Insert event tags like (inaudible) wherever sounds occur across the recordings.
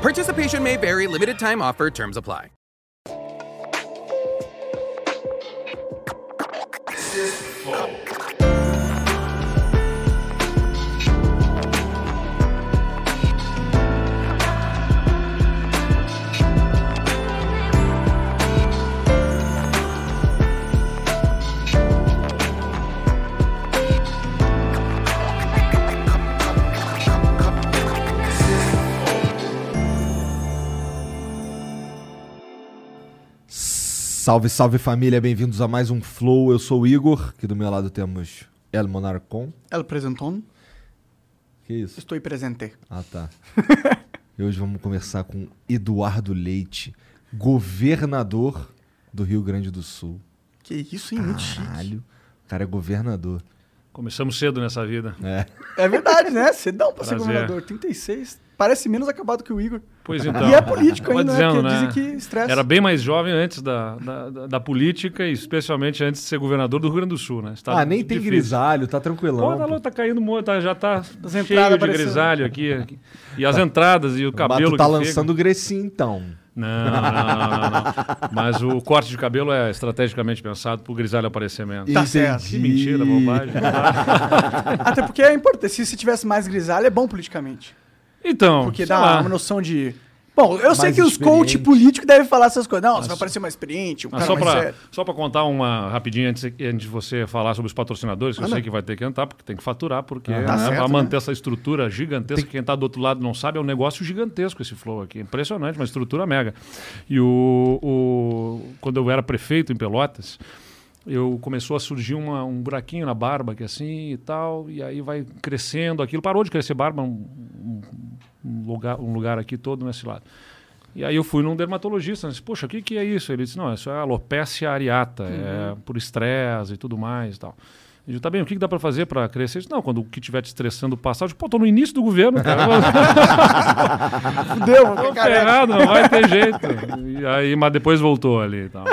Participation may vary, limited time offer, terms apply. Salve, salve família, bem-vindos a mais um Flow. Eu sou o Igor, aqui do meu lado temos El Monarcon. El presenton. Que isso? Estou presente. Ah, tá. (laughs) e hoje vamos conversar com Eduardo Leite, governador do Rio Grande do Sul. Que isso, hein? Muito chique. Caralho, o cara é governador. Começamos cedo nessa vida. É. É verdade, né? Cedão pra ser Prazer. governador. 36. Parece menos acabado que o Igor. Pois então. E é político ainda, dizendo, né? né? Porque dizem que estressa. Era bem mais jovem antes da, da, da- da política e especialmente antes de ser governador do Rio Grande do Sul, né? Estado ah, nem tem difícil. grisalho, tá Pô, tranquilão. tá, pô. louco, tá caindo muito, tá- já tá As cheio entradas de aparecendo. grisalho aqui, (laughs) aqui. E as entradas e o Mas cabelo tu tá que lançando o Grecinho, então. Fica. Não, não, não, não, não. Mas o corte de cabelo é estrategicamente pensado pro grisalho aparecer menos. Tá certo. Que mentira, bobagem. (laughs) Até porque é importante. Se, se tivesse mais grisalho, é bom politicamente. Então, Porque sei dá lá. uma noção de. Bom, eu sei Mais que os coach políticos devem falar essas coisas. Não, você vai parecer mais experiente, um Mas cara só mais para sério. só pra contar uma rapidinho antes, antes de você falar sobre os patrocinadores, que eu Anda. sei que vai ter que entrar, porque tem que faturar, porque Tá né, certo, para né? manter essa estrutura gigantesca, quem está do outro lado não sabe, é um negócio gigantesco esse flow aqui. Impressionante, uma estrutura mega. E o, o- quando eu era prefeito em Pelotas, eu começou a surgir uma- um buraquinho na barba, que assim e tal, e aí vai crescendo aquilo. Parou de crescer barba, um, um- um lugar, um lugar aqui todo nesse lado. E aí eu fui num dermatologista, disse, poxa, o que, que é isso? Ele disse, não, isso é alopecia areata, é por estresse e tudo mais e tal. Eu disse, tá bem, o que, que dá para fazer para crescer? Ele disse, não, quando o que estiver te estressando passar, eu disse, pô, tô no início do governo, cara. (laughs) Fudeu, vou Tô ferrado, não vai ter jeito. E aí, mas depois voltou ali e tal.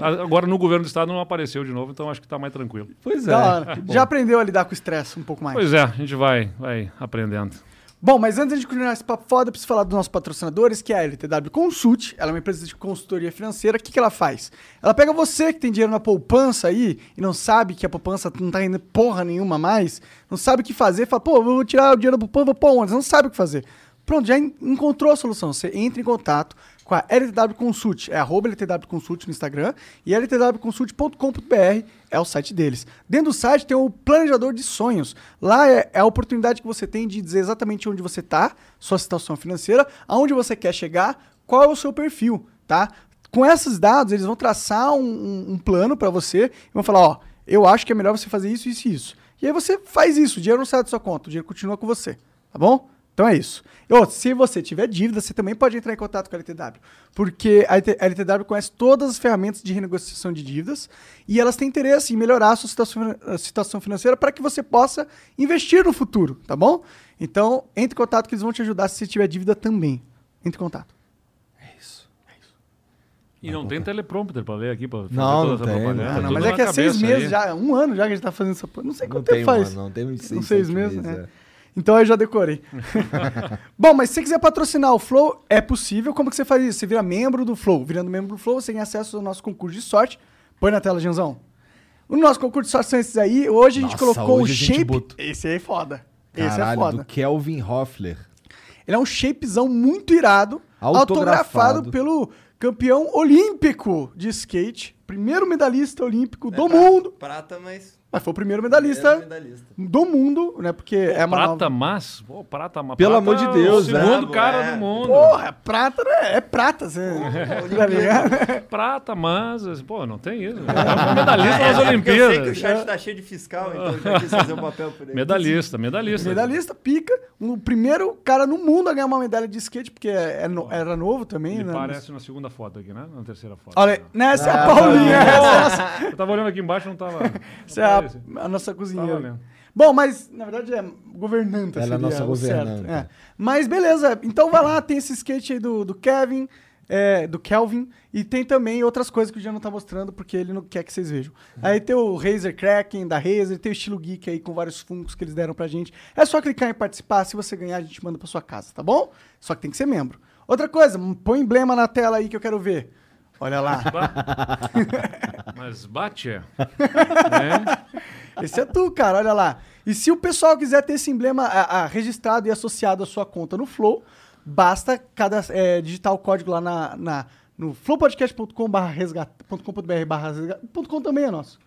Agora no governo do estado não apareceu de novo, então acho que tá mais tranquilo. Pois é. Da hora. que bom. Já aprendeu a lidar com o estresse um pouco mais. Pois é, a gente vai, vai aprendendo. Bom, mas antes de continuar esse papo foda, eu preciso falar dos nossos patrocinadores, que é a LTW Consult. Ela é uma empresa de consultoria financeira. O que, que ela faz? Ela pega você que tem dinheiro na poupança aí e não sabe que a poupança não tá indo porra nenhuma mais, não sabe o que fazer, fala, pô, vou tirar o dinheiro da poupança, vou pôr onde? Não sabe o que fazer. Pronto, já en- encontrou a solução. Você entra em contato com a LTW Consult, é arroba LTW Consult no Instagram, e ltwconsult.com.br é o site deles. Dentro do site tem o planejador de sonhos. Lá é, é a oportunidade que você tem de dizer exatamente onde você está, sua situação financeira, aonde você quer chegar, qual é o seu perfil, tá? Com esses dados, eles vão traçar um, um- um plano para você e vão falar, ó, eu acho que é melhor você fazer isso, isso e isso. E aí você faz isso, o dinheiro não sai da sua conta, o dinheiro continua com você, tá bom? Então é isso. Outra, se você tiver dívida, você também pode entrar em contato com a LTW. Porque a LT a LTW conhece todas as ferramentas de renegociação de dívidas e elas têm interesse em melhorar a sua situação, a situação financeira para que você possa investir no futuro, tá bom? Então, entre em contato que eles vão te ajudar se você tiver dívida também. Entre em contato. E não tem teleprompter para ler aqui, para fazer Não, toda não essa tem, propaganda. não Ah, tem. não, Tudo mas é que é seis meses aí. já, um ano já que a gente tá fazendo essa. Não sei Não quanto tem, tempo faz. mano, não tem uns seis, seis meses, meses, né? é. Então eu já decorei. (laughs) Bom, mas se você quiser patrocinar o Flow, é possível. Como que você faz isso? Você vira membro do Flow. Virando membro do Flow, você tem acesso ao nosso concurso de sorte. Põe na tela, Janzão. O nosso concurso de sorte são esses aí. Hoje a gente Nossa, colocou o shape. botou. Esse aí é foda. Esse Caralho, é foda. do Kelvin Hoffler. Ele é um shapezão muito irado, Autografado. autografado pelo campeão olímpico de skate, primeiro medalhista olímpico do mundo. Prata, mas. Mas foi o primeiro medalhista era medalhista. do mundo, né? Porque é uma Prata nova- mas? Pô, prata mas. Pelo prata amor de é Deus, o né? segundo cara é. do mundo. Porra, prata né? é prata, você. (laughs) tá ligado? Prata, mas. Pô, não tem isso. É medalhista nas (laughs) É, porque Eu sei que o Olimpíadas. chat tá cheio de fiscal, então eu já quis fazer um papel por ele. Medalhista, medalista. Medalhista, pica. o primeiro cara no mundo a ganhar uma medalha de skate, porque é- é no- era novo também, Ele né? parece na segunda foto aqui, né? Na terceira foto. Olha, nessa é a Paulinha, essa é Eu tava olhando aqui embaixo, não tava. essa é a, A nossa cozinheira. olhando. Bom, mas na verdade é governanta Ela é seria nossa governanta. É. Mas beleza, então vai lá, tem esse skate aí do, do Kevin, é, do Kelvin, e tem também outras coisas que o Jean não tá mostrando, porque ele não quer que vocês vejam. Aí tem o Razer Kraken da Razer, tem o estilo geek aí com vários funcos que eles deram pra gente. É só clicar em participar, se você ganhar a gente manda pra sua casa, tá bom? Só que tem que ser membro. Outra coisa, põe emblema na tela aí que eu quero ver. Olha lá. (laughs) Mas bate, é. É. Esse é tu, cara, olha lá. E se o pessoal quiser ter esse emblema a- a, registrado e associado à sua conta no Flow, basta cada, é, digitar o código lá na, na- no flowpodcast.com.br .com também é nosso.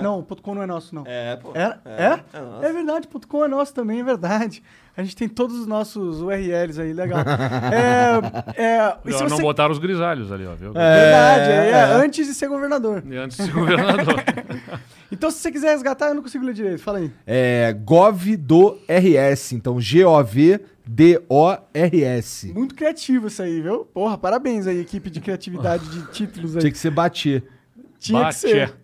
Não, ponto .com não é nosso, não. É, pô. É? É? É, É, é verdade, ponto .com é nosso também, é verdade. A gente tem todos os nossos URLs aí, legal. (laughs) é, é, e se Não você... botaram os grisalhos ali, ó. Viu? Verdade, é, é, É. antes de ser governador. E antes de ser governador. (laughs) Então, se você quiser resgatar, eu não consigo ler direito. Fala aí. É Gov do RS, então G-O-V-D-O-R-S. Muito criativo isso aí, viu? Porra, parabéns aí, equipe de criatividade de títulos aí. Tinha que ser bater. Tinha que Bate, ser.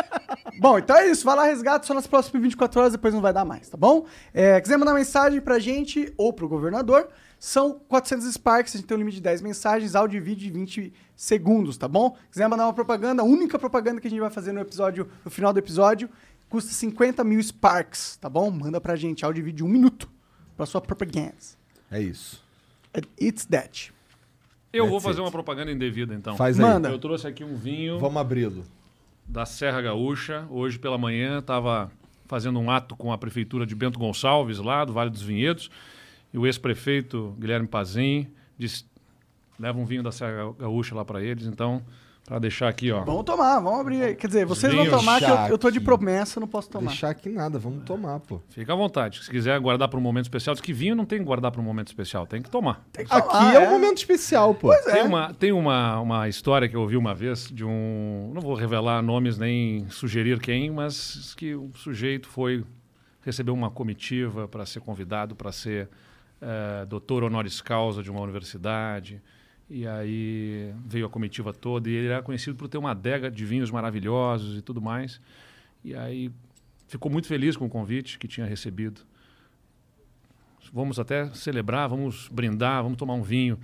(laughs) Bom, então é isso. Vai lá, resgata só nas próximas 24 horas, depois não vai dar mais, tá bom? É, quiser mandar mensagem pra gente ou pro governador, são 400 Sparks, a gente tem um limite de 10 mensagens, áudio e vídeo de 20 segundos, tá bom? Quiser mandar uma propaganda, a única propaganda que a gente vai fazer no episódio, no final do episódio, custa 50 mil Sparks, tá bom? Manda pra gente áudio e vídeo de um minuto pra sua propaganda. É isso. It's that. Eu vou That's fazer it. uma propaganda indevida, então. Faz aí. Manda. Eu trouxe aqui um vinho Vamos abri-lo. Da Serra Gaúcha. Hoje pela manhã estava fazendo um ato com a prefeitura de Bento Gonçalves, lá do Vale dos Vinhedos. E o ex-prefeito Guilherme Pazin disse: leva um vinho da Serra Gaúcha lá para eles. Então, para deixar aqui, ó. Vamos tomar, vamos abrir aí. Quer dizer, vocês vão Vinho tomar, que eu, eu tô de promessa, não posso tomar. Deixar aqui nada, vamos tomar, pô. Fica à vontade. Se quiser guardar para um momento especial, diz que vinho não tem que guardar para um momento especial, tem que tomar. Tem que Aqui tomar, é um momento especial, pô. Pois é. Tem, uma, tem uma, uma história que eu ouvi uma vez de um. Não vou revelar nomes nem sugerir quem, mas que o sujeito foi receber uma comitiva para ser convidado para ser eh, doutor honoris causa de uma universidade. E aí veio a comitiva toda e ele era conhecido por ter uma adega de vinhos maravilhosos e tudo mais. E aí ficou muito feliz com o convite que tinha recebido. Vamos até celebrar, vamos brindar, vamos tomar um vinho.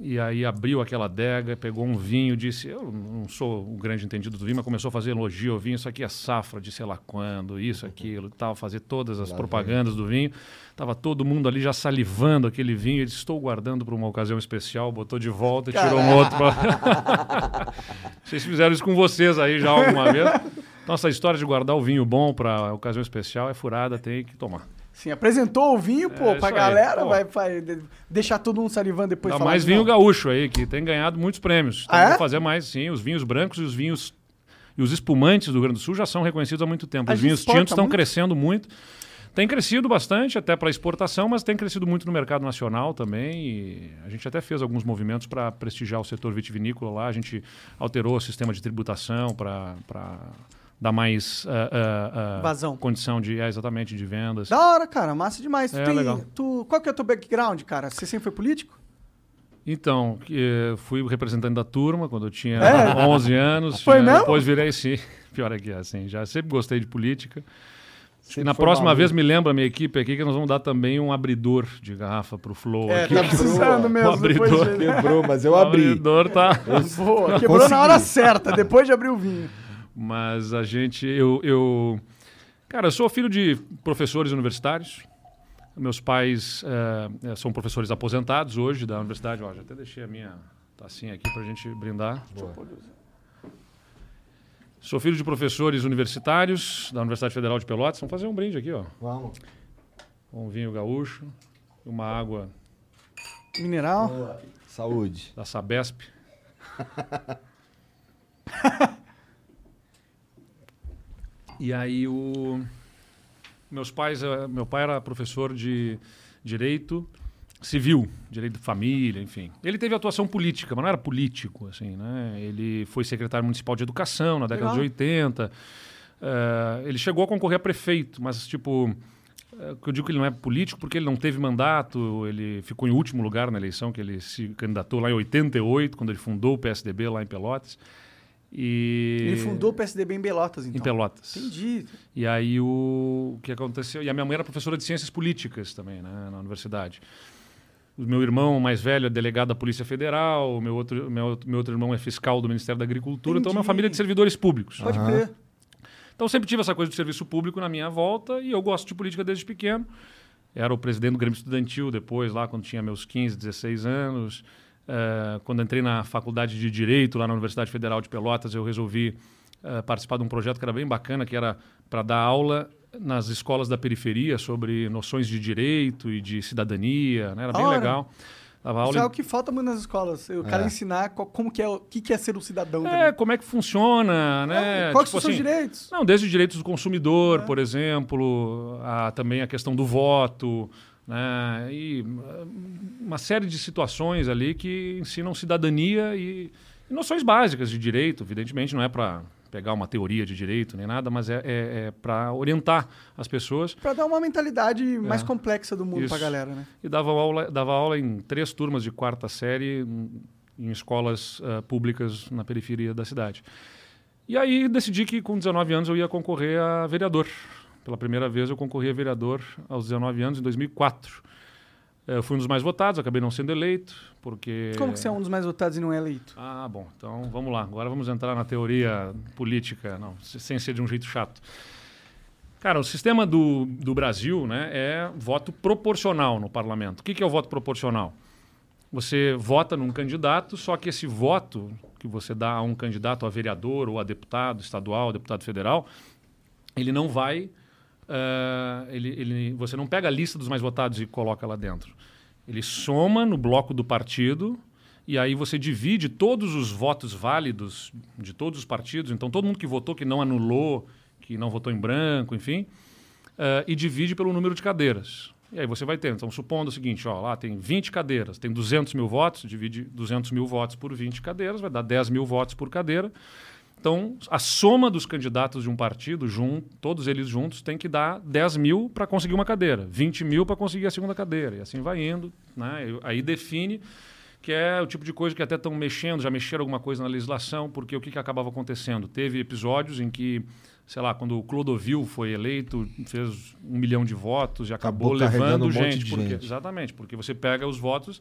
E aí abriu aquela adega, pegou um vinho, disse: Eu não sou o grande entendido do vinho, mas começou a fazer elogio ao vinho. Isso aqui é safra de sei lá quando, isso, aquilo e tal, fazer todas as Lá propagandas do vinho. Tava todo mundo ali já salivando aquele vinho. Ele disse: Estou guardando para uma ocasião especial. Botou de volta e tirou um outro. Pra... (laughs) Vocês fizeram isso com vocês aí já alguma vez? Então, essa história de guardar o vinho bom para ocasião especial é furada, tem que tomar. Sim, apresentou o vinho, pô, É, pra galera, pô. vai, vai de- deixar todo mundo salivando depois falar mais vinho não. gaúcho aí, que tem ganhado muitos prêmios. Então, Ah, é? fazer mais, sim. Os vinhos brancos e os vinhos. E os espumantes do Rio Grande do Sul já são reconhecidos há muito tempo. A Os vinhos tintos estão muito? crescendo muito. Tem crescido bastante, até para exportação, mas tem crescido muito no mercado nacional também. E a gente até fez alguns movimentos para prestigiar o setor vitivinícola lá. A gente alterou o sistema de tributação para dar mais ah, ah, ah, Vazão. condição de, é, exatamente, de vendas. Da hora, cara, massa demais. Tu É, tem, legal. tu, qual que é o teu background, cara? Você sempre foi político? Então, eh, fui o representante da turma quando eu tinha É? 11 anos. Foi mesmo? Depois virei sim. (laughs) Pior é que é assim. Já sempre gostei de política. Sempre na próxima vez me lembra a minha equipe aqui que nós vamos dar também um abridor de garrafa pro Flow É, aqui. tá (laughs) precisando mesmo. O depois abridor. de... Quebrou, mas eu O abri. abridor tá. Boa, (laughs) quebrou na Consegui. hora certa, depois de abrir o vinho. Mas a gente, eu, eu, cara, eu sou filho de professores universitários. Meus pais eh, são professores aposentados hoje da universidade. Ó, já até deixei a minha tacinha aqui para a gente brindar. Sou filho de professores universitários da Universidade Federal de Pelotas. Vamos fazer um brinde aqui, ó. Vamos. Um vinho gaúcho, uma água Mineral. Saúde. da Sabesp. (laughs) e aí o meus pais, eh, meu pai era professor de direito civil, direito de família, enfim. Ele teve atuação política, mas não era político, assim, né? Ele foi secretário municipal de educação na década Legal. de 80. Eh, ele chegou a concorrer a prefeito, mas tipo que eu digo que ele não é político porque ele não teve mandato, ele ficou em último lugar na eleição, que ele se candidatou lá em 88, quando ele fundou o PSDB lá em Pelotas. E... Ele fundou o PSDB em Pelotas, então. Em Pelotas. Entendi. E aí o, o que aconteceu? E a minha mãe era professora de ciências políticas também, né, na universidade. O meu irmão mais velho é delegado da Polícia Federal, o meu outro, meu, outro- meu outro irmão é fiscal do Ministério da Agricultura, então é uma Entendi. família de servidores públicos. Pode crer. Então sempre tive essa coisa de serviço público na minha volta e eu gosto de política desde pequeno. Era o presidente do Grêmio Estudantil depois, lá quando tinha meus 15, 16 anos. Eh, quando entrei na faculdade de Direito, lá na Universidade Federal de Pelotas, eu resolvi eh, participar de um projeto que era bem bacana, que era para dar aula nas escolas da periferia sobre noções de direito e de cidadania. né? Era bem hora. legal. Dava aula Isso é o que falta muito nas escolas. Cara É. ensinar qual- como que é, o que, que é ser um cidadão. É, também. como é que funciona, né? É, quais Tipo são os assim, direitos? Não, desde os direitos do consumidor, por exemplo, a, também a questão do voto, né? E ah, uma série de situações ali que ensinam cidadania e, e noções básicas de direito, evidentemente, não é para pegar uma teoria de direito nem nada, mas é, é, para orientar as pessoas. Pra dar uma mentalidade mais complexa do mundo Isso. pra galera, né? E dava aula, dava aula em três turmas de quarta série em, escolas ah, públicas na periferia da cidade. E aí decidi que com 19 anos eu ia concorrer a vereador. Pela primeira vez eu concorri a vereador aos 19 anos, em 2004. Eh, Eu fui um dos mais votados, acabei não sendo eleito, porque... Como que você é um dos mais votados e não é eleito? Ah, bom, então vamos lá. Agora vamos entrar na teoria política, não, se- sem ser de um jeito chato. Cara, o sistema do, do Brasil né, é voto proporcional no parlamento. O que, que é o voto proporcional? Você vota num candidato, só que esse voto que você dá a um candidato a vereador ou a deputado estadual, deputado federal, ele não vai. Ah, ele, ele, você não pega a lista dos mais votados e coloca lá dentro. Ele soma no bloco do partido e aí você divide todos os votos válidos de todos os partidos. Então, todo mundo que votou, que não anulou, que não votou em branco, enfim, ah, e divide pelo número de cadeiras. E aí você vai ter. Então, supondo o seguinte, ó, lá tem 20 cadeiras, tem 200 mil votos, divide 200 mil votos por 20 cadeiras, vai dar 10 mil votos por cadeira. Então, a soma dos candidatos de um partido, jun, todos eles juntos, tem que dar 10 mil para conseguir uma cadeira, 20 mil para conseguir a segunda cadeira. E assim vai indo. Né? E Aí define que é o tipo de coisa que até estão mexendo, já mexeram alguma coisa na legislação, porque o que, que acabava acontecendo? Teve episódios em que, sei lá, quando o Clodovil foi eleito, fez um milhão de votos e acabou, Acabou levando um monte gente, de porque- gente. Exatamente, porque você pega os votos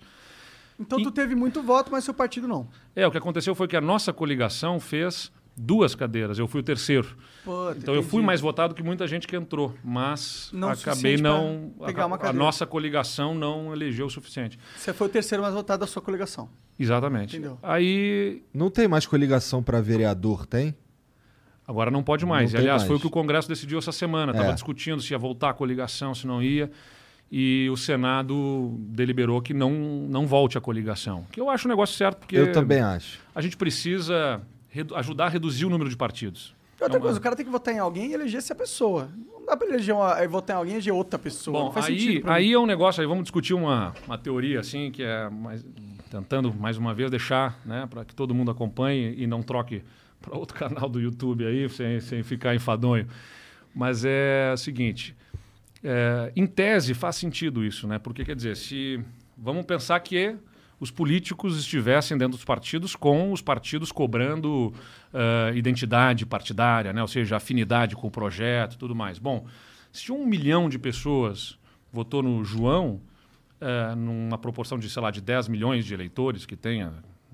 Então E- tu teve muito voto, mas seu partido não. é, o que aconteceu foi que a nossa coligação fez duas cadeiras. Eu fui o terceiro. Puta, Então eu fui entendi. mais votado que muita gente que entrou, mas Não o acabei não pra pegar uma a, a nossa coligação não elegeu o suficiente. Você foi o terceiro mais votado da sua coligação. Exatamente. Entendeu. Aí Não tem mais coligação pra vereador, tem? agora não pode mais. Não E, aliás, mais. foi o que o Congresso decidiu essa semana. Estava É. discutindo se ia voltar a coligação, se não ia. E o Senado deliberou que não, não volte a coligação. Que eu acho um negócio certo, porque Eu também acho. a gente precisa ajudar a reduzir o número de partidos. E outra É uma- coisa, o cara tem que votar em alguém e eleger essa pessoa. Não dá pra eleger uma, eh, votar em alguém e eleger outra pessoa. Bom, aí, aí é um negócio, aí vamos discutir uma, uma teoria assim, que é mais, tentando mais uma vez deixar, né, para que todo mundo acompanhe e não troque para outro (laughs) canal do YouTube aí, sem, sem ficar enfadonho. Mas é o seguinte, é, em tese faz sentido isso, né? Porque quer dizer, se vamos pensar que os políticos estivessem dentro dos partidos com os partidos cobrando ah, identidade partidária, né? ou seja, afinidade com o projeto e tudo mais. Bom, se um milhão de pessoas votou no João, ah, numa proporção de, sei lá, de 10 milhões de eleitores que tenha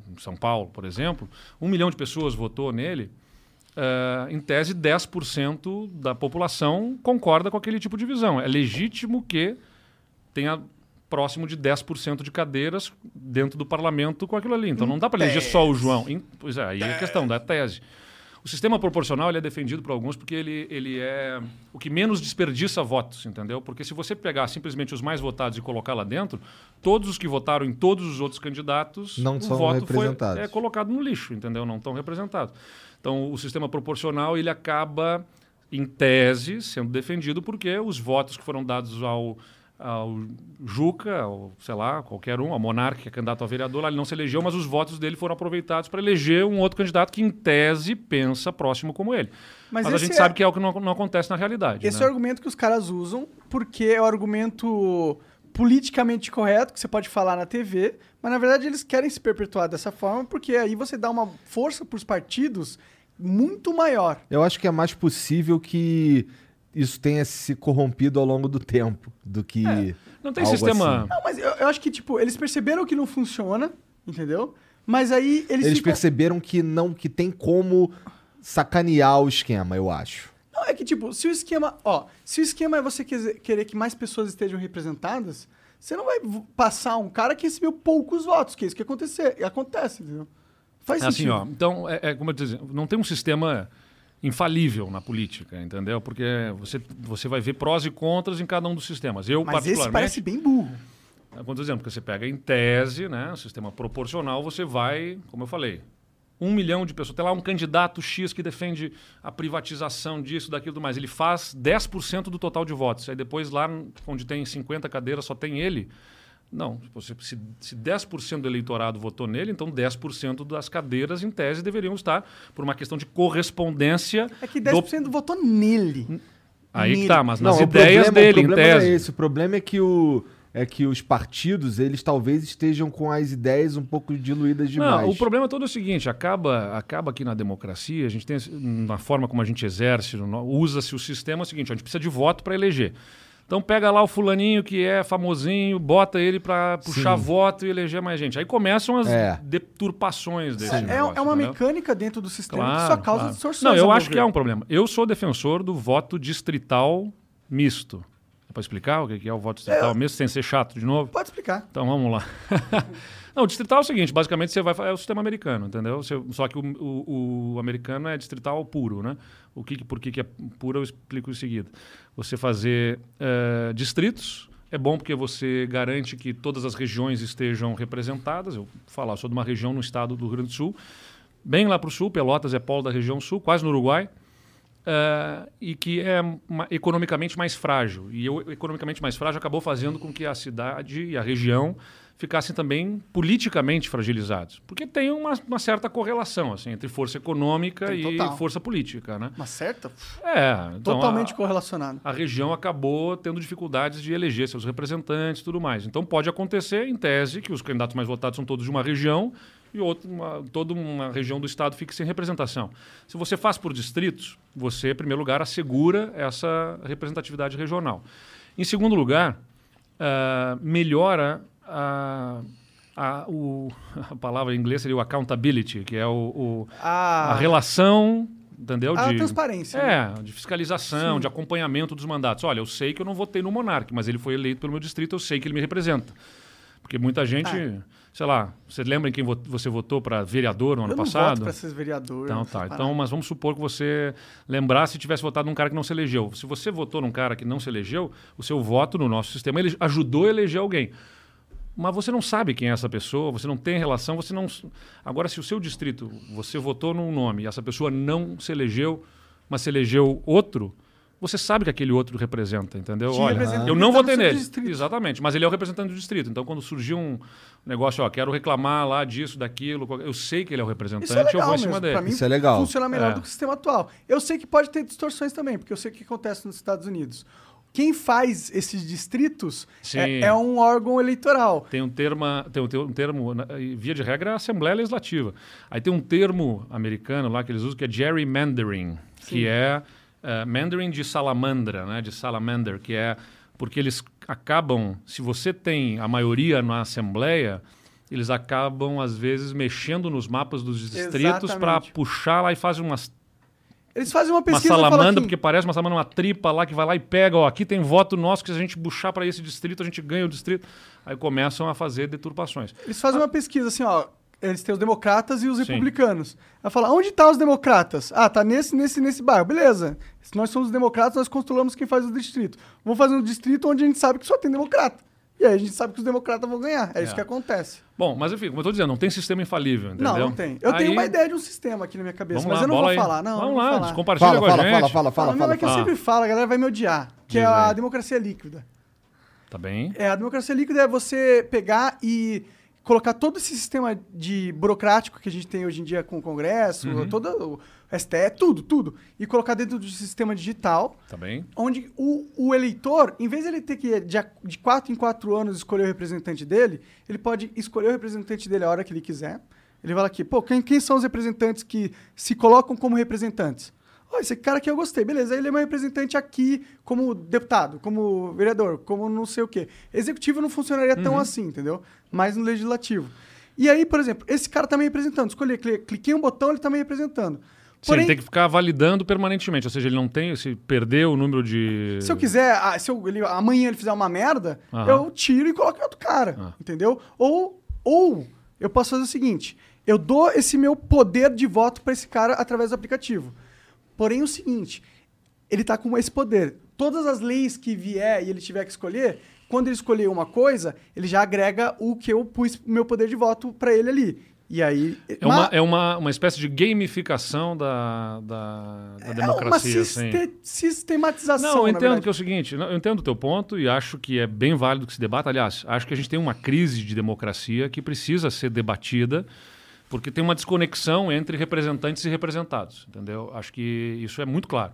em São Paulo, por exemplo, um milhão de pessoas votou nele, ah, em tese, 10% da população concorda com aquele tipo de visão. É legítimo que tenha próximo de 10% de cadeiras dentro do parlamento com aquilo ali. Então não dá para eleger só o João. Pois é, aí é a questão da tese. O sistema proporcional ele é defendido por alguns porque ele, ele é o que menos desperdiça votos, entendeu? Porque se você pegar simplesmente os mais votados e colocar lá dentro, todos os que votaram em todos os outros candidatos, Não o são voto foi representados. é, colocado no lixo, entendeu? Não estão representados. Então, o sistema proporcional ele acaba, em tese, sendo defendido porque os votos que foram dados ao, ao Juca, ou sei lá, qualquer um, ao Monarca, que é candidato a vereador, lá ele não se elegeu, mas os votos dele foram aproveitados para eleger um outro candidato que, em tese, pensa próximo como ele. Mas, mas a gente é... sabe que é o que não, não acontece na realidade. Esse né? é o argumento que os caras usam, porque é o argumento politicamente correto que você pode falar na TV, mas na verdade eles querem se perpetuar dessa forma, porque aí você dá uma força para os partidos muito maior. Eu acho que é mais possível que isso tenha se corrompido ao longo do tempo do que. É. Não tem sistema. Assim. Não, mas eu, eu, acho que, tipo, eles perceberam que não funciona, entendeu? Mas aí eles. Eles ficam... perceberam que não, que tem como sacanear o esquema, eu acho. Não, é que, tipo, se o esquema. Ó, se o esquema é você querer que mais pessoas estejam representadas, você não vai passar um cara que recebeu poucos votos, que é isso que acontecer, acontece, entendeu? Faz é sentido. Assim, ó, então, é, é como eu dizia, não tem um sistema infalível na política, entendeu? Porque você, você vai ver prós e contras em cada um dos sistemas. Eu, Mas particularmente, esse parece bem burro. É, quando exemplo, que você pega em tese, né, sistema proporcional, você vai, como eu falei, um milhão de pessoas. Tem lá um candidato X que defende a privatização disso, daquilo, mais. Ele faz 10% do total de votos. Aí depois lá onde tem 50 cadeiras só tem ele. Não, se, se 10% do eleitorado votou nele, então 10% das cadeiras, em tese, deveriam estar por uma questão de correspondência. É que 10% do... votou nele. Aí nele. tá, mas nas não, ideias problema, dele, em tese. Não é esse. O problema é que o é que os partidos, eles talvez estejam com as ideias um pouco diluídas demais. Não, o problema todo é o seguinte, acaba, acaba aqui na democracia, a gente tem, na forma como a gente exerce, usa-se o sistema é o seguinte, a gente precisa de voto para eleger. Então pega lá o fulaninho que é famosinho, bota ele para puxar Sim. voto e eleger mais gente. Aí começam as é. deturpações desse é, negócio, é uma entendeu? mecânica dentro do sistema claro, que só causa claro. distorções. Não, eu acho que é um problema. Eu sou defensor do voto distrital misto. É para explicar o que é o voto distrital é, misto, sem ser chato de novo? Pode explicar. Então vamos lá. (laughs) Não, o distrital é o seguinte, basicamente você vai é o sistema americano, entendeu? Você, só que o, o, o, americano é distrital puro, né? O que, por que, que é puro eu explico em seguida. Você fazer uh, distritos é bom porque você garante que todas as regiões estejam representadas. Eu falar sou de uma região no estado do Rio Grande do Sul, bem lá para o sul, Pelotas é polo da região sul, quase no Uruguai. Uh, e que é uma, economicamente mais frágil. E o economicamente mais frágil acabou fazendo com que a cidade e a região ficassem também politicamente fragilizados. Porque tem uma, uma certa correlação assim, entre força econômica tem, e total. força política. Né? Uma certa? É. Então totalmente a, correlacionado. A região acabou tendo dificuldades de eleger seus representantes e tudo mais. Então pode acontecer, em tese, que os candidatos mais votados são todos de uma região e outra, uma, toda uma região do estado fique sem representação. Se você faz por distritos, você, em primeiro lugar, assegura essa representatividade regional. Em segundo lugar, uh, melhora a, a, o, (laughs) a palavra em inglês seria o accountability, que é o, o ah. a relação entendeu? A de, transparência. É, né? de fiscalização, Sim. de acompanhamento dos mandatos. Olha, eu sei que eu não votei no Monarque, mas ele foi eleito pelo meu distrito, eu sei que ele me representa. Porque muita gente, ah. sei lá, você lembra em quem você votou para vereador no ano eu não passado? para ser vereador. Então tá. Então, mas vamos supor que você lembrar se tivesse votado num cara que não se elegeu. Se você votou num cara que não se elegeu, o seu voto no nosso sistema ele ajudou a eleger alguém mas você não sabe quem é essa pessoa, você não tem relação, você não. Agora, se o seu distrito, você votou num nome e essa pessoa não se elegeu, mas se elegeu outro, você sabe que aquele outro representa, entendeu? Te Olha, eu não votei nele. Distrito. Exatamente, mas ele é o representante do distrito. Então, quando surgiu um negócio, ó, quero reclamar lá disso, daquilo, eu sei que ele é o representante, é legal, eu vou em cima dele. Pra mim, Isso é legal. Funciona melhor é. do que o sistema atual. Eu sei que pode ter distorções também, porque eu sei o que acontece nos Estados Unidos quem faz esses distritos é, é, um órgão eleitoral. Tem um termo, tem um, um termo, via de regra, é a Assembleia Legislativa. Aí tem um termo americano lá que eles usam que é gerrymandering, Sim. que é uh, mandarin de salamandra, né, de salamander, que é porque eles acabam, se você tem a maioria na Assembleia, eles acabam, às vezes, mexendo nos mapas dos distritos para puxar lá e fazem umas eles fazem uma pesquisa. Uma salamandra, porque parece uma salamandra, uma tripa lá que vai lá e pega, ó, aqui tem voto nosso que se a gente puxar para esse distrito, a gente ganha o distrito. Aí começam a fazer deturpações. Eles fazem ah. uma pesquisa assim, ó. Eles têm os democratas e os Sim. republicanos. Ela fala, onde estão tá os democratas? Ah, tá nesse, nesse, nesse bairro. Beleza. Se nós somos democratas, nós controlamos quem faz o distrito. Vamos fazer um distrito onde a gente sabe que só tem democrata. E aí a gente sabe que os democratas vão ganhar. É, é. isso que acontece. Bom, mas enfim, como eu estou dizendo, não tem sistema infalível, entendeu? Não, não tem. Eu aí... tenho uma ideia de um sistema aqui na minha cabeça, Vamos mas lá, eu não vou aí. falar. Não, Vamos não lá, falar. compartilha fala, com fala, a gente. Fala, fala, fala, fala. Não, é que eu sempre falo, a galera vai me odiar. Que Diz é a aí. democracia líquida. Tá bem? É, a democracia líquida é você pegar e colocar todo esse sistema de burocrático que a gente tem hoje em dia com o Congresso, Uhum. todo STE, tudo, tudo, e colocar dentro do sistema digital, Tá bem? onde o, o eleitor, em vez de ele ter que de, de quatro em quatro anos escolher o representante dele, ele pode escolher o representante dele a hora que ele quiser. Ele vai aqui, pô, quem, quem são os representantes que se colocam como representantes? Ó, esse cara aqui eu gostei, beleza. Ele é meu representante aqui como deputado, como vereador, como não sei o quê. Executivo não funcionaria tão assim, entendeu? Mas no legislativo. E aí, por exemplo, esse cara tá me representando. Escolhi, cli- cliquei um botão, ele tá me representando. Sim, ele tem que ficar validando permanentemente. Ou seja, ele não tem. Se perdeu o número de. Se eu quiser, ah, se eu, ele- amanhã ele fizer uma merda, Aham. eu tiro e coloco em outro cara, Ah. entendeu? Ou, ou eu posso fazer o seguinte: eu dou esse meu poder de voto para esse cara através do aplicativo. Porém, o seguinte, ele tá com esse poder. Todas as leis que vier e ele tiver que escolher, quando ele escolher uma coisa, ele já agrega o que eu pus o meu poder de voto para ele ali. E aí. É uma, é uma, uma espécie de gamificação da, da, da é uma democracia. assim. siste- sistematização. Não, eu entendo que é o seguinte, eu entendo o teu ponto e acho que é bem válido que se debata. Aliás, acho que a gente tem uma crise de democracia que precisa ser debatida, porque tem uma desconexão entre representantes e representados, entendeu? Acho que isso é muito claro.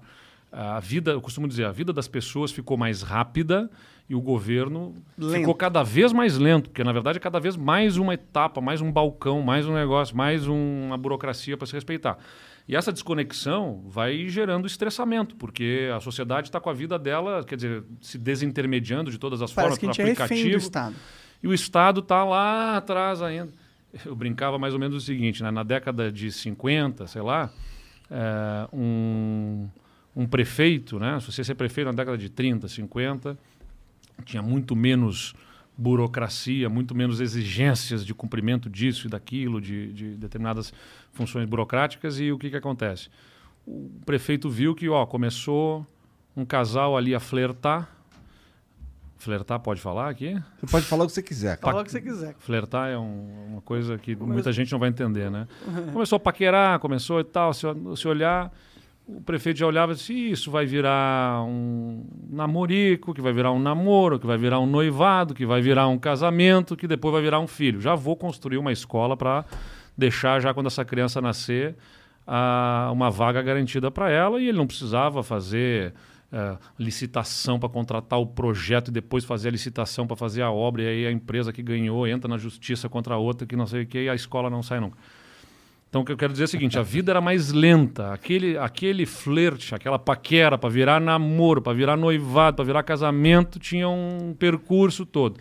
A vida, eu costumo dizer, a vida das pessoas ficou mais rápida e o governo Lento. ficou cada vez mais lento, porque na verdade é cada vez mais uma etapa, mais um balcão, mais um negócio, mais um- uma burocracia para se respeitar. E essa desconexão vai gerando estressamento, porque a sociedade está com a vida dela, quer dizer, se desintermediando de todas as Parece formas que a por gente é do aplicativo, Estado. e o Estado está lá atrás ainda. Eu brincava mais ou menos o seguinte, né? na década de 50, sei lá, é, um, um prefeito, né? se você ser prefeito na década de 30, 50, tinha muito menos burocracia, muito menos exigências de cumprimento disso e daquilo, de, de determinadas funções burocráticas, e o que, que acontece? O prefeito viu que ó, começou um casal ali a flertar. Flertar, pode falar aqui? Você pode falar o que você quiser, cara. Fala o que você quiser. Flertar é um- uma coisa que muita gente não vai entender, né? (laughs) Começou a paquerar, começou e tal, se, se olhar, o prefeito já olhava "Ih, isso vai virar um namorico, que vai virar um namoro, que vai virar um noivado, que vai virar um casamento, que depois vai virar um filho. Já vou construir uma escola para deixar, já quando essa criança nascer, a- uma vaga garantida para ela e ele não precisava fazer eh, licitação para contratar o projeto e depois fazer a licitação para fazer a obra e aí a empresa que ganhou entra na justiça contra a outra que não sei o que e a escola não sai nunca. Então o que eu quero dizer é o seguinte, a vida era mais lenta, aquele aquele flerte, aquela paquera para virar namoro, para virar noivado, para virar casamento, tinha um percurso todo.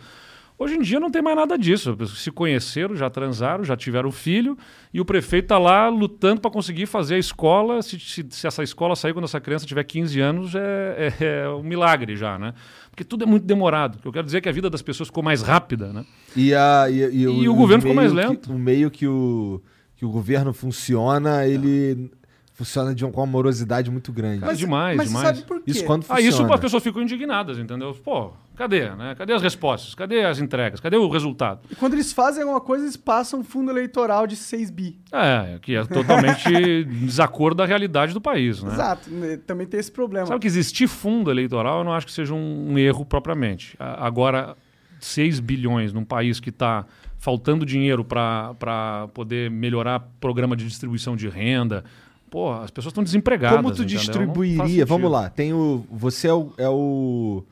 Hoje em dia não tem mais nada disso. Se conheceram, já transaram, já tiveram filho, e o prefeito está lá lutando para conseguir fazer a escola. Se, se- se essa escola sair quando essa criança tiver 15 anos, é, é- é um milagre já, né? Porque tudo é muito demorado. Eu quero dizer é que a vida das pessoas ficou mais rápida, né? E, a, e, E o governo ficou mais que- lento. o meio que o, que o governo funciona, ele funciona de uma, com uma morosidade muito grande. Mas- demais, mas demais. sabe por quê? Isso quando Ah, funciona. isso as pessoas ficam indignadas, entendeu? Pô, cadê, né? Cadê as respostas? Cadê as entregas? Cadê o resultado? E quando eles fazem alguma coisa, eles passam um fundo eleitoral de 6 bi. É, que é totalmente (laughs) desacordo da realidade do país, né? Exato. né? Também tem esse problema. Sabe que existir fundo eleitoral eu não acho que seja um, um erro propriamente. Agora, 6 bilhões num país que está faltando dinheiro para poder melhorar programa de distribuição de renda. Pô, as pessoas estão desempregadas. Como tu entendeu? Distribuiria? Vamos lá, tem o. Você é o. É o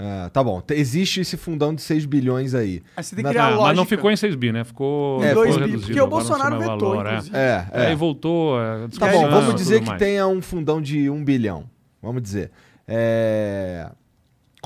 ah, tá bom, te- existe esse fundão de 6 bilhões aí. Aí você tem que Na- criar Ah, lógica. mas não ficou em 6 bi, né? Ficou, É, ficou dois bi, reduzido. porque o Bolsonaro vetou, valor, é. inclusive. É, É, e voltou. é, Tá bom, vamos dizer que mais. tenha um fundão de 1 bilhão. Vamos dizer. É,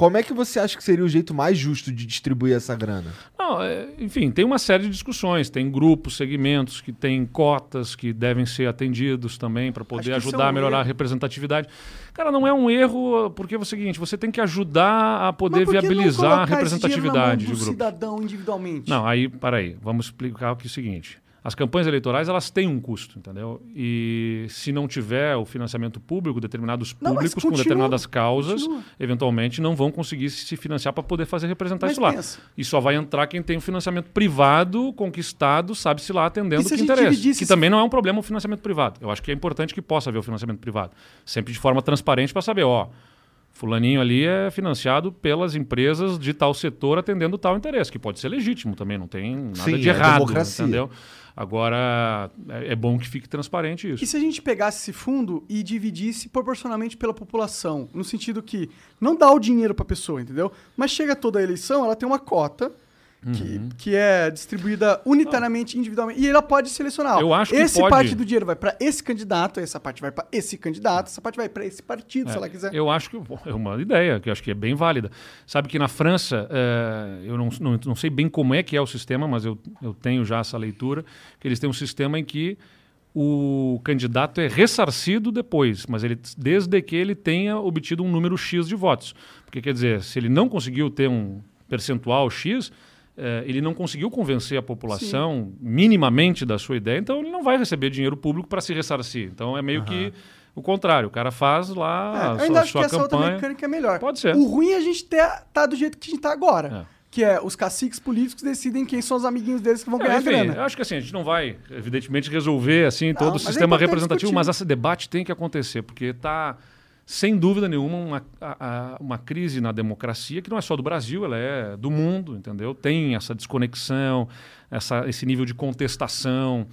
Como é que você acha que seria o jeito mais justo de distribuir essa grana? Não, é, enfim, tem uma série de discussões. Tem grupos, segmentos que têm cotas que devem ser atendidos também para poder que isso ajudar é um a melhorar erro. a representatividade. Cara, não é um erro, porque é o seguinte: você tem que ajudar a poder que viabilizar a colocar esse dinheiro na mão representatividade do de grupo. cidadão individualmente. Não, aí, peraí, vamos explicar aqui o seguinte. As campanhas eleitorais, elas têm um custo, entendeu? E se não tiver o financiamento público, determinados Não, públicos com continua, determinadas causas, continua. eventualmente não vão conseguir se financiar para poder fazer representar Mas isso lá. pensa. E só vai entrar quem tem o financiamento privado conquistado, sabe-se lá, atendendo o que interessa. dividisse Que também não é um problema o financiamento privado. Eu acho que é importante que possa haver o financiamento privado. Sempre de forma transparente para saber, ó, Fulaninho ali é financiado pelas empresas de tal setor atendendo tal interesse, que pode ser legítimo também, não tem nada Sim, de é errado, democracia. entendeu? Agora, é, é bom que fique transparente isso. E se a gente pegasse esse fundo e dividisse proporcionalmente pela população? No sentido que não dá o dinheiro pra pessoa, entendeu? Mas chega toda a eleição, ela tem uma cota que, Uhum. que é distribuída unitariamente, individualmente. E ela pode selecionar. Eu acho que esse pode- parte do dinheiro vai pra esse candidato, essa parte vai pra esse candidato, essa parte vai pra esse partido, se ela quiser. Eu acho que é uma ideia, que eu acho que é bem válida. Sabe que na França, eh, eu não, não, não sei bem como é que é o sistema, mas eu, eu tenho já essa leitura, que eles têm um sistema em que o candidato é ressarcido depois, mas ele, desde que ele tenha obtido um número X de votos. Porque quer dizer, se ele não conseguiu ter um percentual X, eh, ele não conseguiu convencer a população minimamente da sua ideia, então ele não vai receber dinheiro público para se ressarcir. Então é meio que o contrário. O cara faz É, lá eu a ainda sua, acho que sua essa outra campanha. mecânica é melhor. Pode ser. O ruim é a gente ter, tá do jeito que a gente tá agora. É. Que é os caciques políticos decidem quem são os amiguinhos deles que vão É, ganhar enfim, grana. eu acho que assim, a gente não vai, evidentemente, resolver assim todo o é sistema representativo, discutir. mas esse debate tem que acontecer, porque está, sem dúvida nenhuma, uma, a- a- uma crise na democracia que não é só do Brasil, ela é do mundo, entendeu? Tem essa desconexão, essa, esse nível de contestação.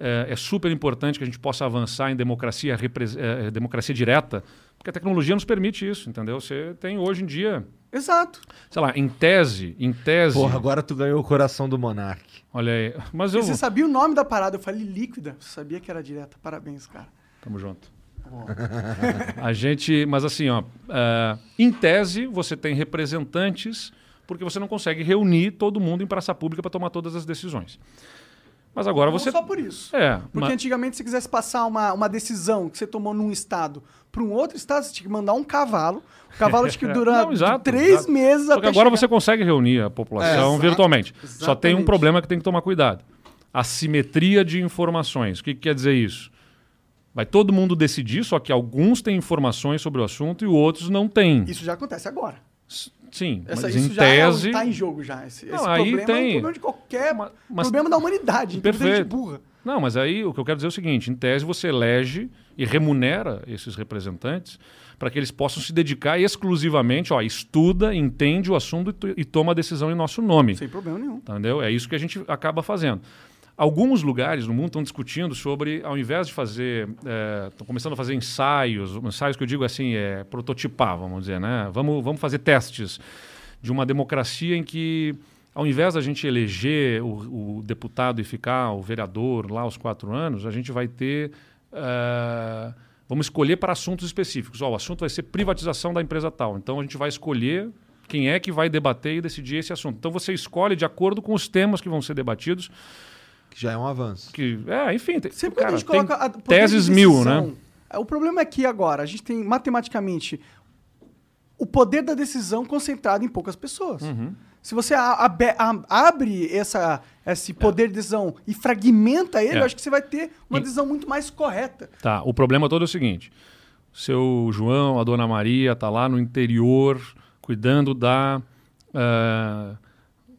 É, é super importante que a gente possa avançar em democracia, repres- é, democracia direta, porque a tecnologia nos permite isso, entendeu? Você tem hoje em dia, Exato. sei lá, em tese, em tese, Porra, agora tu ganhou o coração do Monark. olha aí, mas eu... Você sabia o nome da parada? Eu falei líquida. Você sabia que era direta. Parabéns, cara. Tamo junto. A gente, mas assim, ó, ah, em tese você tem representantes porque você não consegue reunir todo mundo em praça pública para tomar todas as decisões. Mas agora Não você só por isso. é, Porque ma- antigamente, se quisesse passar uma, uma decisão que você tomou num estado para um outro estado, você tinha que mandar um cavalo. O cavalo tinha que (laughs) durar Não, exato, três exato. meses Só até agora chegar. você consegue reunir a população É, virtualmente. exato, Só tem um exatamente. problema que tem que tomar cuidado. Assimetria de informações. O que, que quer dizer isso? Vai todo mundo decidir, só que alguns têm informações sobre o assunto e outros não têm. Isso já acontece agora. Sim, Essa, mas isso em já é, tese... tá em jogo já. Esse, Não, esse aí problema é tem- um problema de qualquer Ma- mas- problema da humanidade. Então, Perfeito. burra. Não, mas aí o que eu quero dizer é o seguinte: em tese você elege e remunera esses representantes para que eles possam se dedicar exclusivamente, ó, estuda, entende o assunto e, e toma a decisão em nosso nome. Sem problema nenhum. Entendeu? É isso que a gente acaba fazendo. Alguns lugares no mundo estão discutindo sobre, ao invés de fazer, estão começando a fazer ensaios, ensaios que eu digo assim, é prototipar, vamos dizer, né? Vamos, vamos fazer testes de uma democracia em que, ao invés da gente eleger o, o deputado e ficar o vereador lá aos quatro anos, a gente vai ter, eh, vamos escolher para assuntos específicos. O assunto vai ser privatização da empresa tal. Então a gente vai escolher quem é que vai debater e decidir esse assunto. Então você escolhe de acordo com os temas que vão ser debatidos. Que já é um avanço. Que, é, enfim, tem, Sempre cara, a gente coloca a, teses de mil, né? é, O problema é que agora a gente tem matematicamente o poder da decisão concentrado em poucas pessoas. Uhum. Se você a- abe- a- abre essa, esse poder de decisão e fragmenta ele, É. eu acho que você vai ter uma decisão muito mais correta. Tá, o problema todo é o seguinte: seu João, a dona Maria, tá lá no interior cuidando da ah,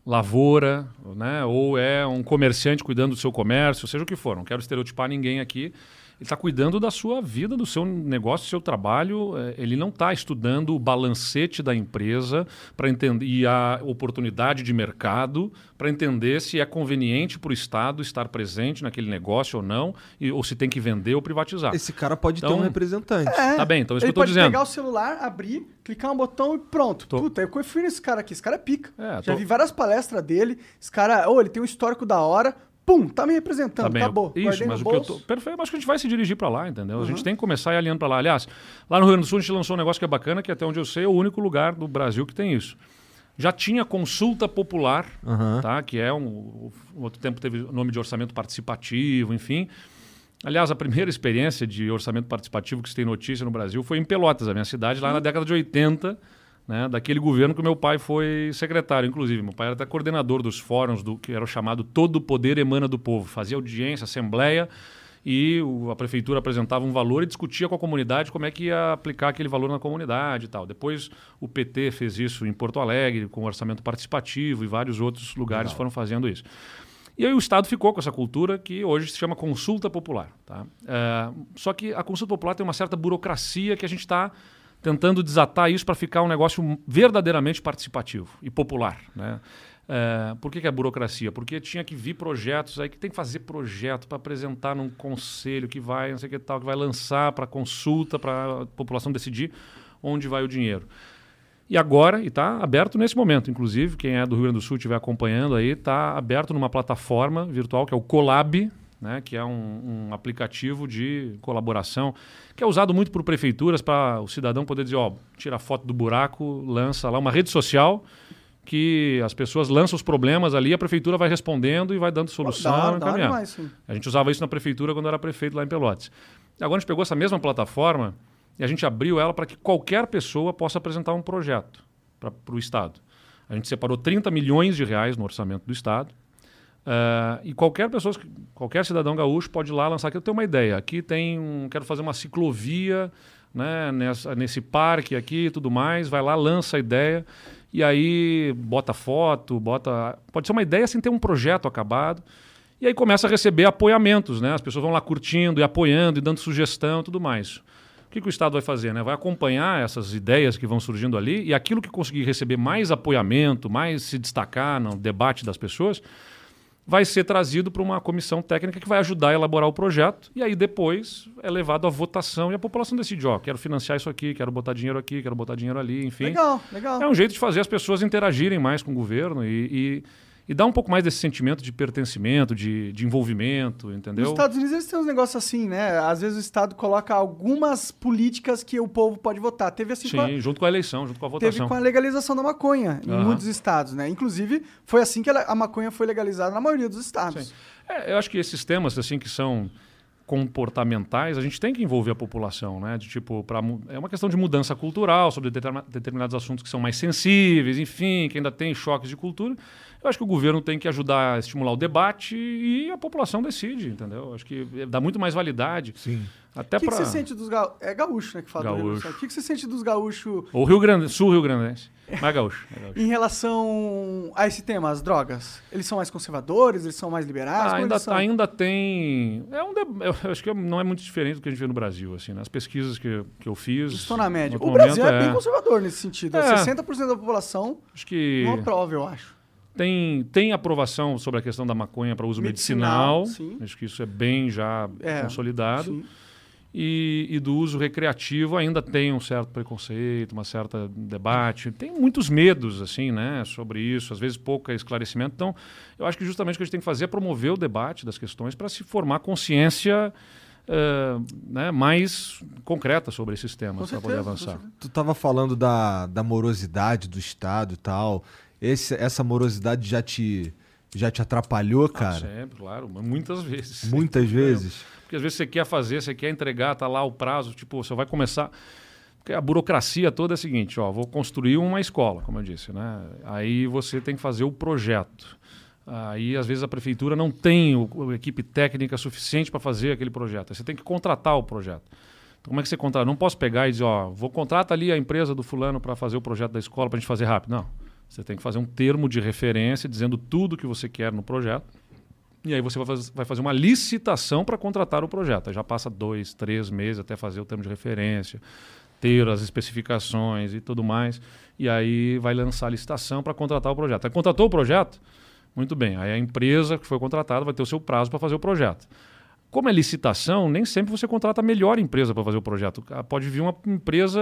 lavoura, né? Ou é um comerciante cuidando do seu comércio, seja o que for. Não quero estereotipar ninguém aqui. Ele está cuidando da sua vida, do seu negócio, do seu trabalho. eh, Ele não está estudando o balancete da empresa para entender e a oportunidade de mercado para entender se é conveniente para o Estado estar presente naquele negócio ou não, e, ou se tem que vender ou privatizar. Esse cara pode ter Então- um representante. É, Tá bem, então é isso ele que eu tô pode dizendo. pegar o celular, abrir, clicar um botão e pronto. Tô- Puta, eu confio nesse cara aqui. Esse cara é pica. É, Já tô- vi várias palestras dele. Esse cara, ou ele tem um histórico da hora. Pum, tá me representando. Tá bem, acabou. Isso, Guardei mas o que eu tô. Perfeito, mas que a gente vai se dirigir para lá, entendeu? A Uhum. gente tem que começar e alinhando para lá. Aliás, lá no Rio Grande do Sul a gente lançou um negócio que é bacana, que até onde eu sei é o único lugar do Brasil que tem isso. Já tinha consulta popular, Aham. tá? Que é um. um outro tempo teve o nome de orçamento participativo, enfim. Aliás, a primeira experiência de orçamento participativo que se tem notícia no Brasil foi em Pelotas, a minha cidade, lá na década de 80, né, daquele governo que meu pai foi secretário, inclusive. Meu pai era até coordenador dos fóruns, do que era o chamado Todo o Poder Emana do Povo. Fazia audiência, assembleia, e o- a prefeitura apresentava um valor e discutia com a comunidade como é que ia aplicar aquele valor na comunidade e tal. Depois o PT fez isso em Porto Alegre, com orçamento participativo, e vários outros lugares foram fazendo isso. E aí o Estado ficou com essa cultura que hoje se chama consulta popular. Tá? É, só que a consulta popular tem uma certa burocracia que a gente está tentando desatar isso para ficar um negócio verdadeiramente participativo e popular. Né? É, por que, que é burocracia? Porque tinha que vir projetos aí que tem que fazer projeto para apresentar num conselho que vai, não sei que tal, que vai lançar para consulta, para a população decidir onde vai o dinheiro. E agora, e está aberto nesse momento, inclusive, quem é do Rio Grande do Sul estiver acompanhando aí, está aberto numa plataforma virtual que é o Colab, né, que é um, um, aplicativo de colaboração, que é usado muito por prefeituras para o cidadão poder dizer, ó, tira foto do buraco, lança lá uma rede social que as pessoas lançam os problemas ali, a prefeitura vai respondendo e vai dando solução. Dá, dá demais, a gente usava isso na prefeitura quando era prefeito lá em Pelotas. Agora a gente pegou essa mesma plataforma e a gente abriu ela para que qualquer pessoa possa apresentar um projeto para o Estado. A gente separou 30 milhões de reais no orçamento do Estado. Uh, e qualquer pessoa, qualquer cidadão gaúcho pode ir lá lançar aqui. Eu tenho uma ideia. Aqui tem um. Quero fazer uma ciclovia né, nessa, nesse parque aqui e tudo mais. Vai lá, lança a ideia. E aí bota foto, bota. Pode ser uma ideia sem ter um projeto acabado. E aí começa a receber apoiamentos, né? As pessoas vão lá curtindo e apoiando e dando sugestão e tudo mais que, que o Estado vai fazer? Né? Vai acompanhar essas ideias que vão surgindo ali e aquilo que conseguir receber mais apoiamento, mais se destacar no debate das pessoas, vai ser trazido para uma comissão técnica que vai ajudar a elaborar o projeto e aí depois é levado à votação e a população decide, ó, quero financiar isso aqui, quero botar dinheiro aqui, quero botar dinheiro ali, enfim. Legal, legal. É um jeito de fazer as pessoas interagirem mais com o governo e, e e dá um pouco mais desse sentimento de pertencimento, de, de envolvimento, entendeu? Nos Estados Unidos eles têm uns negócios assim, né? Às vezes o Estado coloca algumas políticas que o povo pode votar. Teve assim. Sim, a... junto com a eleição, junto com a votação. Teve com a legalização da maconha em uhum. muitos estados, né? Inclusive, foi assim que a maconha foi legalizada na maioria dos estados. É, eu acho que esses temas, assim, que são comportamentais, a gente tem que envolver a população, né? De tipo, pra, é uma questão de mudança cultural sobre determinados assuntos que são mais sensíveis, enfim, que ainda tem choques de cultura. Eu acho que o governo tem que ajudar a estimular o debate e a população decide, entendeu? Eu acho que dá muito mais validade. Sim. Até o que, pra... que você sente dos gaúchos? É gaúcho, né, que fala gaúcho. O que, que você sente dos gaúchos... O Rio Grande, Sul Rio Grande, mais gaúcho, é gaúcho. em relação a esse tema, as drogas, eles são mais conservadores, eles são mais liberais? Ah, ainda, ainda tem... É um de... Eu acho que não é muito diferente do que a gente vê no Brasil, assim, né? As pesquisas que, que eu fiz... Estou na média. O Brasil é, é, bem conservador nesse sentido. É. 60% da população acho que... não aprova, eu acho. Tem, tem aprovação sobre a questão da maconha para uso medicinal. medicinal acho que isso é bem já é, consolidado. E, e, do uso recreativo ainda tem um certo preconceito, uma certa debate. Tem muitos medos assim, né, sobre isso, às vezes pouco esclarecimento. Então, eu acho que justamente o que a gente tem que fazer é promover o debate das questões para se formar consciência uh, né, mais concreta sobre esses temas para poder avançar. Tu estava falando da, da morosidade do Estado e tal. Esse, essa morosidade já te, já te atrapalhou, ah, cara? Ah, sempre, claro. Muitas vezes. (laughs) Muitas vezes? Porque às vezes você quer fazer, você quer entregar, tá lá o prazo, tipo, você vai começar... Porque a burocracia toda é a seguinte, ó, vou construir uma escola, como eu disse, né? Aí você tem que fazer o projeto. Aí, às vezes, a prefeitura não tem o, a equipe técnica suficiente para fazer aquele projeto. Aí você tem que contratar o projeto. Então, como é que você contrata? Não posso pegar e dizer, ó, vou contratar ali a empresa do fulano para fazer o projeto da escola para a gente fazer rápido. Não. Você tem que fazer um termo de referência dizendo tudo que você quer no projeto. E aí você vai, faz, vai fazer uma licitação para contratar o projeto. Aí já passa dois, três meses até fazer o termo de referência, ter as especificações e tudo mais. E aí vai lançar a licitação para contratar o projeto. Aí contratou o projeto? Muito bem. Aí a empresa que foi contratada vai ter o seu prazo para fazer o projeto. Como é licitação, nem sempre você contrata a melhor empresa para fazer o projeto. Ah, pode vir uma empresa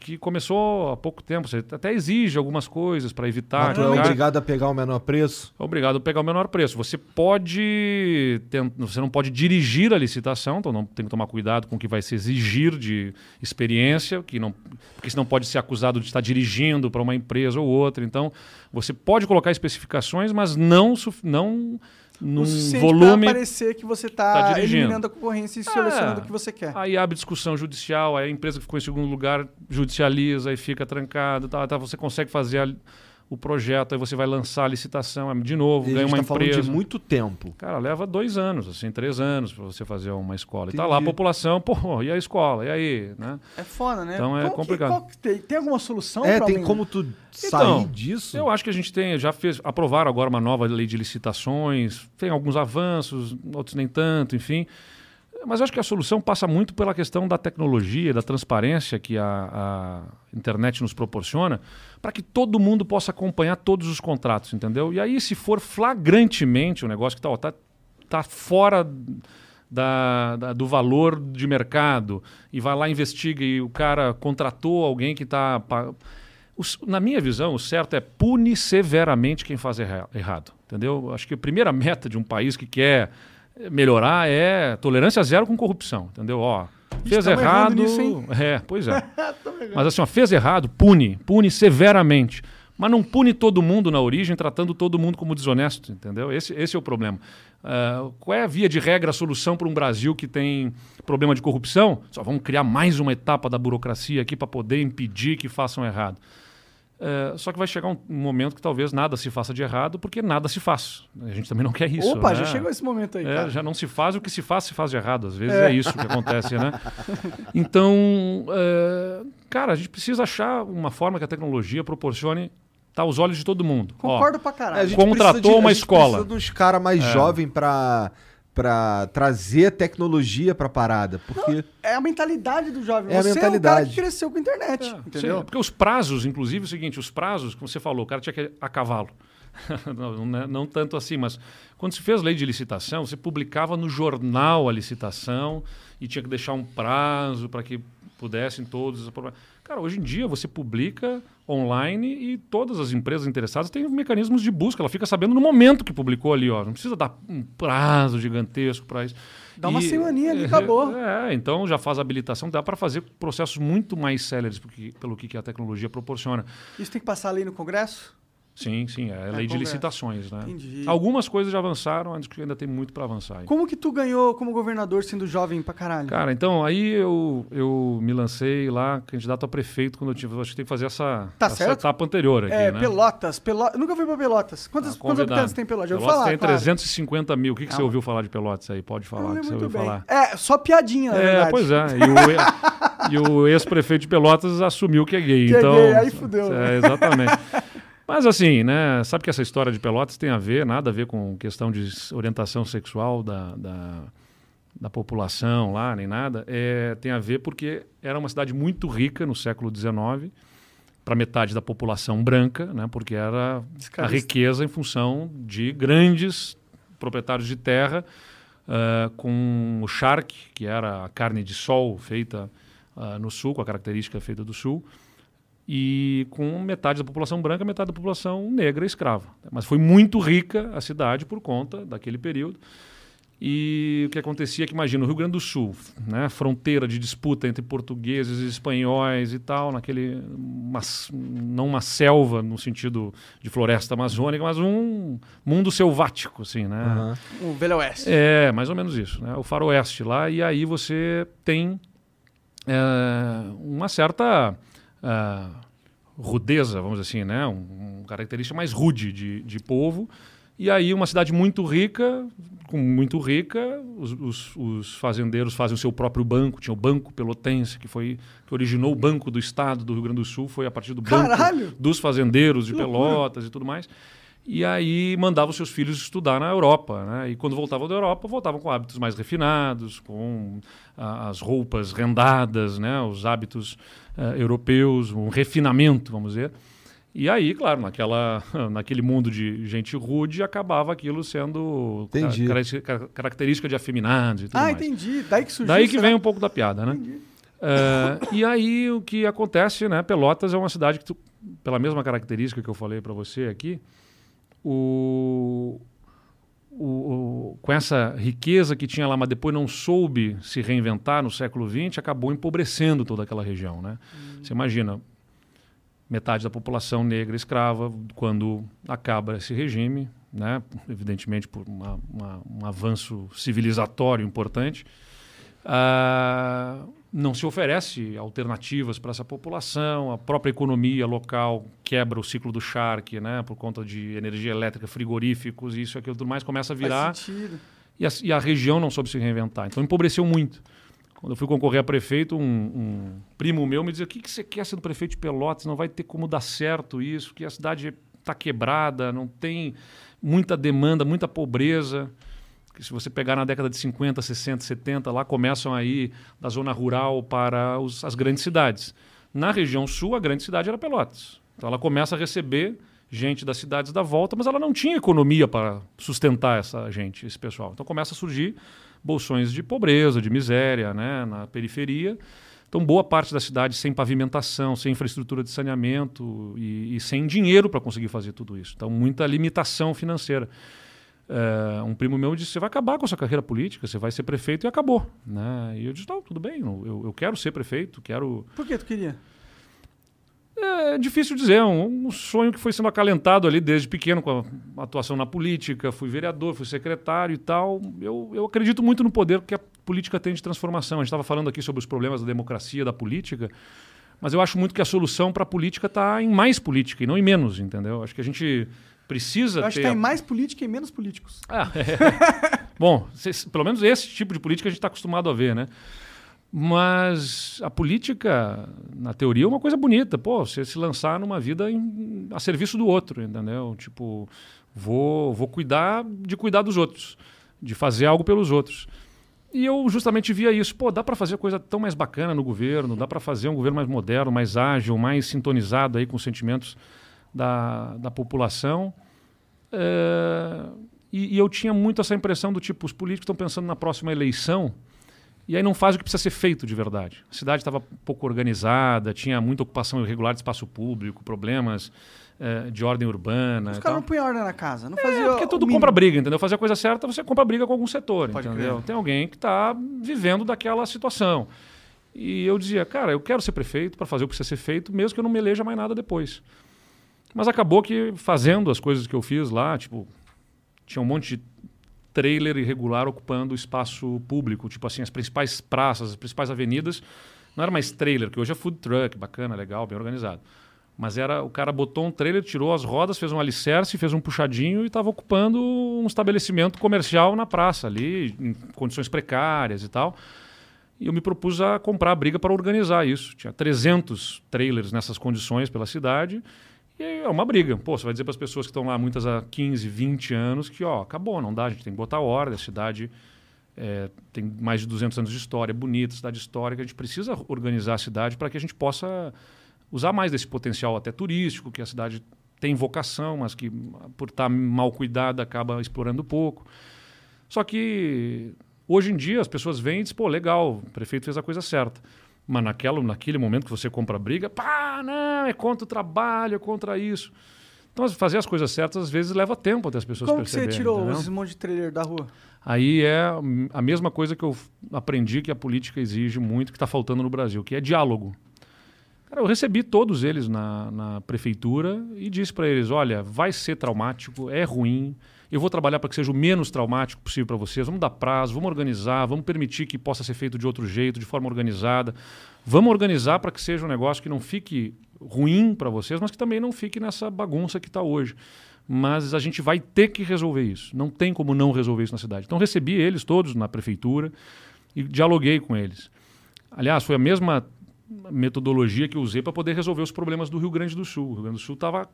que começou há pouco tempo. Você até exige algumas coisas para evitar. Mas é obrigado a pegar o menor preço? É obrigado a pegar o menor preço. Você pode. Você não pode dirigir a licitação, então não tem que tomar cuidado com o que vai se exigir de experiência, que não, porque senão pode ser acusado de estar dirigindo para uma empresa ou outra. Então, você pode colocar especificações, mas não. não num o volume. Para parecer que você está tá eliminando a concorrência e é, selecionando o que você quer. Aí abre discussão judicial, aí a empresa que ficou em segundo lugar judicializa, aí fica trancada, tá, tá, você consegue fazer a, o projeto, aí você vai lançar a licitação, de novo, e ganha uma tá empresa. de muito tempo. Cara, leva dois anos, assim, três anos para você fazer uma escola. Entendi. E tá lá a população, pô, e a escola? E aí? Né? É foda, né? Então é complicado. Que, tem, tem, alguma solução? É, tem como tu sair então, disso? Eu acho que a gente tem, já fez, aprovaram agora uma nova lei de licitações, tem alguns avanços, outros nem tanto, enfim Mas eu acho que a solução passa muito pela questão da tecnologia, da transparência que a, a internet nos proporciona, para que todo mundo possa acompanhar todos os contratos, entendeu? E aí, se for flagrantemente o negócio que está tá, tá fora da, da, do valor de mercado e vai lá investiga e o cara contratou alguém que está na minha visão, o certo é punir severamente quem faz erra errado. Entendeu? Acho que a primeira meta de um país que quer melhorar é tolerância zero com corrupção. Entendeu? Ó, fez errado. Nisso, (laughs) é, pois é. (laughs) Mas assim, ó, fez errado, pune, pune severamente. Mas não pune todo mundo na origem, tratando todo mundo como desonesto, entendeu? Esse, esse é o problema. Uh, qual é a via de regra, a solução para um Brasil que tem problema de corrupção? Só vamos criar mais uma etapa da burocracia aqui para poder impedir que façam errado. É, só que vai chegar um, um, momento que talvez nada se faça de errado, porque nada se faz. A gente também não quer isso. Opa, né? já chegou esse momento aí. É, já não se faz, o que se faz, se faz de errado. Às vezes é, é isso que acontece, né? (laughs) Então, é, cara, a gente precisa achar uma forma que a tecnologia proporcione tá aos olhos de todo mundo. Concordo Ó, pra caralho. A gente contratou de, uma escola. precisa dos caras mais é. jovens para para trazer tecnologia para a parada, porque Não, é a mentalidade do jovem. É você a mentalidade. é o cara que cresceu com a internet, é, entendeu? Sim, porque os prazos, inclusive, é o seguinte, os prazos, como você falou, o cara tinha que ir a cavalo. (laughs) não, não, é, não, tanto assim, mas quando se fez lei de licitação, você publicava no jornal a licitação e tinha que deixar um prazo para que pudessem todos. Cara, hoje em dia você publica online e todas as empresas interessadas têm mecanismos de busca. Ela fica sabendo no momento que publicou ali, ó. Não precisa dar um prazo gigantesco para isso. Dá uma semaninha ali, acabou. É, então já faz habilitação, dá para fazer processos muito mais céleres porque, pelo que a tecnologia proporciona. Isso tem que passar ali no Congresso? Sim, sim, é, é lei de licitações, né? Entendi. Algumas coisas já avançaram, acho que ainda tem muito para avançar. Como que tu ganhou como governador sendo jovem pra caralho? Cara, então, aí eu, eu me lancei lá, candidato a prefeito, quando eu tive. Acho que tem que fazer essa, tá essa certo? etapa anterior aqui, é, né? Pelotas, Pelotas. Nunca fui pra Pelotas. Quantos, ah, quantos habitantes tem Pelotas? Já Pelotas falar, tem claro. 350 mil. O que, que você ouviu falar de Pelotas aí? Pode falar. Que você ouviu bem. falar. É, só piadinha, na É, verdade. pois é. E o, (laughs) ex-prefeito de Pelotas assumiu que é gay. Que então, é gay, aí fudeu. É, né? exatamente. (laughs) Mas assim, né? Sabe que essa história de Pelotas tem a ver, nada a ver com questão de orientação sexual da, da, da população lá, nem nada. É, tem a ver porque era uma cidade muito rica no século XIX, para metade da população branca, né? Porque era a riqueza em função de grandes proprietários de terra, uh, com o charque, que era a carne de sol feita uh, no sul, com a característica feita do sul e com metade da população branca, metade da população negra escrava. Mas foi muito rica a cidade por conta daquele período. E o que acontecia é que, imagina, o Rio Grande do Sul, né, fronteira de disputa entre portugueses e espanhóis e tal, naquele, uma, não uma selva no sentido de floresta amazônica, mas um mundo selvático, assim, né? Uhum. O Velho Oeste. É, mais ou menos isso, né? O faroeste lá, e aí você tem é, uma certa uh, rudeza, vamos dizer assim, né? Um, um característica mais rude de, de povo. E aí uma cidade muito rica, com muito rica, os, os, os, fazendeiros fazem o seu próprio banco. Tinha o Banco Pelotense, que foi que originou o Banco do Estado do Rio Grande do Sul, foi a partir do Caralho! Banco dos Fazendeiros de Pelotas e tudo mais. E aí mandava os seus filhos estudar na Europa. Né? E quando voltavam da Europa, voltavam com hábitos mais refinados, com ah, as roupas rendadas, né? os hábitos uh, europeus, um refinamento, vamos dizer. E aí, claro, naquela, (laughs) naquele mundo de gente rude, acabava aquilo sendo car característica de afeminados e tudo ah, mais. Ah, entendi. Daí que surgiu. Daí que vem um pouco da piada, né? Entendi. Uh, e aí o que acontece, né? Pelotas é uma cidade que, tu, pela mesma característica que eu falei para você aqui, o, o, o, com essa riqueza que tinha lá, mas depois não soube se reinventar no século XX, acabou empobrecendo toda aquela região. Né? Uhum. Você imagina, metade da população negra escrava, quando acaba esse regime, né? evidentemente por uma, uma, um avanço civilizatório importante, uh, não se oferece alternativas para essa população, a própria economia local quebra o ciclo do Shark, né, por conta de energia elétrica, frigoríficos, isso e aquilo tudo mais, começa a virar. E a, e a, região não soube se reinventar. Então empobreceu muito. Quando eu fui concorrer a prefeito, um, um primo meu me dizia: o que, que você quer sendo prefeito de Pelotas? Não vai ter como dar certo isso, que a cidade está quebrada, não tem muita demanda, muita pobreza. Se você pegar na década de 50, 60, 70, lá começam aí da zona rural para os, as grandes cidades. Na região sul, a grande cidade era Pelotas. Então ela começa a receber gente das cidades da volta, mas ela não tinha economia para sustentar essa gente, esse pessoal. Então começa a surgir bolsões de pobreza, de miséria, né, na periferia. Então, boa parte da cidade sem pavimentação, sem infraestrutura de saneamento e, e sem dinheiro para conseguir fazer tudo isso. Então, muita limitação financeira. É, um primo meu disse: você vai acabar com a sua carreira política, você vai ser prefeito e acabou. Né? E eu disse: não, tudo bem, eu, eu quero ser prefeito, quero. Por que tu queria? É difícil dizer, um, um, sonho que foi sendo acalentado ali desde pequeno com a atuação na política, fui vereador, fui secretário e tal. Eu, eu acredito muito no poder que a política tem de transformação. A gente estava falando aqui sobre os problemas da democracia, da política, mas eu acho muito que a solução para a política está em mais política e não em menos, entendeu? Acho que a gente precisa eu acho ter... que está em mais política e menos políticos. Ah, é. (laughs) Bom, pelo menos esse tipo de política a gente está acostumado a ver, né? Mas a política, na teoria, é uma coisa bonita. Pô, você se lançar numa vida em, a serviço do outro, entendeu? Tipo, vou, vou cuidar de cuidar dos outros, de fazer algo pelos outros. E eu justamente via isso. Pô, dá para fazer coisa tão mais bacana no governo, dá para fazer um governo mais moderno, mais ágil, mais sintonizado aí com os sentimentos da, da população. É, e, e eu tinha muito essa impressão do tipo, os políticos estão pensando na próxima eleição e aí não faz o que precisa ser feito de verdade. A cidade estava pouco organizada, tinha muita ocupação irregular de espaço público, problemas eh, de ordem urbana. Os caras não punham ordem na casa, não é, fazia. Porque tudo compra briga, entendeu? Fazer a coisa certa, você compra briga com algum setor, Pode entendeu? crer. Tem alguém que está vivendo daquela situação. E eu dizia, cara, eu quero ser prefeito para fazer o que precisa ser feito, mesmo que eu não me eleja mais nada depois. Mas acabou que fazendo as coisas que eu fiz lá, tipo, tinha um monte de trailer irregular ocupando espaço público, tipo assim, as principais praças, as principais avenidas. Não era mais trailer, que hoje é food truck, bacana, legal, bem organizado. Mas era o cara botou um trailer, tirou as rodas, fez um alicerce, fez um puxadinho e estava ocupando um estabelecimento comercial na praça ali, em condições precárias e tal. E eu me propus a comprar a briga para organizar isso. Tinha 300 trailers nessas condições pela cidade e é uma briga. Pô, você vai dizer para as pessoas que estão lá, muitas há 15, 20 anos, que ó, acabou, não dá, a gente tem que botar ordem, a cidade é, tem mais de 200 anos de história, é bonita, cidade histórica, a gente precisa organizar a cidade para que a gente possa usar mais desse potencial até turístico, que a cidade tem vocação, mas que por estar mal cuidada acaba explorando pouco. Só que hoje em dia as pessoas vêm e dizem, pô, legal, o prefeito fez a coisa certa. Mas naquela, naquele momento que você compra briga, pá, não, é contra o trabalho, é contra isso. Então, fazer as coisas certas às vezes leva tempo até as pessoas Como que você perceberem. tirou entendeu? esse monte de trailer da rua? Aí é a mesma coisa que eu aprendi que a política exige muito, que está faltando no Brasil, que é diálogo. Cara, eu recebi todos eles na, na prefeitura e disse para eles: olha, vai ser traumático, é ruim. Eu vou trabalhar para que seja o menos traumático possível para vocês. Vamos dar prazo, vamos organizar, vamos permitir que possa ser feito de outro jeito, de forma organizada. Vamos organizar para que seja um negócio que não fique ruim para vocês, mas que também não fique nessa bagunça que está hoje. Mas a gente vai ter que resolver isso. Não tem como não resolver isso na cidade. Então recebi eles todos na prefeitura e dialoguei com eles. Aliás, foi a mesma metodologia que eu usei para poder resolver os problemas do Rio Grande do Sul. O Rio Grande do Sul estava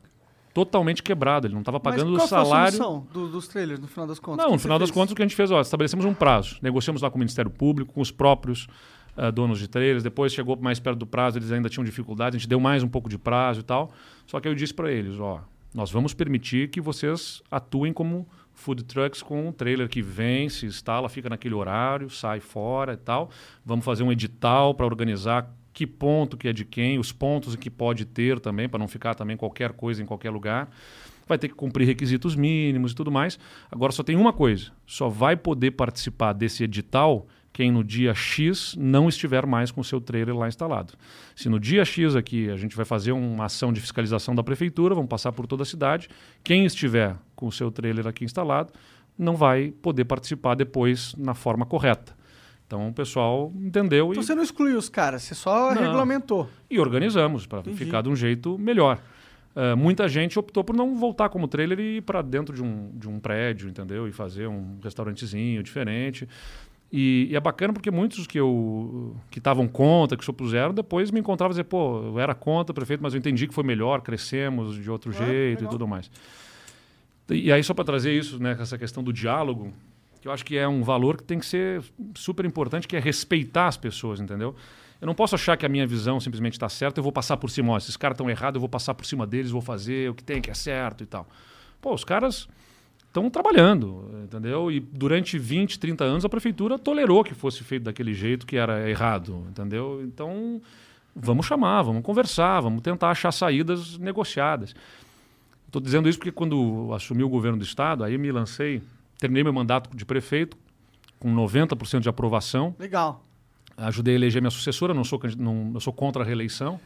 totalmente quebrado, ele não estava pagando Mas o qual salário. Foi a do- dos trailers, no final das contas? Não, O no final das fez? contas, o que a gente fez, ó, estabelecemos um prazo. Negociamos lá com o Ministério Público, com os próprios ah, donos de trailers. Depois chegou mais perto do prazo, eles ainda tinham dificuldade, a gente deu mais um pouco de prazo e tal. Só que eu disse para eles, ó, nós vamos permitir que vocês atuem como food trucks com um trailer que vem, se instala, fica naquele horário, sai fora e tal. Vamos fazer um edital para organizar que ponto que é de quem, os pontos que pode ter também, para não ficar também qualquer coisa em qualquer lugar vai ter que cumprir requisitos mínimos e tudo mais. Agora só tem uma coisa: só vai poder participar desse edital quem no dia X não estiver mais com o seu trailer lá instalado. Se no dia X aqui a gente vai fazer uma ação de fiscalização da prefeitura, vamos passar por toda a cidade, quem estiver com o seu trailer aqui instalado não vai poder participar depois na forma correta. Então o pessoal entendeu Então e você não excluiu os caras, você só Não. regulamentou. e organizamos para ficar de um jeito melhor. Uh, muita gente optou por não voltar como trailer e ir para dentro de um, de um prédio, entendeu? E fazer um restaurantezinho diferente. E, e é bacana porque muitos que eu que estavam contra, que se opuseram, depois me encontravam e dizer, pô, eu era contra, prefeito, mas eu entendi que foi melhor, crescemos de outro Ah, jeito legal. e tudo mais. E, e aí, só para trazer isso, né, essa questão do diálogo, que eu acho que é um valor que tem que ser super importante, que é respeitar as pessoas, entendeu? Eu não posso achar que a minha visão simplesmente está certa, eu vou passar por cima, ó, esses caras estão errados, eu vou passar por cima deles, vou fazer o que tem que é certo e tal. Pô, os caras estão trabalhando, entendeu? E durante 20, 30 anos a prefeitura tolerou que fosse feito daquele jeito que era errado, entendeu? Então, vamos chamar, vamos conversar, vamos tentar achar saídas negociadas. Estou dizendo isso porque quando assumi o governo do estado, aí me lancei, terminei meu mandato de prefeito com 90% de aprovação. Legal. Ajudei a eleger minha sucessora, não sou, não, eu sou contra a reeleição.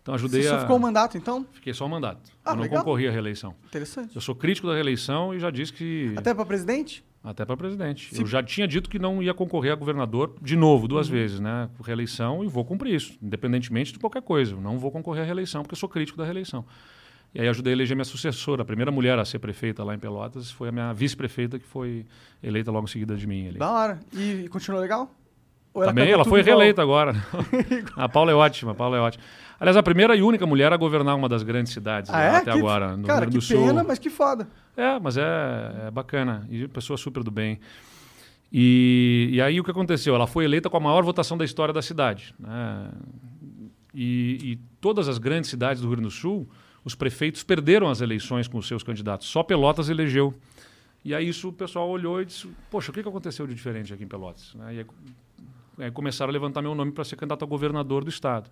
Então ajudei Você só a... ficou o mandato, então? Fiquei só o mandato. Ah, eu não legal. concorri à reeleição. Interessante. Eu sou crítico da reeleição e já disse que. Até pra presidente? Até para presidente. Se- Eu já tinha dito que não ia concorrer a governador de novo, duas Uhum. vezes, né? Reeleição e vou cumprir isso, independentemente de qualquer coisa. Eu não vou concorrer à reeleição porque eu sou crítico da reeleição. E aí ajudei a eleger minha sucessora. A primeira mulher a ser prefeita lá em Pelotas foi a minha vice-prefeita, que foi eleita logo em seguida de mim. Ali. Da hora. E, e continuou legal? Ou Também, ela foi reeleita agora. (laughs) a Paula é ótima, a Paula é ótima. Aliás, a primeira e única mulher a governar uma das grandes cidades Ah, lá é? até Que- agora, no Cara, Rio que Grande do Sul. pena, mas que foda. É, mas é, é bacana. E pessoa super do bem. E, e aí o que aconteceu? Ela foi eleita com a maior votação da história da cidade. né? E, e todas as grandes cidades do Rio Grande do Sul, os prefeitos perderam as eleições com os seus candidatos. Só Pelotas elegeu. E aí isso o pessoal olhou e disse: Poxa, o que que aconteceu de diferente aqui em Pelotas? Né? E aí, aí começaram a levantar meu nome para ser candidato a governador do estado.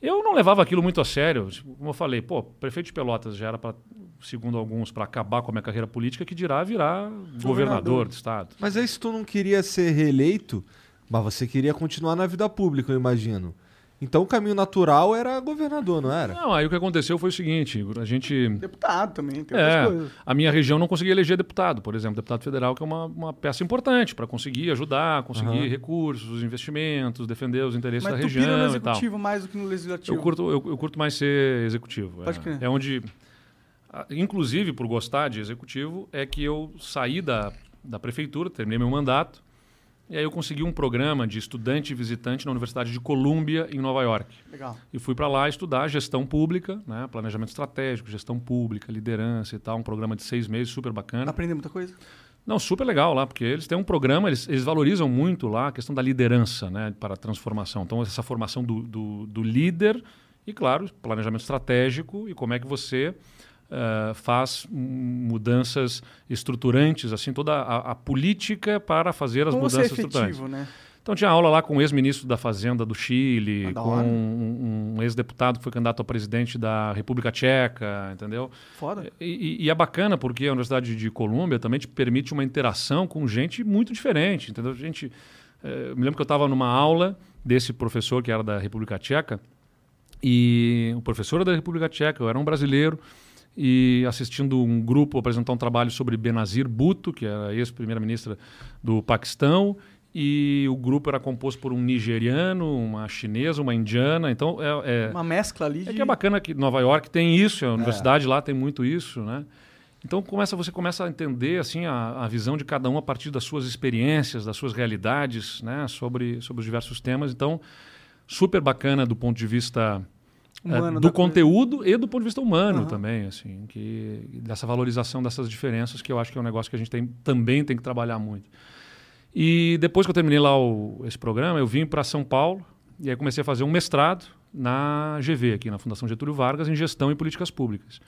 Eu não levava aquilo muito a sério. Tipo, Como eu falei, pô, prefeito de Pelotas já era, pra, segundo alguns, para acabar com a minha carreira política, que dirá virar governador do estado. Mas aí se tu não queria ser reeleito, mas você queria continuar na vida pública, eu imagino. Então o caminho natural era governador, não era? Não, aí o que aconteceu foi o seguinte: a gente. Deputado também, tem É, outras coisas. a minha região não conseguia eleger deputado, por exemplo, deputado federal, que é uma, uma peça importante para conseguir ajudar, conseguir Aham. recursos, investimentos, defender os interesses Mas da tu pira no região e tal. executivo mais do que no legislativo. Eu curto, eu, eu curto mais ser executivo. Pode é, crer. é onde, ah, inclusive por gostar de executivo, é que eu saí da, da prefeitura, terminei meu mandato, e aí eu consegui um programa de estudante visitante na Universidade de Columbia, em Nova York. Legal. E fui para lá estudar gestão pública, né, planejamento estratégico, gestão pública, liderança e tal, um programa de seis meses super bacana. Aprender muita coisa. Não, super legal lá, porque eles têm um programa, eles, eles valorizam muito lá a questão da liderança né, para a transformação. Então, essa formação do, do, do líder e, claro, planejamento estratégico e como é que você eh, faz mudanças estruturantes, assim, toda a, a política para fazer as Como mudanças estruturantes. efetivo, né? Então, tinha aula lá com o ex-ministro da Fazenda do Chile, Ah, da com um, um ex-deputado que foi candidato a presidente da República Tcheca, entendeu? Foda. E, e- e é bacana porque a Universidade de Colômbia também te permite uma interação com gente muito diferente, entendeu? Gente, eh, eu me lembro que eu estava numa aula desse professor que era da República Tcheca e o professor da República Tcheca, eu era um brasileiro e assistindo um grupo apresentar um trabalho sobre Benazir Bhutto, que era ex-primeira-ministra do Paquistão, e o grupo era composto por um nigeriano, uma chinesa, uma indiana, então é- é, Uma mescla ali de... é que é bacana que Nova York tem isso, a universidade lá tem muito isso, né? Então começa, você começa a entender assim a, a visão de cada um a partir das suas experiências, das suas realidades, né? Sobre, sobre os diversos temas. Então super bacana do ponto de vista Humano do da coisa. conteúdo e do ponto de vista humano Aham. também, assim, que dessa valorização dessas diferenças que eu acho que é um negócio que a gente tem, também tem que trabalhar muito. E depois que eu terminei lá o- esse programa, eu vim para São Paulo e aí comecei a fazer um mestrado na GV, aqui na Fundação Getúlio Vargas, em Gestão e Políticas Públicas.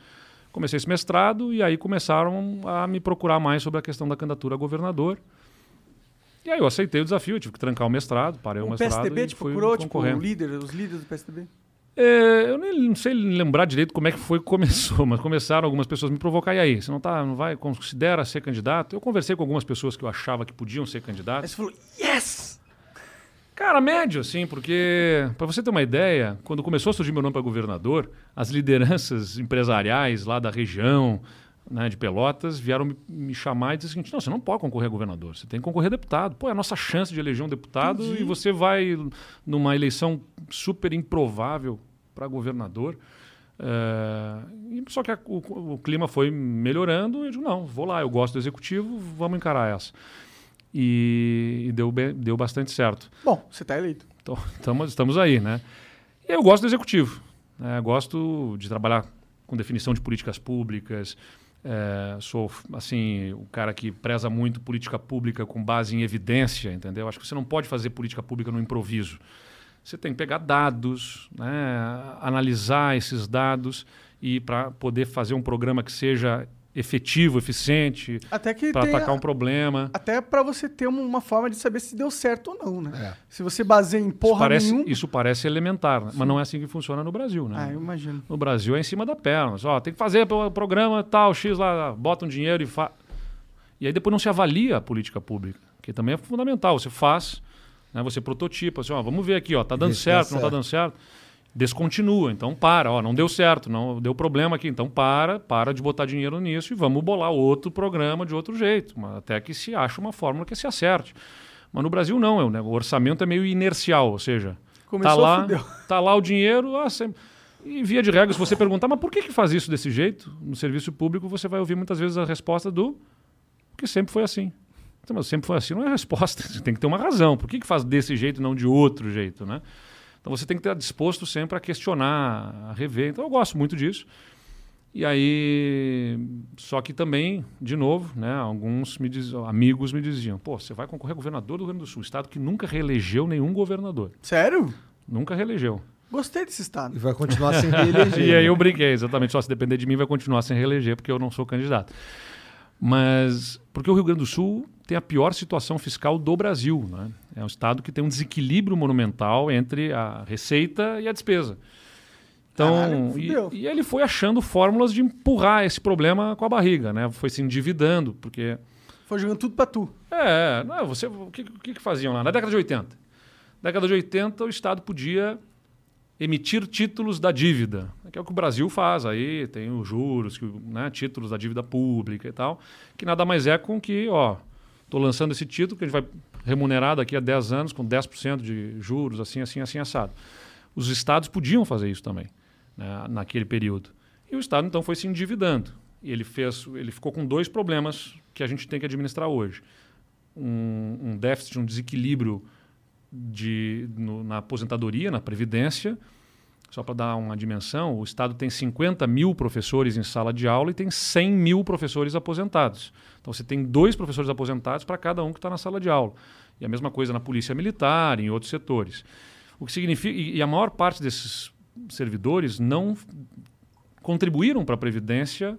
Comecei esse mestrado e aí começaram a me procurar mais sobre a questão da candidatura a governador. E aí eu aceitei o desafio, tive que trancar o mestrado, parei o, O mestrado PSDB e te procurou, tipo, o líder, os líderes do PSDB? É, eu nem não sei lembrar direito como é que foi que começou, (laughs) mas começaram algumas pessoas a me provocar. E aí, você não tá, não vai, considera ser candidato? Eu conversei com algumas pessoas que eu achava que podiam ser Aí candidatos. você falou, yes! Cara, médio, assim, porque, para você ter uma ideia, quando começou a surgir meu nome para governador, as lideranças (laughs) empresariais lá da região, né, de Pelotas, vieram me, me chamar e dizer o seguinte: não, você não pode concorrer a governador, você tem que concorrer a deputado. Pô, é a nossa chance de eleger um deputado Entendi. e você vai numa eleição super improvável para governador. É, e só que a- o, o clima foi melhorando e eu digo, não, vou lá, eu gosto do executivo, vamos encarar essa. E, e deu, deu bastante certo. Bom, você tá eleito. Então, tamo- estamos aí, né? E eu gosto do executivo. né? Gosto de trabalhar com definição de políticas públicas, É, sou, assim, o cara que preza muito política pública com base em evidência, entendeu? Acho que você não pode fazer política pública no improviso. Você tem que pegar dados, né, analisar esses dados e para poder fazer um programa que seja efetivo, eficiente, Até que para atacar um problema. Até pra você ter uma, forma de saber se deu certo ou não, né? É. Se você baseia em Isso porra parece, nenhuma... isso parece elementar, né? mas não é assim que funciona no Brasil, né? Ah, eu imagino. No Brasil é em cima da perna. Ó, tem que fazer o programa tal, X lá, bota um dinheiro e faz. E aí depois não se avalia a política pública, que também é fundamental. Você faz, né, você prototipa, assim, ó, vamos ver aqui, ó, tá dando se dá certo, não tá certo. dando certo. Descontinua, então para, ó, não deu certo, não deu problema aqui, então para, para de botar dinheiro nisso e vamos bolar outro programa de outro jeito, mas até que se ache uma fórmula que se acerte. Mas no Brasil não, é, o né, o orçamento é meio inercial, ou seja, Começou, tá lá, fudeu. tá lá o dinheiro, ah, sempre- e via de regra, se você perguntar, mas por que, que faz isso desse jeito? No serviço público, você vai ouvir muitas vezes a resposta do porque sempre foi assim. Então, mas sempre foi assim, não é a resposta. Você (laughs) tem que ter uma razão. Por que, que faz desse jeito e não de outro jeito, né? Então você tem que estar disposto sempre a questionar, a rever. Então eu gosto muito disso. E aí, só que também, de novo, né, alguns me diz, amigos me diziam, pô, você vai concorrer a governador do Rio Grande do Sul, estado que nunca reelegeu nenhum governador. Sério? Nunca reelegeu. Gostei desse estado. E vai continuar sem reeleger. (laughs) E aí eu brinquei, exatamente. Só se depender de mim, vai continuar sem reeleger, porque eu não sou candidato. Mas porque o Rio Grande do Sul tem a pior situação fiscal do Brasil. Né? É um estado que tem um desequilíbrio monumental entre a receita e a despesa. Então, Caralho, e, e ele foi achando fórmulas de empurrar esse problema com a barriga, né? Foi se endividando, porque Foi jogando tudo pra tu. é, não, você, o que, o que faziam lá? Na década de 80. Na década de 80, o Estado podia emitir títulos da dívida, que é o que o Brasil faz aí, tem os juros, né, títulos da dívida pública e tal, que nada mais é com que, ó, estou lançando esse título que a gente vai remunerar daqui a 10 anos com 10% de juros, assim, assim, assim, assado. Os estados podiam fazer isso também, né, naquele período. E o Estado, então, foi se endividando. E ele, fez, ele ficou com dois problemas que a gente tem que administrar hoje. Um, um déficit, um desequilíbrio de, no- na aposentadoria, na previdência. Só para dar uma dimensão, o Estado tem 50 mil professores em sala de aula e tem 100 mil professores aposentados. Então você tem dois professores aposentados para cada um que está na sala de aula. E a mesma coisa na polícia militar, em outros setores. O que significa. E, a maior parte desses servidores não contribuíram para a Previdência,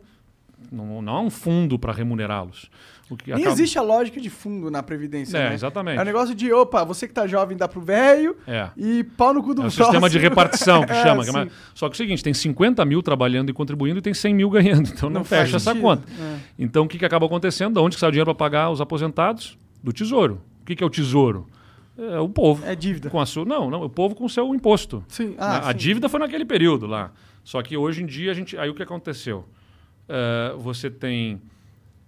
não, não há um fundo para remunerá-los. Que Nem acaba- existe a lógica de fundo na Previdência, É, né? exatamente. É um negócio de, opa, você que tá jovem dá pro velho É. e pau no cu do É o próximo. sistema de repartição que (laughs) É, chama. que é mais- Só que é o seguinte, tem 50 mil trabalhando e contribuindo e tem 100 mil ganhando. Então não, Não fecha essa conta. É. Então o que, que acaba acontecendo? Da onde que sai o dinheiro para pagar os aposentados? Do tesouro. O que, que é o tesouro? É o povo. É dívida. Com a sua, não, não, o povo com o seu imposto. Sim. Né? Ah, a sim. dívida foi naquele período lá. Só que hoje em dia a gente. Aí o que aconteceu? Eh, você tem.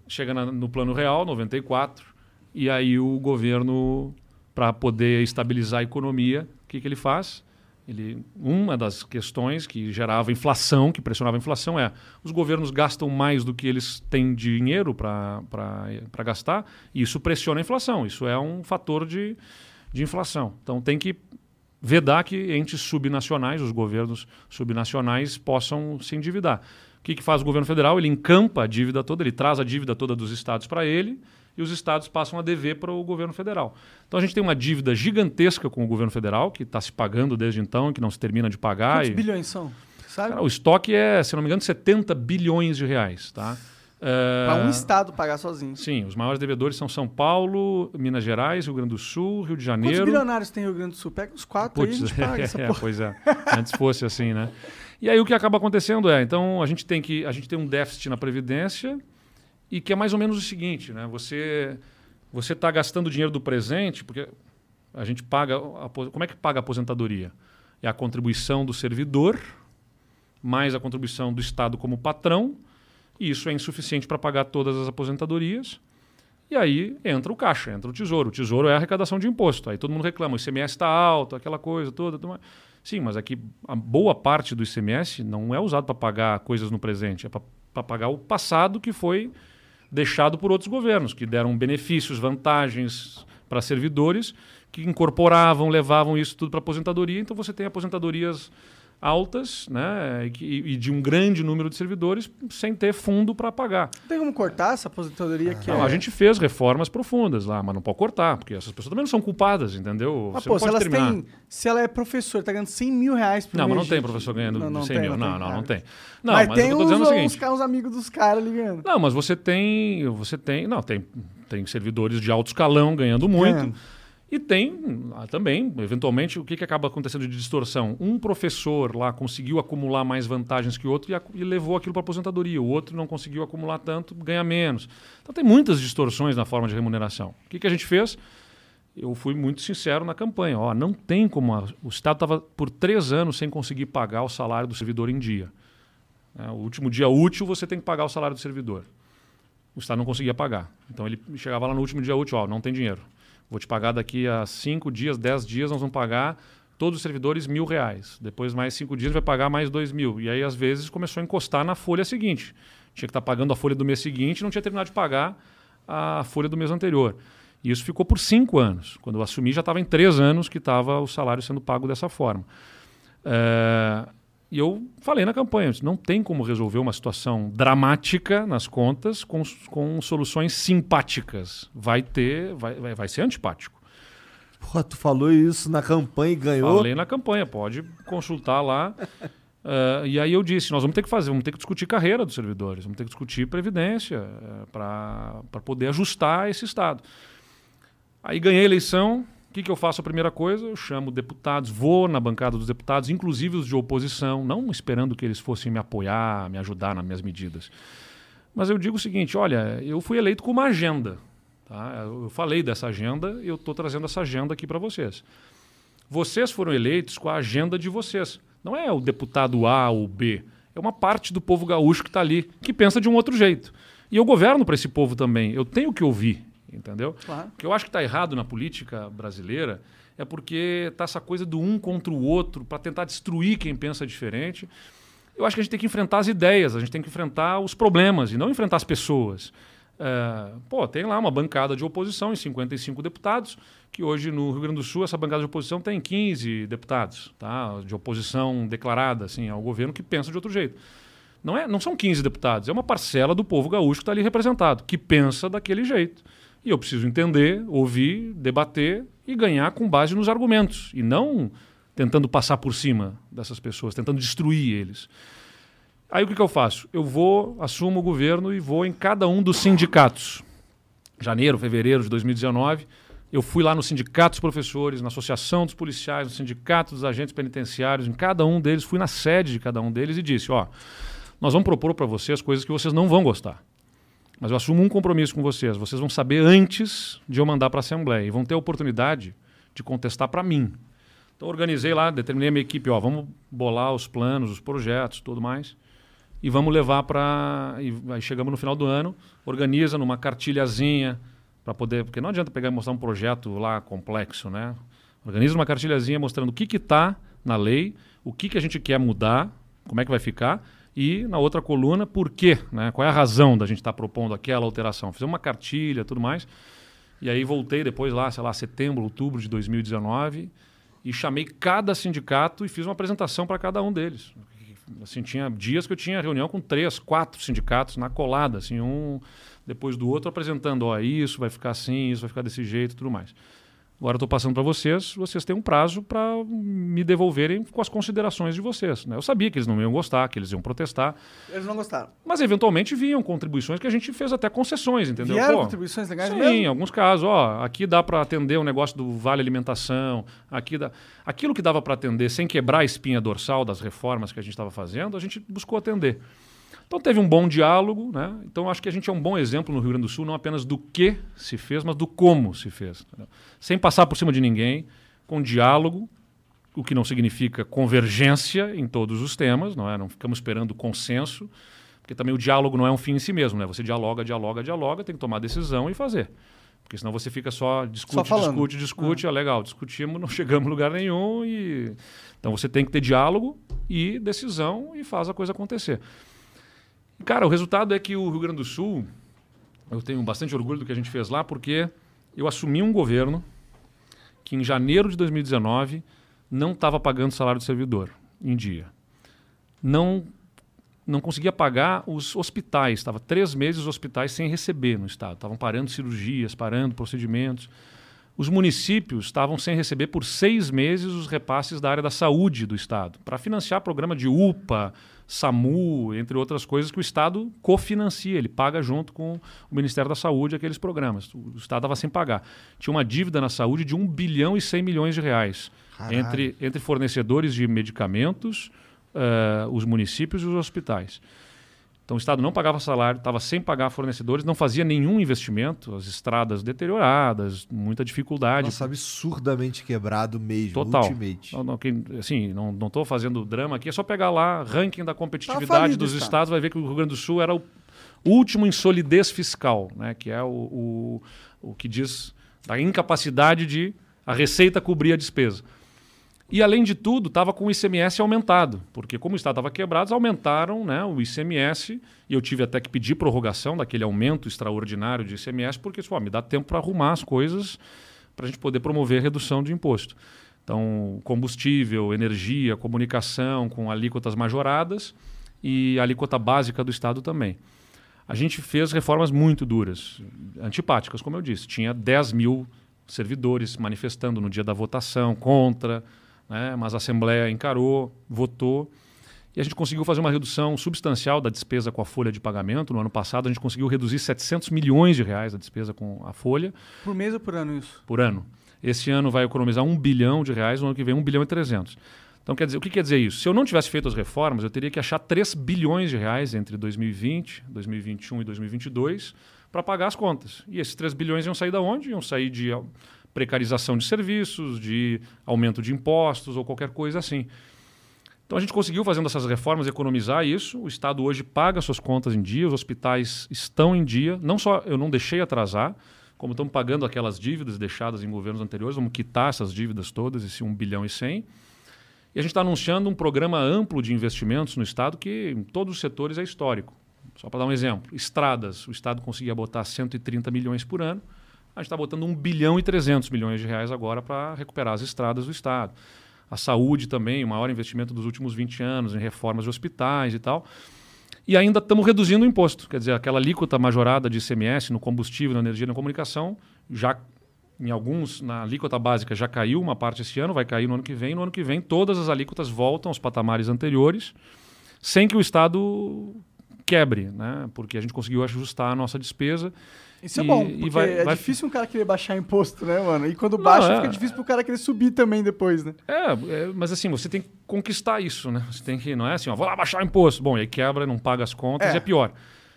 Chega na- no plano real, 94, e aí o governo, para poder estabilizar a economia, o que, que ele faz? Ele, uma das questões que gerava inflação, que pressionava a inflação, é os governos gastam mais do que eles têm dinheiro para gastar, e isso pressiona a inflação. Isso é um fator de, de inflação. Então tem que vedar que entes subnacionais, os governos subnacionais, possam se endividar. O que, que faz o governo federal? Ele encampa a dívida toda, ele traz a dívida toda dos estados para ele e os estados passam a dever para o governo federal. Então a gente tem uma dívida gigantesca com o governo federal, que está se pagando desde então, que não se termina de pagar. Quantos e- bilhões são? Sabe? Cara, o estoque é, se não me engano, 70 bilhões de reais. Tá? É, Pra um estado pagar sozinho. Sim, os maiores devedores são São Paulo, Minas Gerais, Rio Grande do Sul, Rio de Quantos Janeiro. bilionários tem Rio Grande do Sul? Pega uns quatro aí e a gente paga essa (laughs) é, porra. pois é. Antes fosse assim, né? E aí o que acaba acontecendo é, então a gente tem que a gente tem um déficit na previdência e que é mais ou menos o seguinte, né? Você você está gastando dinheiro do presente porque a gente paga como é que paga a aposentadoria? É a contribuição do servidor mais a contribuição do Estado como patrão e isso é insuficiente para pagar todas as aposentadorias. E aí entra o caixa, entra o tesouro. O tesouro é a arrecadação de imposto. Aí todo mundo reclama, o ICMS está alto, aquela coisa toda. tudo mais. Sim, mas aqui a boa parte do ICMS não é usado para pagar coisas no presente, é para pagar o passado que foi deixado por outros governos, que deram benefícios, vantagens para servidores, que incorporavam, levavam isso tudo para aposentadoria. Então você tem aposentadorias altas né, e, e de um grande número de servidores sem ter fundo para pagar. Não tem como cortar essa aposentadoria que Não, é... a gente fez reformas profundas lá, mas não pode cortar, porque essas pessoas também não são culpadas, entendeu? Mas, Você pô, se elas terminar. têm... Se ela é professora, tá ganhando 100 mil reais por Não, mas mês não tem professor ganhando Não, não 100 tem, mil. Não, não, não tem. Não, mas, mas, tem eu tô uns, dizendo o uns, seguinte. uns amigos dos caras ligando. Não, mas você tem. Você tem. Não, tem, tem servidores de alto escalão ganhando muito. Ganhando. E tem ah, também, eventualmente, o que, que acaba acontecendo de distorção? Um professor lá conseguiu acumular mais vantagens que o outro e, e levou aquilo para aposentadoria. O outro não conseguiu acumular tanto, ganha menos. Então tem muitas distorções na forma de remuneração. O que, que a gente fez? Eu fui muito sincero na campanha. Ó, não tem como. a- o Estado estava por três anos sem conseguir pagar o salário do servidor em dia. É, o último dia útil você tem que pagar o salário do servidor. O Estado não conseguia pagar. Então ele chegava lá no último dia útil, ó, não tem dinheiro. Vou te pagar daqui a cinco dias, dez dias, nós vamos pagar todos os servidores mil reais. Depois mais cinco dias vai pagar mais dois mil. E aí às vezes começou a encostar na folha seguinte. Tinha que estar pagando a folha do mês seguinte, não tinha terminado de pagar a folha do mês anterior. E isso ficou por cinco anos. Quando eu assumi já estava em três anos que estava o salário sendo pago dessa forma. É, e eu falei na campanha, não tem como resolver uma situação dramática nas contas com, com soluções simpáticas. Vai ter, vai, vai, vai ser antipático. Porra, tu falou isso na campanha e ganhou. Falei na campanha, pode consultar lá. (laughs) Eh, e aí eu disse, nós vamos ter que fazer, vamos ter que discutir carreira dos servidores, vamos ter que discutir previdência para poder ajustar esse Estado. Aí ganhei a eleição, o que, que eu faço a primeira coisa? Eu chamo deputados, vou na bancada dos deputados, inclusive os de oposição, não esperando que eles fossem me apoiar, me ajudar nas minhas medidas. Mas eu digo o seguinte, olha, eu fui eleito com uma agenda. Tá? Eu falei dessa agenda e eu estou trazendo essa agenda aqui para vocês. Vocês foram eleitos com a agenda de vocês. Não é o deputado A ou B. É uma parte do povo gaúcho que está ali, que pensa de um outro jeito. E eu governo para esse povo também. Eu tenho que ouvir, entendeu? Claro. O que eu acho que está errado na política brasileira é porque está essa coisa do um contra o outro para tentar destruir quem pensa diferente. Eu acho que a gente tem que enfrentar as ideias, a gente tem que enfrentar os problemas e não enfrentar as pessoas. É, pô, tem lá uma bancada de oposição em 55 deputados, que hoje no Rio Grande do Sul essa bancada de oposição tem 15 deputados, tá? de oposição declarada assim, ao governo que pensa de outro jeito. Não, é, não são 15 deputados, é uma parcela do povo gaúcho que está ali representado, que pensa daquele jeito. E eu preciso entender, ouvir, debater e ganhar com base nos argumentos, e não tentando passar por cima dessas pessoas, tentando destruir eles. Aí o que, que eu faço? Eu vou, assumo o governo e vou em cada um dos sindicatos. Janeiro, fevereiro de 2019, eu fui lá no sindicato dos professores, na associação dos policiais, no sindicato dos agentes penitenciários, em cada um deles, fui na sede de cada um deles e disse: ó, nós vamos propor para vocês coisas que vocês não vão gostar. Mas eu assumo um compromisso com vocês. Vocês vão saber antes de eu mandar para a Assembleia e vão ter a oportunidade de contestar para mim. Então organizei lá, determinei a minha equipe, ó, vamos bolar os planos, os projetos, tudo mais e vamos levar para. Aí chegamos no final do ano, organiza numa cartilhazinha para poder. Porque não adianta pegar e mostrar um projeto lá complexo, né? Organiza uma cartilhazinha mostrando o que está na lei, o que, que a gente quer mudar, como é que vai ficar, e na outra coluna, por quê, né? Qual é a razão da gente estar tá propondo aquela alteração? Fizemos uma cartilha tudo mais. E aí voltei depois lá, sei lá, setembro, outubro de 2019 e chamei cada sindicato e fiz uma apresentação para cada um deles assim tinha dias que eu tinha reunião com três, quatro sindicatos na colada, assim um depois do outro apresentando, ó, isso vai ficar assim, isso vai ficar desse jeito, tudo mais. Agora estou passando para vocês, vocês têm um prazo para me devolverem com as considerações de vocês. Né? Eu sabia que eles não iam gostar, que eles iam protestar, Eles não gostaram. mas eventualmente vinham contribuições que a gente fez até concessões, entendeu? Vieram Pô, contribuições legais Sim, mesmo? em alguns casos, ó, aqui dá para atender o negócio do vale alimentação, aqui dá, aquilo que dava para atender sem quebrar a espinha dorsal das reformas que a gente estava fazendo, a gente buscou atender. Então teve um bom diálogo, né? Então acho que a gente é um bom exemplo no Rio Grande do Sul, não apenas do que se fez, mas do como se fez. entendeu? Sem passar por cima de ninguém, com diálogo, o que não significa convergência em todos os temas, não é? Não ficamos esperando consenso, porque também o diálogo não é um fim em si mesmo, né? Você dialoga, dialoga, dialoga, tem que tomar decisão e fazer. Porque senão você fica só discute, Só discute, discute, é legal, discutimos, não (laughs) chegamos em lugar nenhum e então você tem que ter diálogo e decisão e faz a coisa acontecer. Cara, o resultado é que o Rio Grande do Sul, eu tenho bastante orgulho do que a gente fez lá, porque eu assumi um governo que em janeiro de 2019 não estava pagando salário do servidor. em dia. Não não conseguia pagar os hospitais. Estava três meses os hospitais sem receber no estado. Estavam parando cirurgias, parando procedimentos. Os municípios estavam sem receber por seis meses os repasses da área da saúde do estado, para financiar programa de UPA, SAMU, entre outras coisas que o Estado cofinancia, ele paga junto com o Ministério da Saúde aqueles programas. O Estado estava sem pagar. Tinha uma dívida na saúde de 1 bilhão e 100 milhões de reais entre, entre fornecedores de medicamentos, uh, os municípios e os hospitais. Então o Estado não pagava salário, estava sem pagar fornecedores, não fazia nenhum investimento, as estradas deterioradas, muita dificuldade. Nossa, absurdamente quebrado mesmo, Total. ultimate. Não, não, que, assim, não estou fazendo drama aqui, é só pegar lá ranking da Tá competitividade falido dos estado. estados, vai ver que o Rio Grande do Sul era o último em solidez fiscal, né? que é o, o, o que diz da incapacidade de a receita cobrir a despesa. E, além de tudo, estava com o ICMS aumentado, porque como o Estado estava quebrado, aumentaram né, o ICMS, e eu tive até que pedir prorrogação daquele aumento extraordinário de ICMS, porque pô, me dá tempo para arrumar as coisas para a gente poder promover redução de imposto. Então, combustível, energia, comunicação com alíquotas majoradas e alíquota básica do Estado também. A gente fez reformas muito duras, antipáticas, como eu disse. Tinha 10 mil servidores manifestando no dia da votação contra, né? mas a Assembleia encarou, votou. E a gente conseguiu fazer uma redução substancial da despesa com a folha de pagamento. No ano passado, a gente conseguiu reduzir 700 milhões de reais a despesa com a folha Por mês ou por ano isso? por ano. Esse ano vai economizar 1 bilhão de reais, no ano que vem 1 bilhão e 300. Então, quer dizer, o que quer dizer isso? Se eu não tivesse feito as reformas, eu teria que achar 3 bilhões de reais entre 2020, 2021 e 2022 para pagar as contas. E esses 3 bilhões iam sair da onde? Iam sair de precarização de serviços, de aumento de impostos ou qualquer coisa assim. Então a gente conseguiu, fazendo essas reformas, economizar isso. O Estado hoje paga suas contas em dia, os hospitais estão em dia. Não só eu não deixei atrasar, como estamos pagando aquelas dívidas deixadas em governos anteriores, vamos quitar essas dívidas todas, esse 1 bilhão e 100. E a gente está anunciando um programa amplo de investimentos no Estado que em todos os setores é histórico. Só para dar um exemplo, estradas, o Estado conseguia botar 130 milhões por ano, a gente está botando 1 bilhão e 300 milhões de reais agora para recuperar as estradas do Estado. A saúde também, o maior investimento dos últimos 20 anos em reformas de hospitais e tal. E ainda estamos reduzindo o imposto. Quer dizer, aquela alíquota majorada de ICMS no combustível, na energia e na comunicação, já em alguns, na alíquota básica já caiu uma parte esse ano, vai cair no ano que vem. No ano que vem, todas as alíquotas voltam aos patamares anteriores, sem que o Estado quebre, né? porque a gente conseguiu ajustar a nossa despesa. Isso é E- bom, e porque vai- é vai- difícil um cara querer baixar imposto, né, mano? E quando Não, baixa, é. fica difícil pro cara querer subir também depois, né? É, é, mas assim, você tem que conquistar isso, né? Você tem que, não é assim, ó, vou lá baixar imposto. Bom, e aí quebra, não paga as contas, É. é, pior.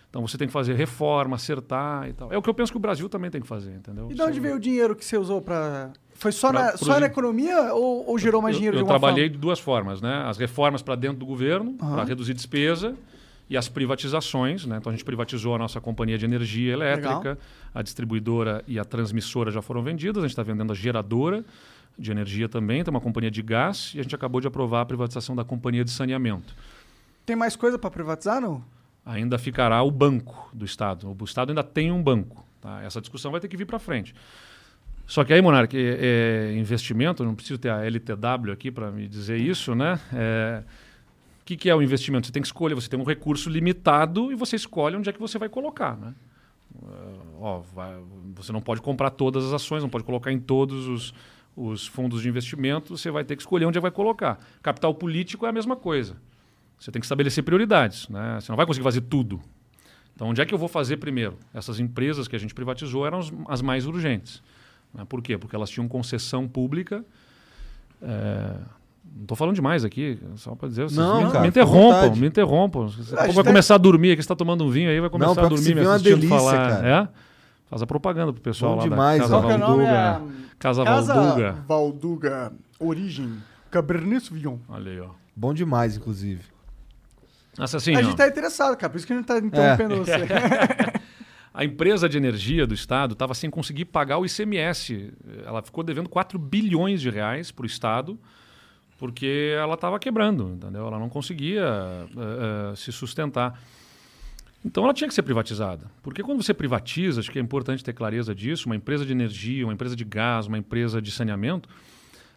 Então você tem que fazer reforma, acertar e tal. É o que eu penso que o Brasil também tem que fazer, entendeu? E de onde veio o dinheiro que você usou pra. Foi só, Pra- na, só na economia ou, ou gerou mais Eu- dinheiro eu, de alguma trabalhei forma? de duas formas, né? As reformas para dentro do governo, Aham. para reduzir despesa, e as privatizações, né? Então a gente privatizou a nossa companhia de energia elétrica, a distribuidora e a transmissora já foram vendidas, a gente está vendendo a geradora de energia também, tem uma companhia de gás, e a gente acabou de aprovar a privatização da companhia de saneamento. Tem mais coisa pra privatizar, não? ainda ficará o banco do Estado. O Estado ainda tem um banco. tá? Essa discussão vai ter que vir para frente. Só que aí, Monark, é, é investimento, não preciso ter a LTW aqui para me dizer isso, né? É, que, que é o investimento? Você tem que escolher, você tem um recurso limitado e você escolhe onde é que você vai colocar, né? Ah, ó, vai- você não pode comprar todas as ações, não pode colocar em todos os, os fundos de investimento, você vai ter que escolher onde é vai colocar. Capital político é a mesma coisa. Você tem que estabelecer prioridades, né? Você não vai conseguir fazer tudo. Então, onde é que eu vou fazer primeiro? Essas empresas que a gente privatizou eram as, as mais urgentes. né? Por quê? Porque elas tinham concessão pública. é, Não estou falando demais aqui, só para dizer. Vocês Não, me, cara, me interrompam, me interrompam. Você vai tá- começar a dormir aqui, você está tomando um vinho aí, vai começar pior a dormir me é assistindo delícia, falar. cara. É? Faz a propaganda pro pessoal Bom lá demais, da Casa é o nome? Valduga. É... Casa, Casa Valduga. Valduga. Origem. Cabernet Sauvignon. Olha aí, ó. Bom demais, inclusive. Nossa, assim, a gente tá interessado, cara. Por isso que a gente tá interrompendo É. você. (laughs) A empresa de energia do Estado estava sem conseguir pagar o ICMS. Ela ficou devendo 4 bilhões de reais para o Estado, porque ela estava quebrando, entendeu? Ela não conseguia eh, eh, se sustentar. Então ela tinha que ser privatizada. Porque quando você privatiza, acho que é importante ter clareza disso, uma empresa de energia, uma empresa de gás, uma empresa de saneamento,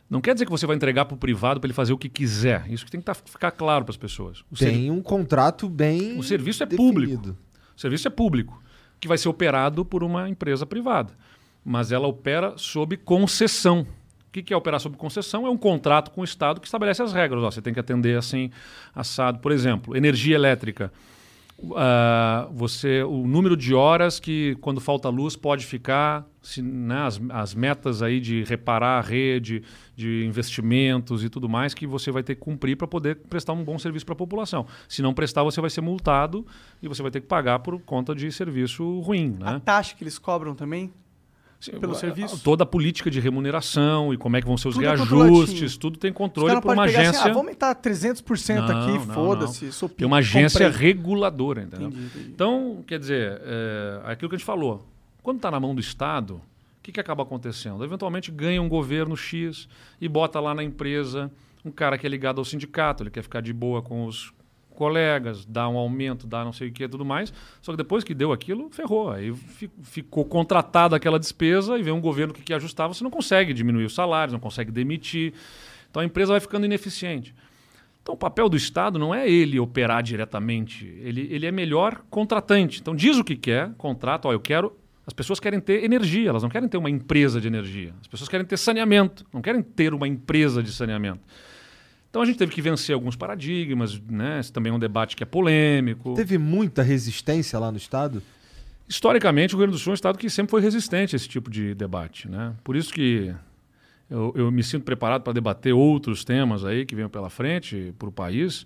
Não quer dizer que você vai entregar para o privado para ele fazer o que quiser. Isso que tem que tá, ficar claro para as pessoas. O tem um contrato bem. O serviço é definido. público. O serviço é público, que vai ser operado por uma empresa privada. Mas ela opera sob concessão. O que é operar sob concessão? É um contrato com o Estado que estabelece as regras. Ó, você tem que atender assim, assado. Por exemplo, energia elétrica. Uh, você o número de horas que quando falta luz pode ficar se, né, as, as metas aí de reparar a rede de investimentos e tudo mais que você vai ter que cumprir para poder prestar um bom serviço para a população se não prestar você vai ser multado e você vai ter que pagar por conta de serviço ruim né? a taxa que eles cobram também pelo serviço. Toda a política de remuneração e como é que vão ser os tudo é reajustes, é tudo tem controle por uma agência. Assim, ah, vamos aumentar 300% não, aqui, foda-se. Tem uma agência comprei. reguladora, entendeu? Entendi, entendi. Então, quer dizer, é, aquilo que a gente falou, quando está na mão do Estado, o que, que acaba acontecendo? Eventualmente ganha um governo X e bota lá na empresa um cara que é ligado ao sindicato, ele quer ficar de boa com os colegas, dá um aumento, dá não sei o que tudo mais. Só que depois que deu aquilo, ferrou. Aí ficou contratada aquela despesa e vem um governo que quer ajustar, você não consegue diminuir os salários, não consegue demitir. Então a empresa vai ficando ineficiente. Então o papel do Estado não é ele operar diretamente, ele, ele é melhor contratante. Então diz o que quer, contrato, ó, eu quero. As pessoas querem ter energia, elas não querem ter uma empresa de energia. As pessoas querem ter saneamento, não querem ter uma empresa de saneamento. Então a gente teve que vencer alguns paradigmas, né? Esse também é um debate que é polêmico. Teve muita resistência lá no Estado? Historicamente, o Rio Grande do Sul é um Estado que sempre foi resistente a esse tipo de debate. Né? Por isso que eu, eu me sinto preparado para debater outros temas aí que venham pela frente para o país,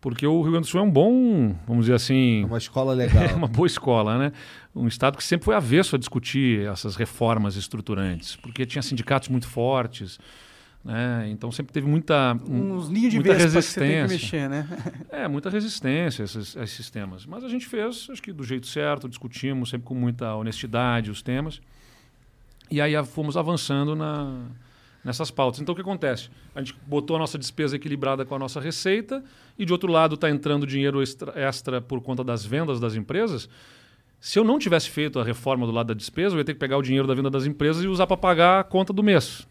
porque o Rio Grande do Sul é um bom, vamos dizer assim... É uma escola legal. (laughs) É uma boa escola, né? Um Estado que sempre foi avesso a discutir essas reformas estruturantes, porque tinha sindicatos muito fortes, né? Então sempre teve muita, Uns ninhos de muita resistência. Que mexer, né? (laughs) é, muita resistência a esses, a esses temas. Mas a gente fez, acho que do jeito certo, discutimos sempre com muita honestidade os temas. E aí fomos avançando na, nessas pautas. Então o que acontece? A gente botou a nossa despesa equilibrada com a nossa receita e de outro lado está entrando dinheiro extra, extra por conta das vendas das empresas. Se eu não tivesse feito a reforma do lado da despesa, eu ia ter que pegar o dinheiro da venda das empresas e usar para pagar a conta do mês.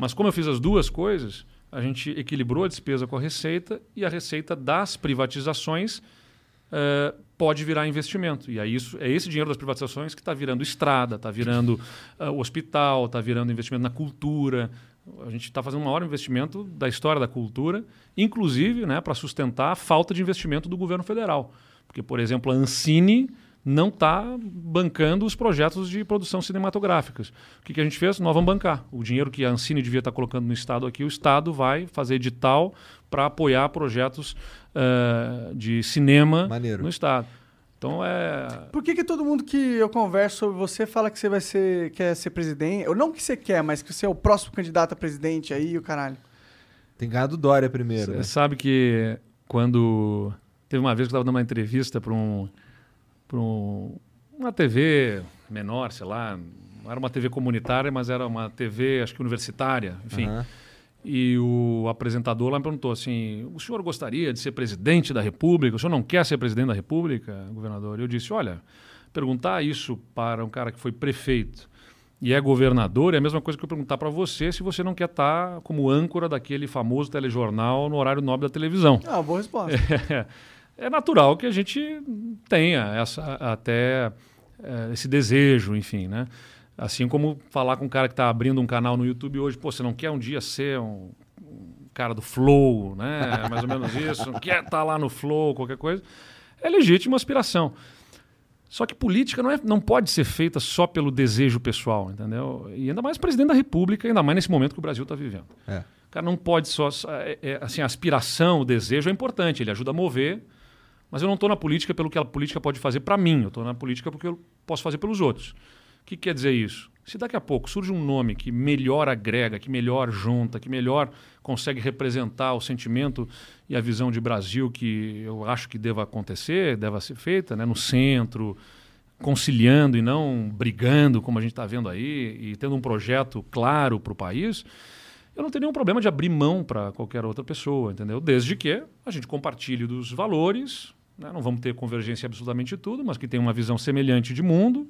Mas como eu fiz as duas coisas, a gente equilibrou a despesa com a receita e a receita das privatizações uh, pode virar investimento. E aí isso, é esse dinheiro das privatizações que está virando estrada, está virando uh, hospital, está virando investimento na cultura. A gente está fazendo o maior investimento da história da cultura, inclusive né, para sustentar a falta de investimento do governo federal. Porque, por exemplo, a Ancine não está bancando os projetos de produção cinematográficas. O que, que, a gente fez? Nós vamos bancar. O dinheiro que a Ancine devia estar tá colocando no Estado aqui, o Estado vai fazer edital para apoiar projetos uh, de cinema Maneiro. no Estado. Então é. Por que, que todo mundo que eu converso sobre você fala que você vai ser, quer ser presidente? Ou não que você quer, mas que você é o próximo candidato a presidente aí, o caralho. Tem ganhado Dória primeiro. Você né? sabe que quando. Teve uma vez que eu estava dando uma entrevista para um para um, uma TV menor, sei lá, não era uma TV comunitária, mas era uma TV, acho que universitária, enfim. Uhum. E o apresentador lá me perguntou assim: o senhor gostaria de ser presidente da República? O senhor não quer ser presidente da República, governador? Eu disse: olha, perguntar isso para um cara que foi prefeito e é governador é a mesma coisa que eu perguntar para você se você não quer estar tá como âncora daquele famoso telejornal no horário nobre da televisão. Ah, boa resposta. É, (laughs) é natural que a gente tenha essa, até é, esse desejo, enfim, né? Assim como falar com um cara que está abrindo um canal no YouTube hoje, pô, você não quer um dia ser um, um cara do Flow, né? Mais ou menos isso, não quer estar tá lá no Flow, qualquer coisa. É legítima aspiração. Só que política não, é, não pode ser feita só pelo desejo pessoal, entendeu? E ainda mais presidente da República, ainda mais nesse momento que o Brasil está vivendo. É. O cara não pode só. É, é, assim, a aspiração, o desejo é importante, ele ajuda a mover mas eu não estou na política pelo que a política pode fazer para mim, eu estou na política porque eu posso fazer pelos outros. O que quer dizer isso? Se daqui a pouco surge um nome que melhor agrega, que melhor junta, que melhor consegue representar o sentimento e a visão de Brasil que eu acho que deva acontecer, deva ser feita, né, no centro, conciliando e não brigando, como a gente está vendo aí, e tendo um projeto claro para o país, eu não tenho nenhum problema de abrir mão para qualquer outra pessoa, entendeu? Desde que a gente compartilhe dos valores, né? não vamos ter convergência em absolutamente tudo, mas que tenha uma visão semelhante de mundo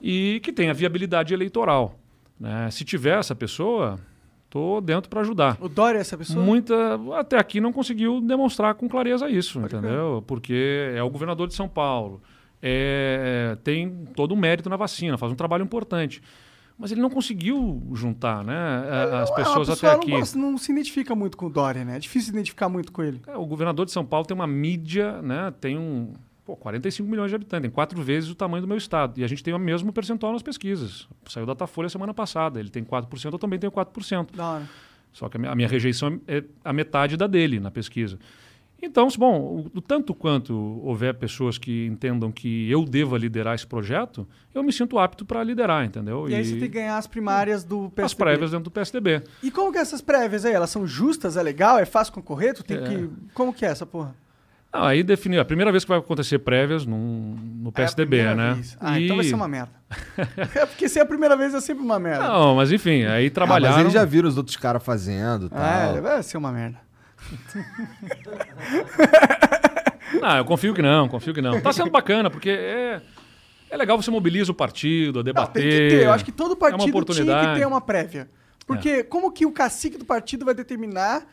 e que tenha viabilidade eleitoral. Né? Se tiver essa pessoa, Tô dentro para ajudar. O Dória é essa pessoa? Muita, até aqui não conseguiu demonstrar com clareza isso, entendeu? Porque é o governador de São Paulo, é, tem todo o mérito na vacina, faz um trabalho importante. Mas ele não conseguiu juntar né, a- as É, pessoas até aqui. Não, gosta- não se identifica muito com o Dória, né? É difícil se identificar muito com ele. É, o governador de São Paulo tem uma mídia, né? Tem um. Pô, 45 milhões de habitantes, tem quatro vezes o tamanho do meu estado. E a gente tem o mesmo percentual nas pesquisas. Saiu da Datafolha semana passada. Ele tem 4%, eu também tenho 4%. Da hora. Só que a minha, a minha rejeição é a metade da dele na pesquisa. Então, bom, o, tanto quanto houver pessoas que entendam que eu deva liderar esse projeto, eu me sinto apto para liderar, entendeu? E, aí você tem que ganhar as primárias do PSDB. as prévias dentro do PSDB. E como que é essas prévias aí? Elas são justas? É legal? É fácil concorrer? Tu tem É. que... Como que é essa porra? Não, aí definir a primeira vez que vai acontecer prévias num, no É a PSDB, primeira né? vez. Ah, então vai E- ser uma merda. (laughs) é porque se é a primeira vez é sempre uma merda. Não, mas enfim, aí Ah, trabalharam. mas eles já viram os outros caras fazendo e tal. É, vai ser uma merda. Não, eu confio que não, confio que não. Tá sendo bacana, porque é, é legal você mobiliza o partido, a Não, debater. tem que ter. Eu acho que todo partido tinha que. É. ter uma prévia. Porque como que o cacique do partido vai determinar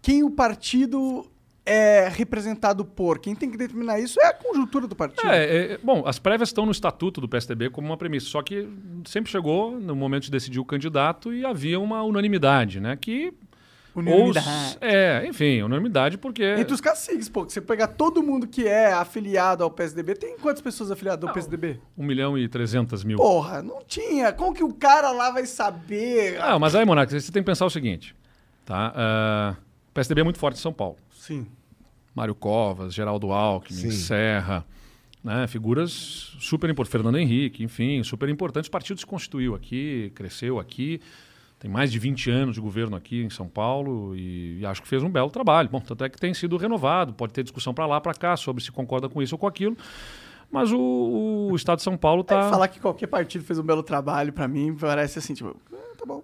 quem o partido é representado por? Quem tem que determinar isso é a conjuntura do partido. É, é, bom, as prévias estão no estatuto do PSDB como uma premissa, só que sempre chegou no momento de decidir o candidato e havia uma unanimidade, né? Que Unanimidade. Os, é, enfim, unanimidade porque Entre os caciques, pô, você pegar todo mundo que é afiliado ao PSDB, tem quantas pessoas afiliadas ao PSDB? 1 milhão e 300 mil. Porra, não tinha. Como que o cara lá vai saber? Ah, mas aí, Monark, você tem que pensar o seguinte, tá? Ah, o PSDB é muito forte em São Paulo. Sim. Mário Covas, Geraldo Alckmin, Sim. Serra, né? figuras super importantes, Fernando Henrique, enfim, super importantes. O partido se constituiu aqui, cresceu aqui, tem mais de 20 anos de governo aqui em São Paulo e, e acho que fez um belo trabalho. Bom, tanto é que tem sido renovado, pode ter discussão para lá, para cá, sobre se concorda com isso ou com aquilo, mas o, o Estado de São Paulo está... Falar que qualquer partido fez um belo trabalho, pra mim, parece assim, tipo, ah, tá bom.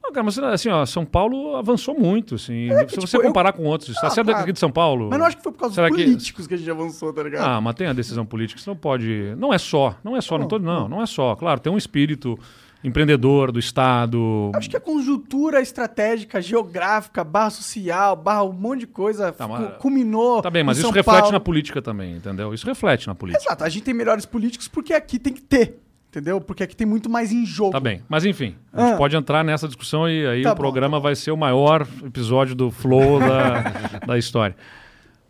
Não, cara, mas assim, ó, São Paulo avançou muito, assim. É, se tipo, você eu- comparar com outros estados, Ah, você é daqui de São Paulo. Mas não acho que foi por causa dos que- políticos que... a gente avançou, tá ligado? Ah, mas tem a decisão política, você não pode. Não é só, não é só, não, tô, não, não é só. Claro, tem um espírito empreendedor do Estado. Acho que a conjuntura estratégica, geográfica, barra social, barra um monte de coisa Tá, mas- culminou. Tá bem, mas isso São reflete Paulo. na política também, entendeu? Isso reflete na política. Exato, a gente tem melhores políticos porque aqui tem que ter, entendeu? Porque aqui tem muito mais em jogo. Tá bem. Mas enfim, a gente Ah. pode entrar nessa discussão e aí Tá o bom, programa vai ser o maior episódio do Flow da, (laughs) da história.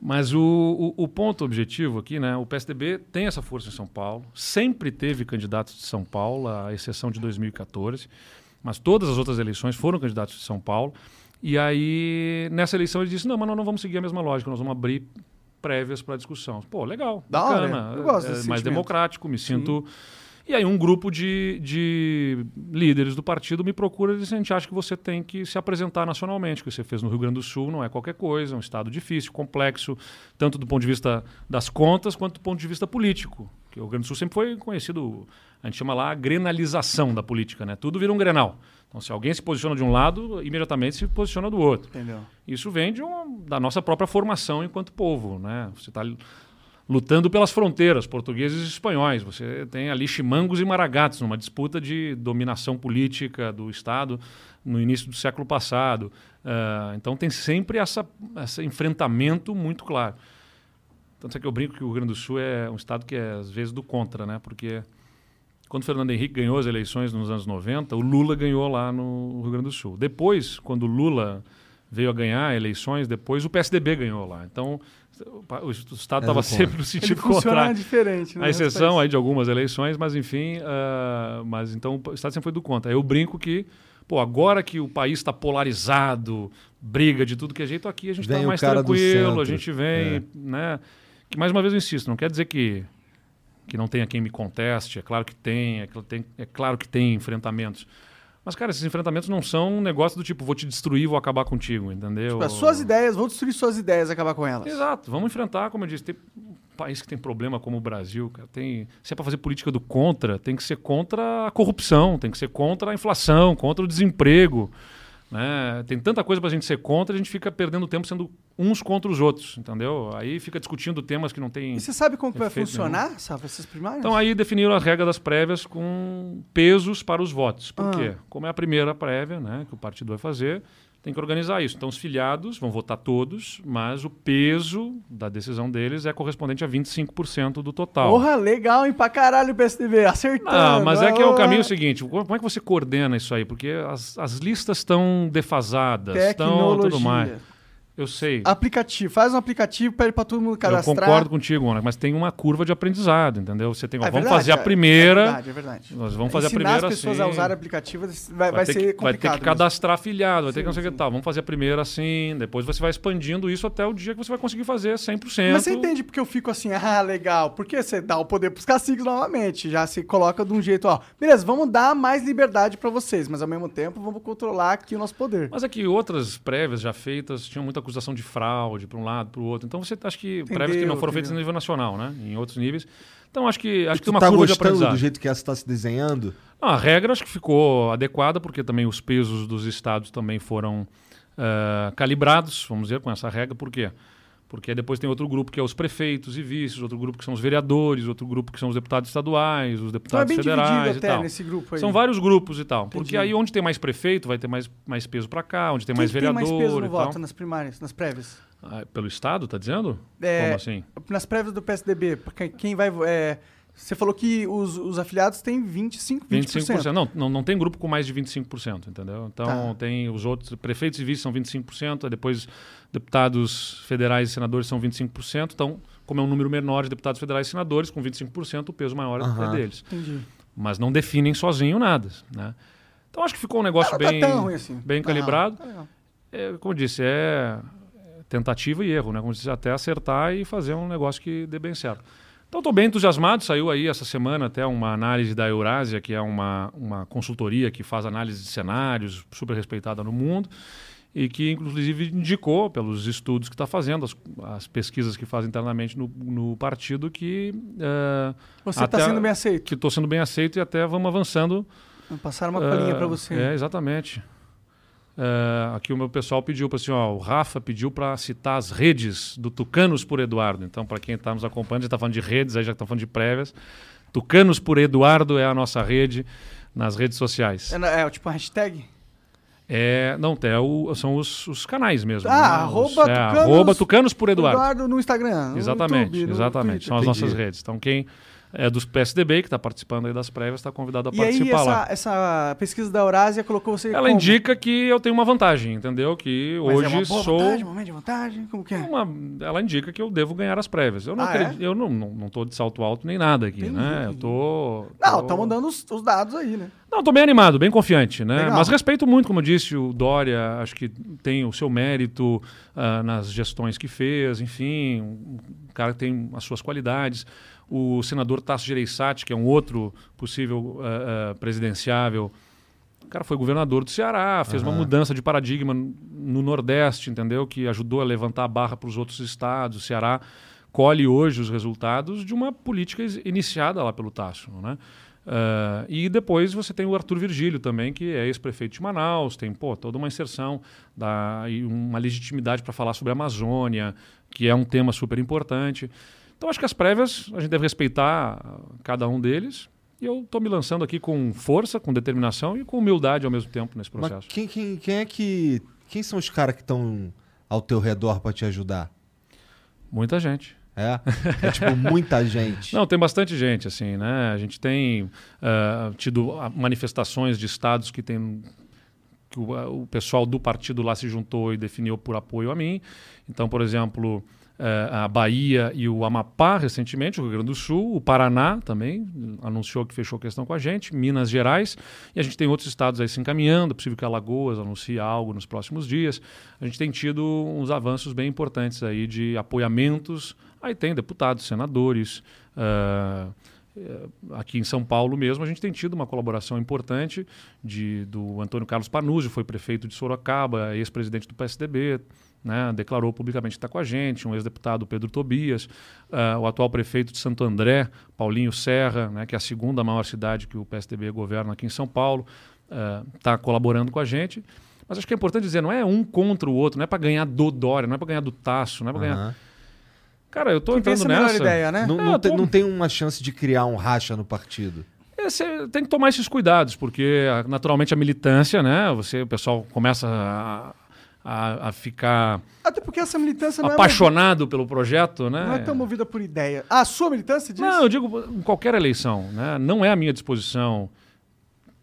Mas o, o, o ponto objetivo aqui, né? O PSDB tem essa força em São Paulo, sempre teve candidatos de São Paulo, à exceção de 2014, mas todas as outras eleições foram candidatos de São Paulo. E aí, nessa eleição, ele disse: não, mas nós não vamos seguir a mesma lógica, nós vamos abrir prévias para discussão. Pô, legal, Da hora, bacana. eu gosto é, desse mais sentimento. democrático, me sinto. E aí um grupo de, de líderes do partido me procura e diz, a gente acha que você tem que se apresentar nacionalmente, o que você fez no Rio Grande do Sul não é qualquer coisa, é um estado difícil, complexo, tanto do ponto de vista das contas quanto do ponto de vista político. Que o Rio Grande do Sul sempre foi conhecido, a gente chama lá a grenalização da política, né? Tudo vira um grenal. Então se alguém se posiciona de um lado, imediatamente se posiciona do outro. Entendeu? Isso vem de um, da nossa própria formação enquanto povo, né? Você está lutando pelas fronteiras, portugueses e espanhóis. Você tem ali chimangos e maragatos numa disputa de dominação política do Estado no início do século passado. Ah, então tem sempre essa, esse enfrentamento muito claro. Tanto é que eu brinco que o Rio Grande do Sul é um estado que é às vezes do contra, né? Porque quando Fernando Henrique ganhou as eleições nos anos 90, o Lula ganhou lá no Rio Grande do Sul. Depois, quando o Lula veio a ganhar eleições, depois o PSDB ganhou lá. Então, o Estado É estava do sempre no Ele sentido funciona contrário. diferente, né? A exceção aí de algumas eleições, mas enfim, ah, mas então o Estado sempre foi do contra. Eu brinco que, pô, agora que o país está polarizado, briga de tudo que é jeito, aqui a gente está mais tranquilo, a gente vem, É. né? Que mais uma vez eu insisto, não quer dizer que que não tenha quem me conteste, é claro que tem, é, tem- é claro que tem enfrentamentos. Mas, cara, esses enfrentamentos não são um negócio do tipo, vou te destruir, vou acabar contigo, entendeu? Tipo, as suas ideias, vou destruir suas ideias e acabar com elas. Exato, vamos enfrentar, como eu disse, tem um país que tem problema como o Brasil, cara, tem, se é para fazer política do contra, tem que ser contra a corrupção, tem que ser contra a inflação, contra o desemprego, né? Tem tanta coisa para a gente ser contra, a gente fica perdendo tempo sendo uns contra os outros, entendeu? Aí fica discutindo temas que não tem. E você sabe como que vai funcionar, Safa, essas primárias? Então aí definiram as regras das prévias com pesos para os votos. Por Ah. quê? Como é a primeira prévia, né, que o partido vai fazer, tem que organizar isso. Então os filiados vão votar todos, mas o peso da decisão deles é correspondente a 25% do total. Porra, legal, hein? Pra caralho o PSDB, acertando. Ah, mas é que é o caminho seguinte. Como é que você coordena isso aí? Porque as, as listas estão defasadas, estão tudo mais. Eu sei. Aplicativo, faz um aplicativo, pede pra todo mundo Eu cadastrar. concordo contigo, Ana, mas tem uma curva de aprendizado, entendeu? Você tem, ó, É vamos verdade, fazer a é- primeira. É verdade, é verdade. Nós vamos fazer Ensinar a primeira as pessoas assim. a usar aplicativo vai, vai, ter ser que, vai complicado. ter que cadastrar afiliado, vai ter que Sim, não sei o que sim. tal. Vamos fazer a primeira assim, depois você vai expandindo isso até o dia que você vai conseguir fazer 100%. Mas você entende porque eu fico assim, ah, legal. Porque você dá o poder pros caciques novamente. Já se coloca de um jeito, ó. Beleza, vamos dar mais liberdade pra vocês, mas ao mesmo tempo vamos controlar aqui o nosso poder. Mas é que outras prévias já feitas tinham muita acusação de fraude para um lado, para o outro. Então você acha que prévias que não foram feitas no entendeu. nível nacional, né? Em outros níveis. Então acho que acho que tem uma tá curva de gostando aprendizado. do jeito que essa tá se desenhando? Não, a regra acho que ficou adequada, porque também os pesos dos estados também foram ah, calibrados, vamos dizer, com essa regra. Por quê? Porque aí depois tem outro grupo que é os prefeitos e vices, outro grupo que são os vereadores, outro grupo que são os deputados estaduais, os Então é deputados federais e até tal. nesse grupo aí. São vários grupos e tal. Entendi. Porque aí onde tem mais prefeito vai ter mais, mais peso para cá, onde tem Quem mais tem vereador mais peso no e voto tal. nas primárias, nas prévias? Ah, pelo Estado, tá dizendo? É, Como assim? Nas prévias do PSDB, quem vai... é, você falou que os, os afiliados têm 25%. 20%. 25%. Não, não, não tem grupo com mais de 25%, entendeu? Então Tá. tem os outros, prefeitos e vices são 25%, aí depois deputados federais e senadores são 25%. Então, como é um número menor de deputados federais e senadores, com 25%, o peso maior é deles. Entendi. Mas não definem sozinho nada, né? Então acho que ficou um negócio tá bem, assim. bem Tá, calibrado. tá legal. É, como eu disse, é tentativa e erro, né? Como eu disse, até acertar e fazer um negócio que dê bem certo. Então estou bem entusiasmado, saiu aí essa semana até uma análise da Eurásia, que é uma, uma consultoria que faz análise de cenários, super respeitada no mundo, e que inclusive indicou, pelos estudos que está fazendo, as, as pesquisas que faz internamente no, no partido, que eh, Você Até- tá sendo bem aceito. que estou sendo bem aceito e até vamos avançando Passaram uma colinha ah, pra você. É, exatamente. Ah, aqui o meu pessoal pediu para assim, ó, o Rafa pediu para citar as redes do Tucanos por Eduardo. Então, para quem está nos acompanhando, gente está falando de redes, aí já está falando de prévias. Tucanos por Eduardo é a nossa rede nas redes sociais. É, é, tipo hashtag? É, não, é o- são os, os canais mesmo. Ah, né? arroba Os- é, Tucanos arroba Tucanos por Eduardo. Eduardo no Instagram. no Exatamente, YouTube, no exatamente. São as nossas redes. Então, quem é dos PSDB, que está participando aí das prévias, está convidado a E aí, participar lá. essa, essa pesquisa da Eurásia colocou você Ela como? indica que eu tenho uma vantagem, entendeu? Que Mas hoje é uma boa sou. vantagem, momento de vantagem? Como que é? uma- ela indica que eu devo ganhar as prévias. Eu não Ah, acredito, eu não, não, não tô de salto alto nem nada aqui, Entendi, né? Eu tô. Não, tô- estamos dando os, os dados aí, né? Não, tô bem animado, bem confiante, né? Legal. Mas respeito muito, como eu disse, o Dória, acho que tem o seu mérito ah, nas gestões que fez, enfim, um cara que tem as suas qualidades. O senador Tasso Gereissati, que é um outro possível ah, ah, presidenciável, o cara foi governador do Ceará, fez uma Aham. mudança de paradigma no Nordeste, entendeu? Que ajudou a levantar a barra para os outros estados. O Ceará colhe hoje os resultados de uma política iniciada lá pelo Tasso, né? Ah, e depois você tem o Arthur Virgílio também, que é ex-prefeito de Manaus, tem pô, toda uma inserção da, e uma legitimidade para falar sobre a Amazônia, que é um tema super importante. Então acho que as prévias a gente deve respeitar cada um deles. E eu estou me lançando aqui com força, com determinação e com humildade ao mesmo tempo nesse Mas processo. quem, quem, quem é que. Quem são os caras que estão ao teu redor pra te ajudar? Muita gente. É? É tipo (laughs) muita gente. Não, tem bastante gente, assim, né? A gente tem ah, tido ah, manifestações de estados que tem que o, ah, o pessoal do partido lá se juntou e definiu por apoio a mim. Então, por exemplo, a Bahia e o Amapá recentemente, o Rio Grande do Sul, o Paraná também anunciou que fechou questão com a gente, Minas Gerais, e a gente tem outros estados aí se encaminhando, é possível que Alagoas anuncie algo nos próximos dias. A gente tem tido uns avanços bem importantes aí de apoiamentos. Aí tem deputados, senadores, eh, aqui em São Paulo mesmo, a gente tem tido uma colaboração importante de, do Antônio Carlos Panuzzi, foi prefeito de Sorocaba, ex-presidente do PSDB, né, declarou publicamente que está com a gente, um ex-deputado Pedro Tobias, ah, o atual prefeito de Santo André, Paulinho Serra, né, que é a segunda maior cidade que o PSDB governa aqui em São Paulo, está colaborando com a gente. Mas acho que é importante dizer, não é um contra o outro, não é para ganhar do Dória, não é para ganhar do Tasso, não é para ganhar. Aham. Cara, eu tem entrando nessa. ideia, né? Não, É, não tô- não tem uma chance de criar um racha no partido. Você tem que tomar esses cuidados, porque ah, naturalmente a militância, né? Você, o pessoal começa a, a, a ficar Até porque essa militância não é, apaixonado pelo projeto, né? não é tão movida por ideia. A sua militância diz? Não, eu digo em qualquer eleição, né? Não é a minha disposição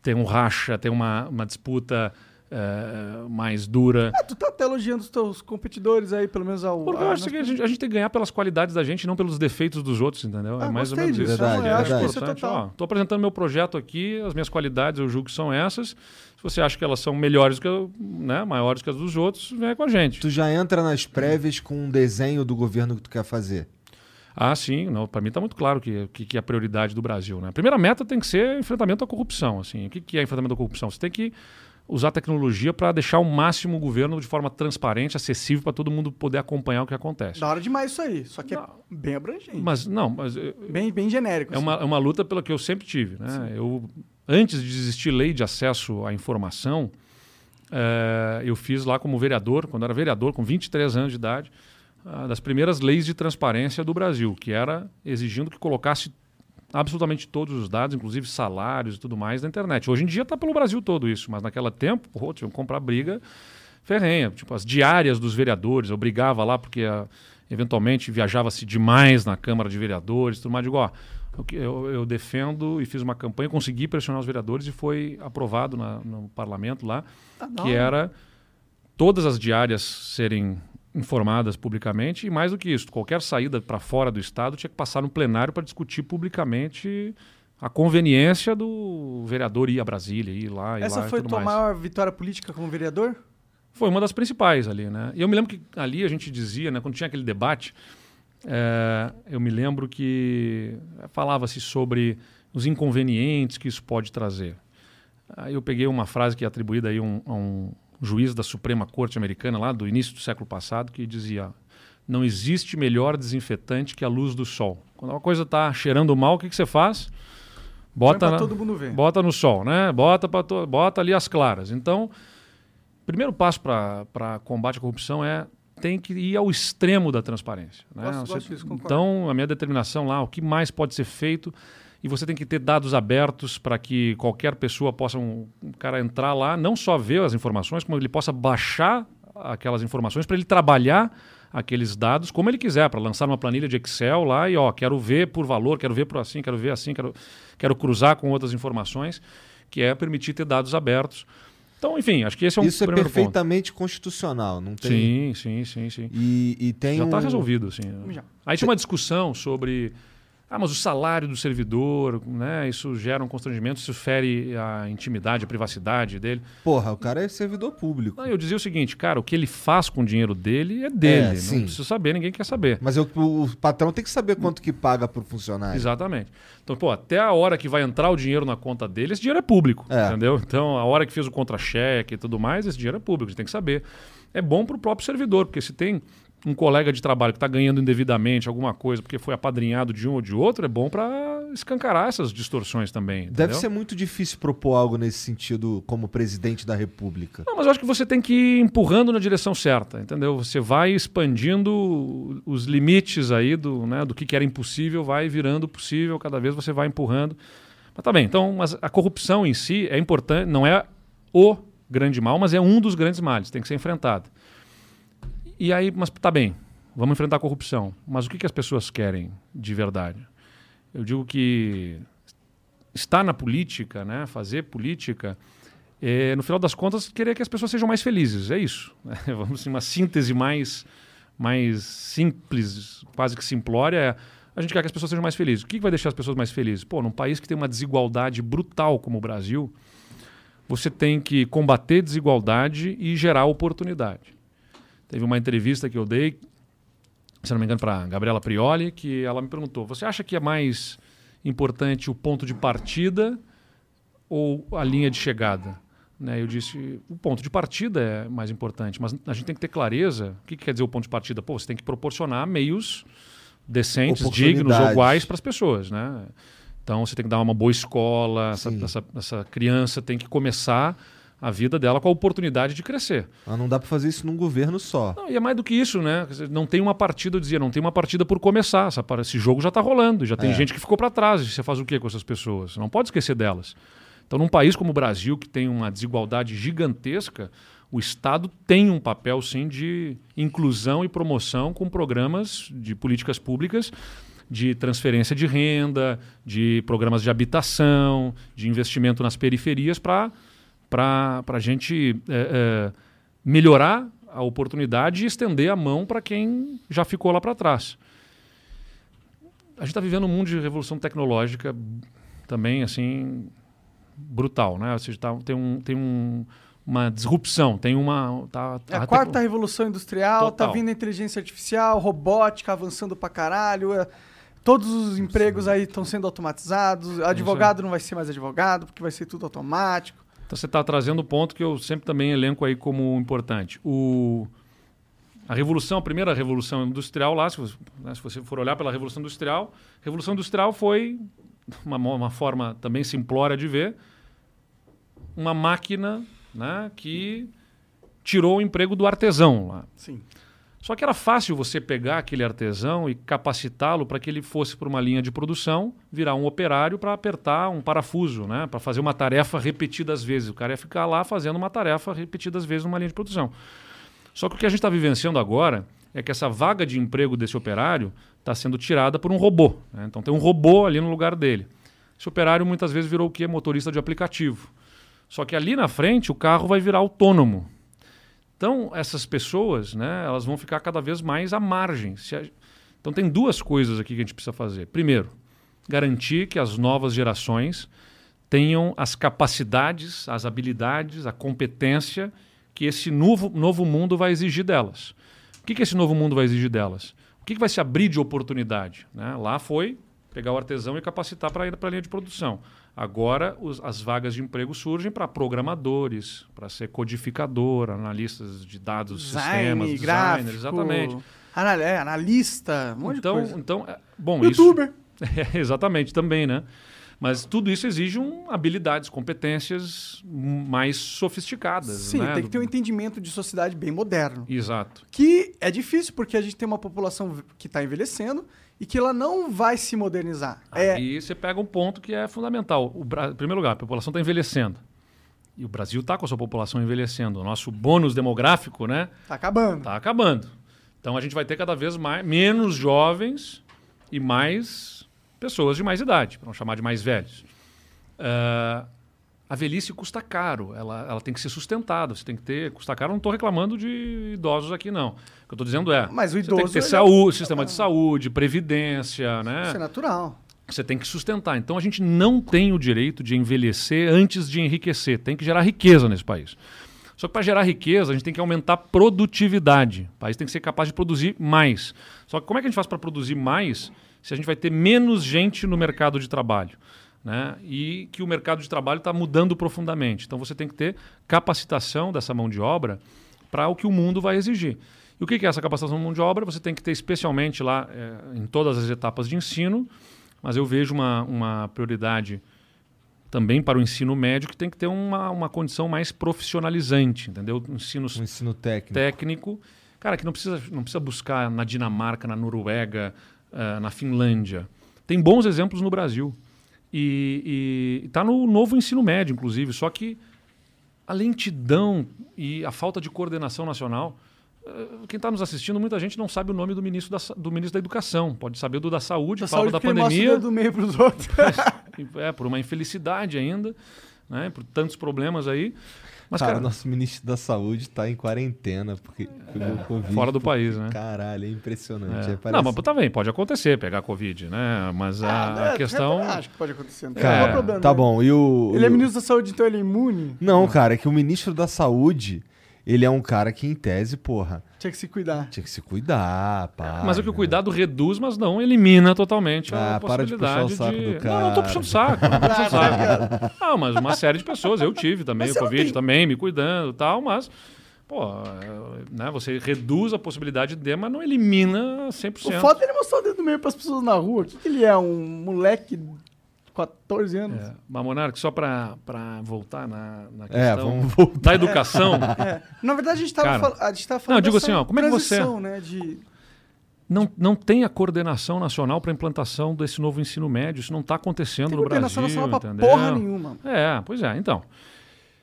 ter um racha, ter uma, uma disputa eh, mais dura. Ah, tu tá até elogiando os teus competidores aí, pelo menos ao. Porque eu a- acho que a gente, a gente tem que ganhar pelas qualidades da gente, não pelos defeitos dos outros, entendeu? Ah, é mais ou menos disso. isso. Verdade, eu acho que verdade. isso é total. Ó, tô apresentando meu projeto aqui, as minhas qualidades eu julgo que são essas. Se você acha que elas são melhores que né, maiores que as dos outros, vem com a gente. Tu já entra nas prévias com um desenho do governo que tu quer fazer. Ah, sim, não, para mim está muito claro que, que, que é a prioridade do Brasil. Né? A primeira meta tem que ser enfrentamento à corrupção. Assim. O que, que é enfrentamento à corrupção? Você tem que usar a tecnologia para deixar o máximo o governo de forma transparente, acessível para todo mundo poder acompanhar o que acontece. Da hora demais isso aí. Só que é Não. bem abrangente. Mas não, mas eh, Bem, bem genérico. é assim. uma, é uma luta pela que eu sempre tive. Né? Eu, antes de existir lei de acesso à informação, eh, eu fiz lá como vereador, quando era vereador, com 23 anos de idade, das primeiras leis de transparência do Brasil, que era exigindo que colocasse absolutamente todos os dados, inclusive salários e tudo mais, na internet. Hoje em dia está pelo Brasil todo isso, mas naquela tempo, pô, tinha que comprar briga ferrenha. Tipo, as diárias dos vereadores, eu brigava lá porque ah, eventualmente viajava-se demais na Câmara de Vereadores, tudo mais. Digo, ó, eu, eu defendo e fiz uma campanha, consegui pressionar os vereadores e foi aprovado na- no parlamento lá, da que era todas as diárias serem informadas publicamente e mais do que isso, qualquer saída para fora do estado tinha que passar no plenário para discutir publicamente a conveniência do vereador ir a Brasília, ir lá, ir Essa lá e foi tudo tua mais. maior vitória política como vereador? Foi uma das principais ali, né? E eu me lembro que ali a gente dizia, né, quando tinha aquele debate, eh, eu me lembro que falava-se sobre os inconvenientes que isso pode trazer. Aí eu peguei uma frase que é atribuída aí a um, a um juiz da Suprema Corte Americana, lá do início do século passado, que dizia: não existe melhor desinfetante que a luz do sol. Quando uma coisa está cheirando mal, o que, que você faz? Bota pra na- todo mundo ver. Bota no sol, né? Bota, pra to- bota ali as claras. Então, primeiro passo para combate à corrupção é tem que ir ao extremo da transparência. Né? Gosto- Você- gosto então, a minha determinação lá, o que mais pode ser feito, e você tem que ter dados abertos para que qualquer pessoa possa, um, um cara entrar lá, não só ver as informações, como ele possa baixar aquelas informações para ele trabalhar aqueles dados como ele quiser, para lançar numa planilha de Excel lá e, ó, quero ver por valor, quero ver por assim, quero ver assim, quero, quero cruzar com outras informações, que é permitir ter dados abertos. Então, enfim, acho que esse é um Isso é primeiro ponto. perfeitamente constitucional, não tem. Sim, sim, sim, sim. E, e tem Já está um- resolvido, assim. Já. Aí tinha uma discussão sobre. Ah, mas o salário do servidor, né? Isso gera um constrangimento, isso fere a intimidade, a privacidade dele. Porra, o cara é servidor público. Não, eu dizia o seguinte, cara, o que ele faz com o dinheiro dele é dele. É, sim. não precisa saber, ninguém quer saber. Mas eu- o, patrão tem que saber quanto que paga pro funcionário. Exatamente. Então, pô, até a hora que vai entrar o dinheiro na conta dele, esse dinheiro é público, É. entendeu? Então, a hora que fez o contra-cheque e tudo mais, esse dinheiro é público, a gente tem que saber. É bom para o próprio servidor, porque se tem um colega de trabalho que está ganhando indevidamente alguma coisa porque foi apadrinhado de um ou de outro, é bom para escancarar essas distorções também. Deve entendeu? ser muito difícil propor algo nesse sentido como presidente da República. Não, mas eu acho que você tem que ir empurrando na direção certa, entendeu? Você vai expandindo os limites aí do, né, do que, que era impossível, vai virando possível, cada vez você vai empurrando. Mas tá bem, então, mas a corrupção em si é importante, não é o grande mal, mas é um dos grandes males, tem que ser enfrentado. E aí, mas tá bem, vamos enfrentar a corrupção. Mas o que, que as pessoas querem de verdade? Eu digo que estar na política, né, fazer política, é, no final das contas, querer que as pessoas sejam mais felizes. É isso. né? (laughs) Vamos assim, uma síntese mais, mais simples, quase que simplória. É, a gente quer que as pessoas sejam mais felizes. O que que vai deixar as pessoas mais felizes? Pô, num país que tem uma desigualdade brutal como o Brasil, você tem que combater desigualdade e gerar oportunidade. Teve uma entrevista que eu dei, se não me engano, para Gabriela Prioli, que ela me perguntou: você acha que é mais importante o ponto de partida ou a linha de chegada? Né, eu disse, o ponto de partida é mais importante, mas a gente tem que ter clareza. O que, que quer dizer o ponto de partida? Pô, você tem que proporcionar meios decentes, dignos, iguais para as pessoas, né? Então você tem que dar uma boa escola, essa, essa, essa criança tem que começar a vida dela com a oportunidade de crescer. Mas não dá pra fazer isso num governo só. Não, e é mais do que isso, né? Não tem uma partida, eu dizia, não tem uma partida por começar. Essa esse jogo já está rolando, já tem É. gente que ficou para trás. Você faz o quê com essas pessoas? Você não pode esquecer delas. Então, num país como o Brasil, que tem uma desigualdade gigantesca, o Estado tem um papel, sim, de inclusão e promoção com programas de políticas públicas de transferência de renda, de programas de habitação, de investimento nas periferias para a gente é, é, melhorar a oportunidade e estender a mão para quem já ficou lá para trás. A gente está vivendo um mundo de revolução tecnológica também assim brutal, né? Ou seja, tá- tem, um, tem um, uma disrupção, tem uma tá, É a quarta tecno- revolução industrial, tá Total. vindo a inteligência artificial, robótica avançando pra caralho. é, todos os empregos aí estão sendo automatizados. Advogado não vai ser mais advogado, porque vai ser tudo automático. Então você está trazendo o ponto que eu sempre também elenco aí como importante. O, a revolução, a primeira revolução industrial lá, se você, né, se você for olhar pela revolução industrial, revolução industrial foi uma, uma forma também simplória de ver uma máquina né, que tirou o emprego do artesão lá. Sim. Só que era fácil você pegar aquele artesão e capacitá-lo para que ele fosse para uma linha de produção, virar um operário para apertar um parafuso, né? para fazer uma tarefa repetidas vezes. O cara ia ficar lá fazendo uma tarefa repetidas vezes numa linha de produção. Só que o que a gente está vivenciando agora é que essa vaga de emprego desse operário está sendo tirada por um robô. né? Então tem um robô ali no lugar dele. Esse operário muitas vezes virou o quê? Motorista de aplicativo. Só que ali na frente o carro vai virar autônomo. Então, essas pessoas, né, elas vão ficar cada vez mais à margem. A- Então, tem duas coisas aqui que a gente precisa fazer. Primeiro, garantir que as novas gerações tenham as capacidades, as habilidades, a competência que esse novo, novo mundo vai exigir delas. O que, que esse novo mundo vai exigir delas? O que, que vai se abrir de oportunidade? né? Lá foi pegar o artesão e capacitar para ir para a linha de produção. Agora, os- as vagas de emprego surgem para programadores, para ser codificador, analistas de dados, sistemas, Design, designers, gráfico. exatamente. Anal é, analista, um monte Então, de coisa. então é, bom, YouTuber. isso (laughs) É, exatamente também, né? Mas tudo isso exige um, habilidades, competências mais sofisticadas. Sim, né? tem que ter um entendimento de sociedade bem moderno. Exato. Que é difícil porque a gente tem uma população que está envelhecendo e que ela não vai se modernizar. É, Aí você pega um ponto que é fundamental. O Bra... Em primeiro lugar, a população está envelhecendo. E o Brasil está com a sua população envelhecendo. O nosso bônus demográfico, né? tá acabando. Está acabando. Então a gente vai ter cada vez mais, menos jovens e mais pessoas de mais idade, para não chamar de mais velhos. Ah, a velhice custa caro, ela, ela tem que ser sustentada. Você tem que ter. Custa caro, não estou reclamando de idosos aqui, não. O que eu estou dizendo é. Mas o você tem idoso, que ter ele é- saúde, sistema de saúde, previdência, né? Isso é natural. Você tem que sustentar. Então a gente não tem o direito de envelhecer antes de enriquecer. Tem que gerar riqueza nesse país. Só que para gerar riqueza, a gente tem que aumentar a produtividade. O país tem que ser capaz de produzir mais. Só que como é que a gente faz para produzir mais se a gente vai ter menos gente no mercado de trabalho? Né? E que o mercado de trabalho está mudando profundamente. Então você tem que ter capacitação dessa mão de obra para o que o mundo vai exigir. E o que é essa capacitação da mão de obra? Você tem que ter especialmente lá eh, em todas as etapas de ensino, mas eu vejo uma, uma prioridade também para o ensino médio que tem que ter uma, uma condição mais profissionalizante, entendeu? Ensino Um ensino técnico. técnico, cara, que não precisa, não precisa buscar na Dinamarca, na Noruega, eh, na Finlândia. Tem bons exemplos no Brasil. E está no novo ensino médio, inclusive, só que a lentidão e a falta de coordenação nacional. eh, Quem está nos assistindo, muita gente não sabe o nome do ministro da, do ministro da Educação. Pode saber do da Saúde, Da fala saúde da pandemia. do meio pros outros. (laughs) É, por uma infelicidade ainda, né? Por tantos problemas aí. Mas, cara, cara, nosso ministro da saúde tá em quarentena, porque pegou Covid. fora do país, né? Caralho, é impressionante. É. É, Não, parece- mas também pode acontecer pegar Covid, né? Mas a, Ah, a questão. Acho que pode acontecer. Não tem problema, tá né? bom. E o. Ele é o- ministro da saúde, então ele é imune? Não, cara, é que o ministro da saúde, ele é um cara que, em tese, porra, Tinha que se cuidar. tinha que se cuidar, pá. Mas é que o né? cuidado reduz, mas não elimina totalmente a Ah, para de possibilidade puxar o saco do Não, não tô cara. puxando saco, não tô puxando (laughs) saco. Não, mas uma série de pessoas, eu tive também Mas o Covid, tem- também me cuidando e tal, mas pô, é, né, você reduz a possibilidade de, mas não elimina 100%. O foda é ele mostrar o dedo do meio pras pessoas na rua. O que, que ele é? Um moleque 14 anos. É, mas, Monark, só para voltar na, na É, questão vamos voltar. da educação, (laughs) É. Na verdade, a gente tava, Cara, fal- a gente tava falando não, digo assim, ó, como é que você- transição, né, de... não, não tem a coordenação nacional para a implantação desse novo ensino médio. Isso não está acontecendo Tem no coordenação Brasil, nacional pra entendeu? porra nenhuma. É, pois é. Então,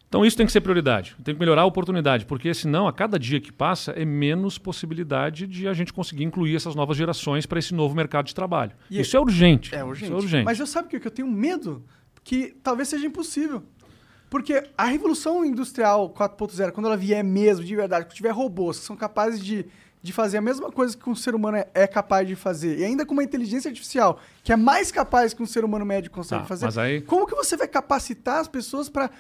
então isso tem que ser prioridade. Tem que melhorar a oportunidade, porque senão a cada dia que passa é menos possibilidade de a gente conseguir incluir essas novas gerações para esse novo mercado de trabalho. E isso é urgente. É urgente. Isso é urgente. Mas eu sabe o que que eu tenho medo? Que talvez seja impossível. Porque a revolução industrial 4.0, quando ela vier mesmo, de verdade, quando tiver robôs que são capazes de, de fazer a mesma coisa que um ser humano é, é capaz de fazer, e ainda com uma inteligência artificial que é mais capaz que um ser humano médio consegue Tá, fazer, aí- como que você vai capacitar as pessoas para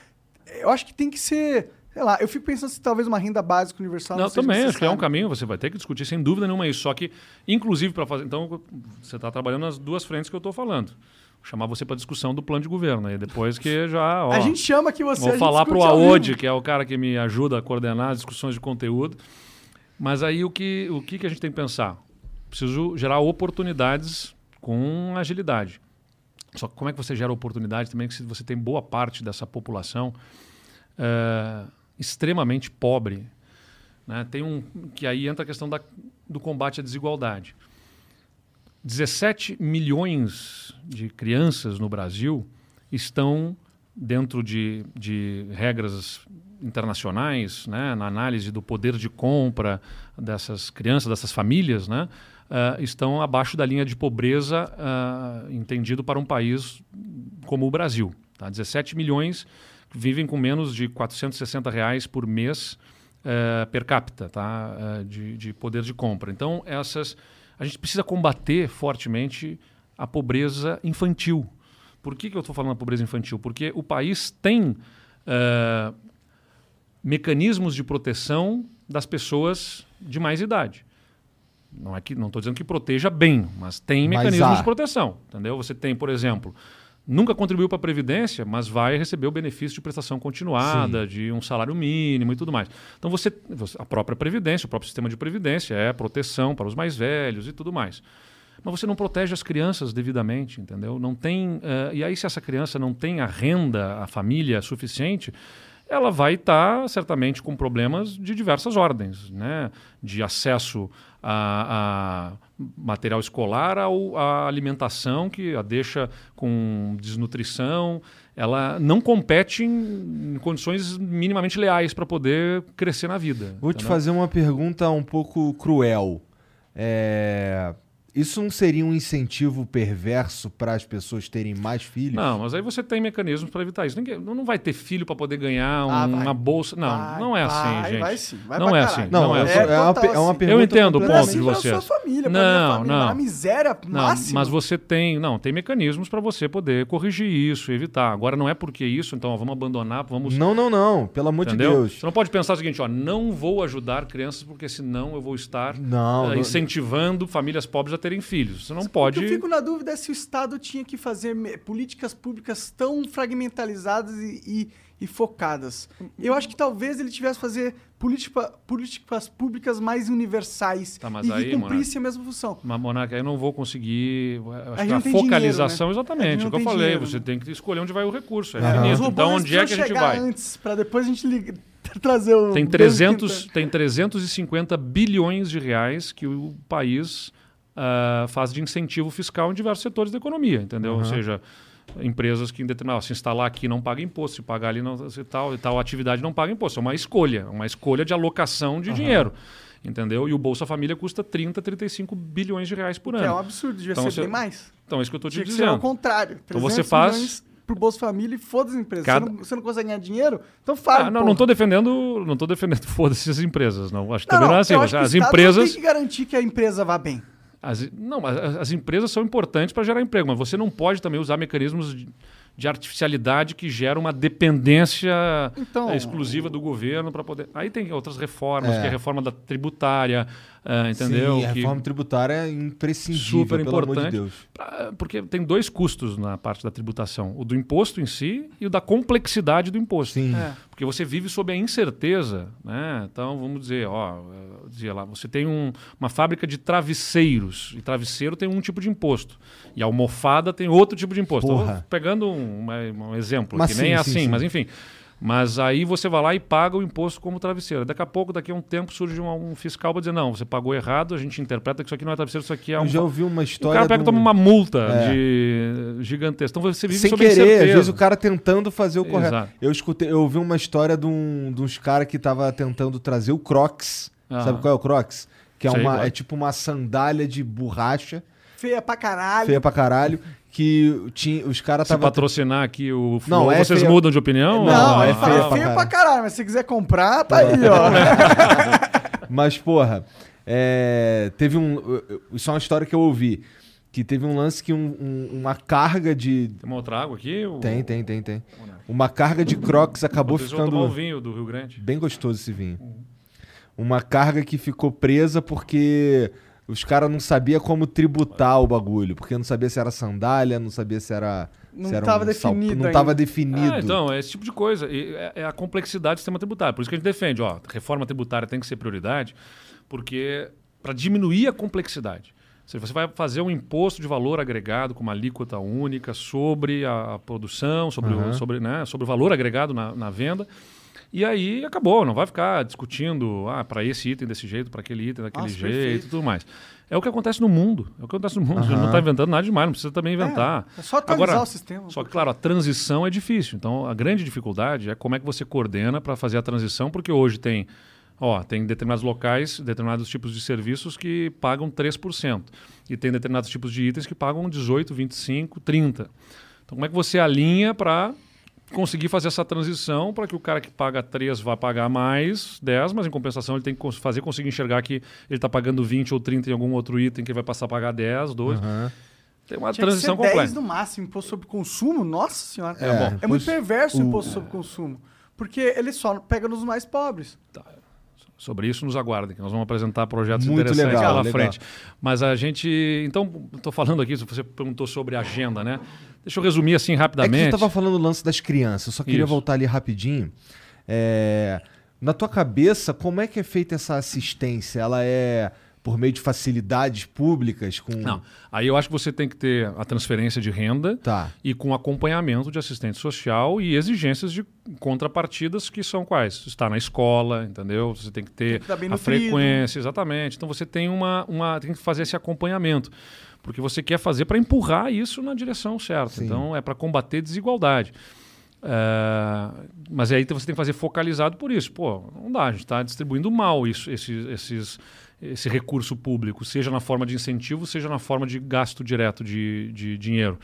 Eu acho que tem que ser. Sei lá, eu fico pensando se talvez uma renda básica universal. Não, seja também, acho que é um caminho, você vai ter que discutir sem dúvida nenhuma isso. Só que, inclusive, para fazer. Então, você está trabalhando nas duas frentes que eu estou falando. Vou chamar você para discussão do plano de governo. Aí depois que já. Ó, A gente chama aqui você. Vou falar para o discute ao Aode, vivo. que é o cara que me ajuda a coordenar as discussões de conteúdo. Mas aí o que, o que, que a gente tem que pensar? Preciso gerar oportunidades com agilidade. Só que como é que você gera oportunidade também se você tem boa parte dessa população eh, extremamente pobre? Né? Tem um que aí entra a questão da, do combate à desigualdade. 17 milhões de crianças no Brasil estão dentro de, de regras internacionais, né, na análise do poder de compra dessas crianças, dessas famílias, né, ah, estão abaixo da linha de pobreza ah, entendido para um país como o Brasil. Tá? 17 milhões vivem com menos de 460 reais por mês eh, per capita tá? De, de poder de compra. Então, essas a gente precisa combater fortemente a pobreza infantil. Por que, que eu estou falando da pobreza infantil? Porque o país tem mecanismos de proteção das pessoas de mais idade. Não é que não estou dizendo que proteja bem, mas tem Mas mecanismos há. de proteção, entendeu? Você tem, por exemplo, nunca contribuiu para a previdência, mas vai receber o benefício de prestação continuada, de um salário mínimo e tudo mais. Então você, a própria previdência, o próprio sistema de previdência é proteção para os mais velhos e tudo mais. Mas você não protege as crianças devidamente, entendeu? Não tem eh, e aí se essa criança não tem a renda, a família suficiente, ela vai estar certamente com problemas de diversas ordens, né? De acesso a, a material escolar ao, à alimentação que a deixa com desnutrição. Ela não compete em, em condições minimamente leais para poder crescer na vida. Vou te entendeu? fazer uma pergunta um pouco cruel. É, Isso não seria um incentivo perverso para as pessoas terem mais filhos? Não, mas aí você tem mecanismos para evitar isso. Ninguém, não não vai ter filho para poder ganhar um- Ah, uma bolsa. Não, Vai, não é assim, vai, gente. vai sim, vai não é caralho. assim. Não, Não, é assim. é, uma, pe- é uma assim. pergunta Eu entendo o Não é ponto assim de família, pra Não, família, não. na miséria Não, máxima. mas você tem, não, tem mecanismos para você poder corrigir isso, evitar. Agora não é porque isso, então ó, vamos abandonar, vamos Não, não, não. Pelo amor Entendeu? de Deus. Você não pode pensar o seguinte, ó, não vou ajudar crianças porque senão eu vou estar Não, não- incentivando famílias pobres a terem filhos. Você não O pode. que eu fico na dúvida é se o Estado tinha que fazer políticas públicas tão fragmentalizadas e, e- e focadas. Eu acho que talvez ele tivesse que fazer política- políticas públicas mais universais Tá, mas e aí, que cumprissem a mesma função. Mas, Monarca, eu não vou conseguir. Acho A que a focalização, dinheiro, né? A exatamente. É o que eu falei. dinheiro, você né? tem que escolher onde vai o recurso. É robôs Então, onde é que a gente vai? antes, pra depois a gente liga- (laughs) trazer o... Tem, Deus 300, que- tem 350 bilhões de reais que o país ah, faz de incentivo fiscal em diversos setores da economia, entendeu? Ou seja, empresas que em determinado, se instalar aqui não paga imposto, se pagar ali não, se tal, e tal atividade não paga imposto. É uma escolha, uma escolha de alocação de dinheiro. Entendeu? E o Bolsa Família custa 30, 35 bilhões de reais por Que é um ano. absurdo, devia Então ser você- bem mais. Então é isso que eu estou te Tinha que ser ao dizendo. contrário. Então você 300 faz- pro Bolsa Família e foda-se as empresas. Cada- Você, não, você não consegue ganhar dinheiro? Então fala. Ah, não, não estou defendendo, não tô defendendo (laughs) foda-se as empresas, não. Acho que Não, também não, não é assim. o As empresas, tem que garantir que a empresa vá bem. As, não, mas as, as empresas são importantes para gerar emprego, mas você não pode também usar mecanismos de, de artificialidade que geram uma dependência Então- eh, exclusiva do governo para poder. Aí tem outras reformas, É. que é a reforma da tributária, ah, entendeu? Sim, a Que- reforma tributária é imprescindível, super pelo amor de importante. Deus. pra- porque tem dois custos na parte da tributação: o do imposto em si e o da complexidade do imposto. Sim. É. Porque você vive sob a incerteza, né? Então, vamos dizer, ó, dizia lá, você tem um- uma fábrica de travesseiros, e travesseiro tem um tipo de imposto, e a almofada tem outro tipo de imposto. Porra. Pegando um, um exemplo, Mas que nem sim, é sim, assim, sim. mas enfim. Mas aí você vai lá e paga o imposto como travesseiro. Daqui a pouco, daqui a um tempo, surge um, um fiscal para dizer, não, você pagou errado, a gente interpreta que isso aqui não é travesseiro, isso aqui é Eu um... já ouvi uma O história. cara pega e de um- toma uma multa É. de gigantesca. Então você vive Sem sob querer, às incerteza. vezes o cara tentando fazer o correto. Exato. Eu escutei, eu ouvi uma história de, um, de uns caras que tava tentando trazer o Crocs. Aham. Sabe qual é o Crocs? Que é, Sei uma, é. é tipo uma sandália de borracha, Feia pra caralho. feia pra caralho, que tinha, os caras Se tava patrocinar aqui o Não, Flow, é vocês feia- mudam de opinião? Não, Não, é fala feia pra feio pra caralho. caralho, mas se quiser comprar, tá aí, ó. (laughs) Mas, porra, é, teve um. Isso é uma história que eu ouvi. Que teve um lance que um- um- uma carga de. Tem uma outra água aqui? O... Tem, tem, tem, tem. Uma carga de crocs acabou Vocês vão tomar ficando. vinho do Rio Grande. Bem gostoso esse vinho. Uma carga que ficou presa porque os caras não sabiam como tributar o bagulho. Porque não sabia se era sandália, não sabia se era. Não se era tava sal- definido Não ainda. tava definido. Ah, então, é esse tipo de coisa. E é, é a complexidade do sistema tributário. Por isso que a gente defende, ó, reforma tributária tem que ser prioridade, porque para diminuir a complexidade. Se você vai fazer um imposto de valor agregado com uma alíquota única sobre a, produção, sobre, o, Aham. sobre, né, sobre o valor agregado na, na venda. E aí acabou, não vai ficar discutindo ah, para esse item desse jeito, para aquele item daquele Nossa, jeito perfeito. e tudo mais. É o que acontece no mundo. É o que acontece no mundo. Você Aham. não está inventando nada demais, não precisa também inventar. É, é só atualizar Agora, o sistema. Só que, claro, a transição é difícil. Então, a grande dificuldade é como é que você coordena para fazer a transição, porque hoje tem, ó, tem determinados locais, determinados tipos de serviços que pagam 3%. E tem determinados tipos de itens que pagam 18, 25, 30. Então, como é que você alinha para conseguir fazer essa transição para que o cara que paga 3 vá pagar mais 10, mas em compensação ele tem que fazer conseguir enxergar que ele está pagando 20 ou 30 em algum outro item que ele vai passar a pagar 10, 12. Aham. Tem uma Tinha que transição ser 10 completa. no máximo, imposto sobre consumo, nossa senhora. É, É, bom, muito pois- perverso o imposto sobre consumo. Porque ele só pega nos mais pobres. Sobre isso nos aguardem, que nós vamos apresentar projetos Muito interessantes legal, pela legal. frente. Mas a gente. Então, estou falando aqui, você perguntou sobre a agenda, né? Deixa eu resumir assim É que rapidamente. você tava falando do lance das crianças. Eu só queria Isso. voltar ali rapidinho. É, Na tua cabeça, como é que é feita essa assistência? Ela é por meio de facilidades públicas? Com... Não. Aí eu acho que você tem que ter a transferência de renda Tá. e com acompanhamento de assistente social e exigências de contrapartidas que são quais? Está na escola, entendeu? Você tem que ter Tem que a frequência, exatamente. Então você tem uma, uma tem que fazer esse acompanhamento, porque você quer fazer para empurrar isso na direção certa. Sim. Então é para combater desigualdade. É, mas aí você tem que fazer focalizado por isso. Pô, não dá, a gente está distribuindo mal isso, esses, esses, esse recurso público, seja na forma de incentivo, seja na forma de gasto direto de, de dinheiro.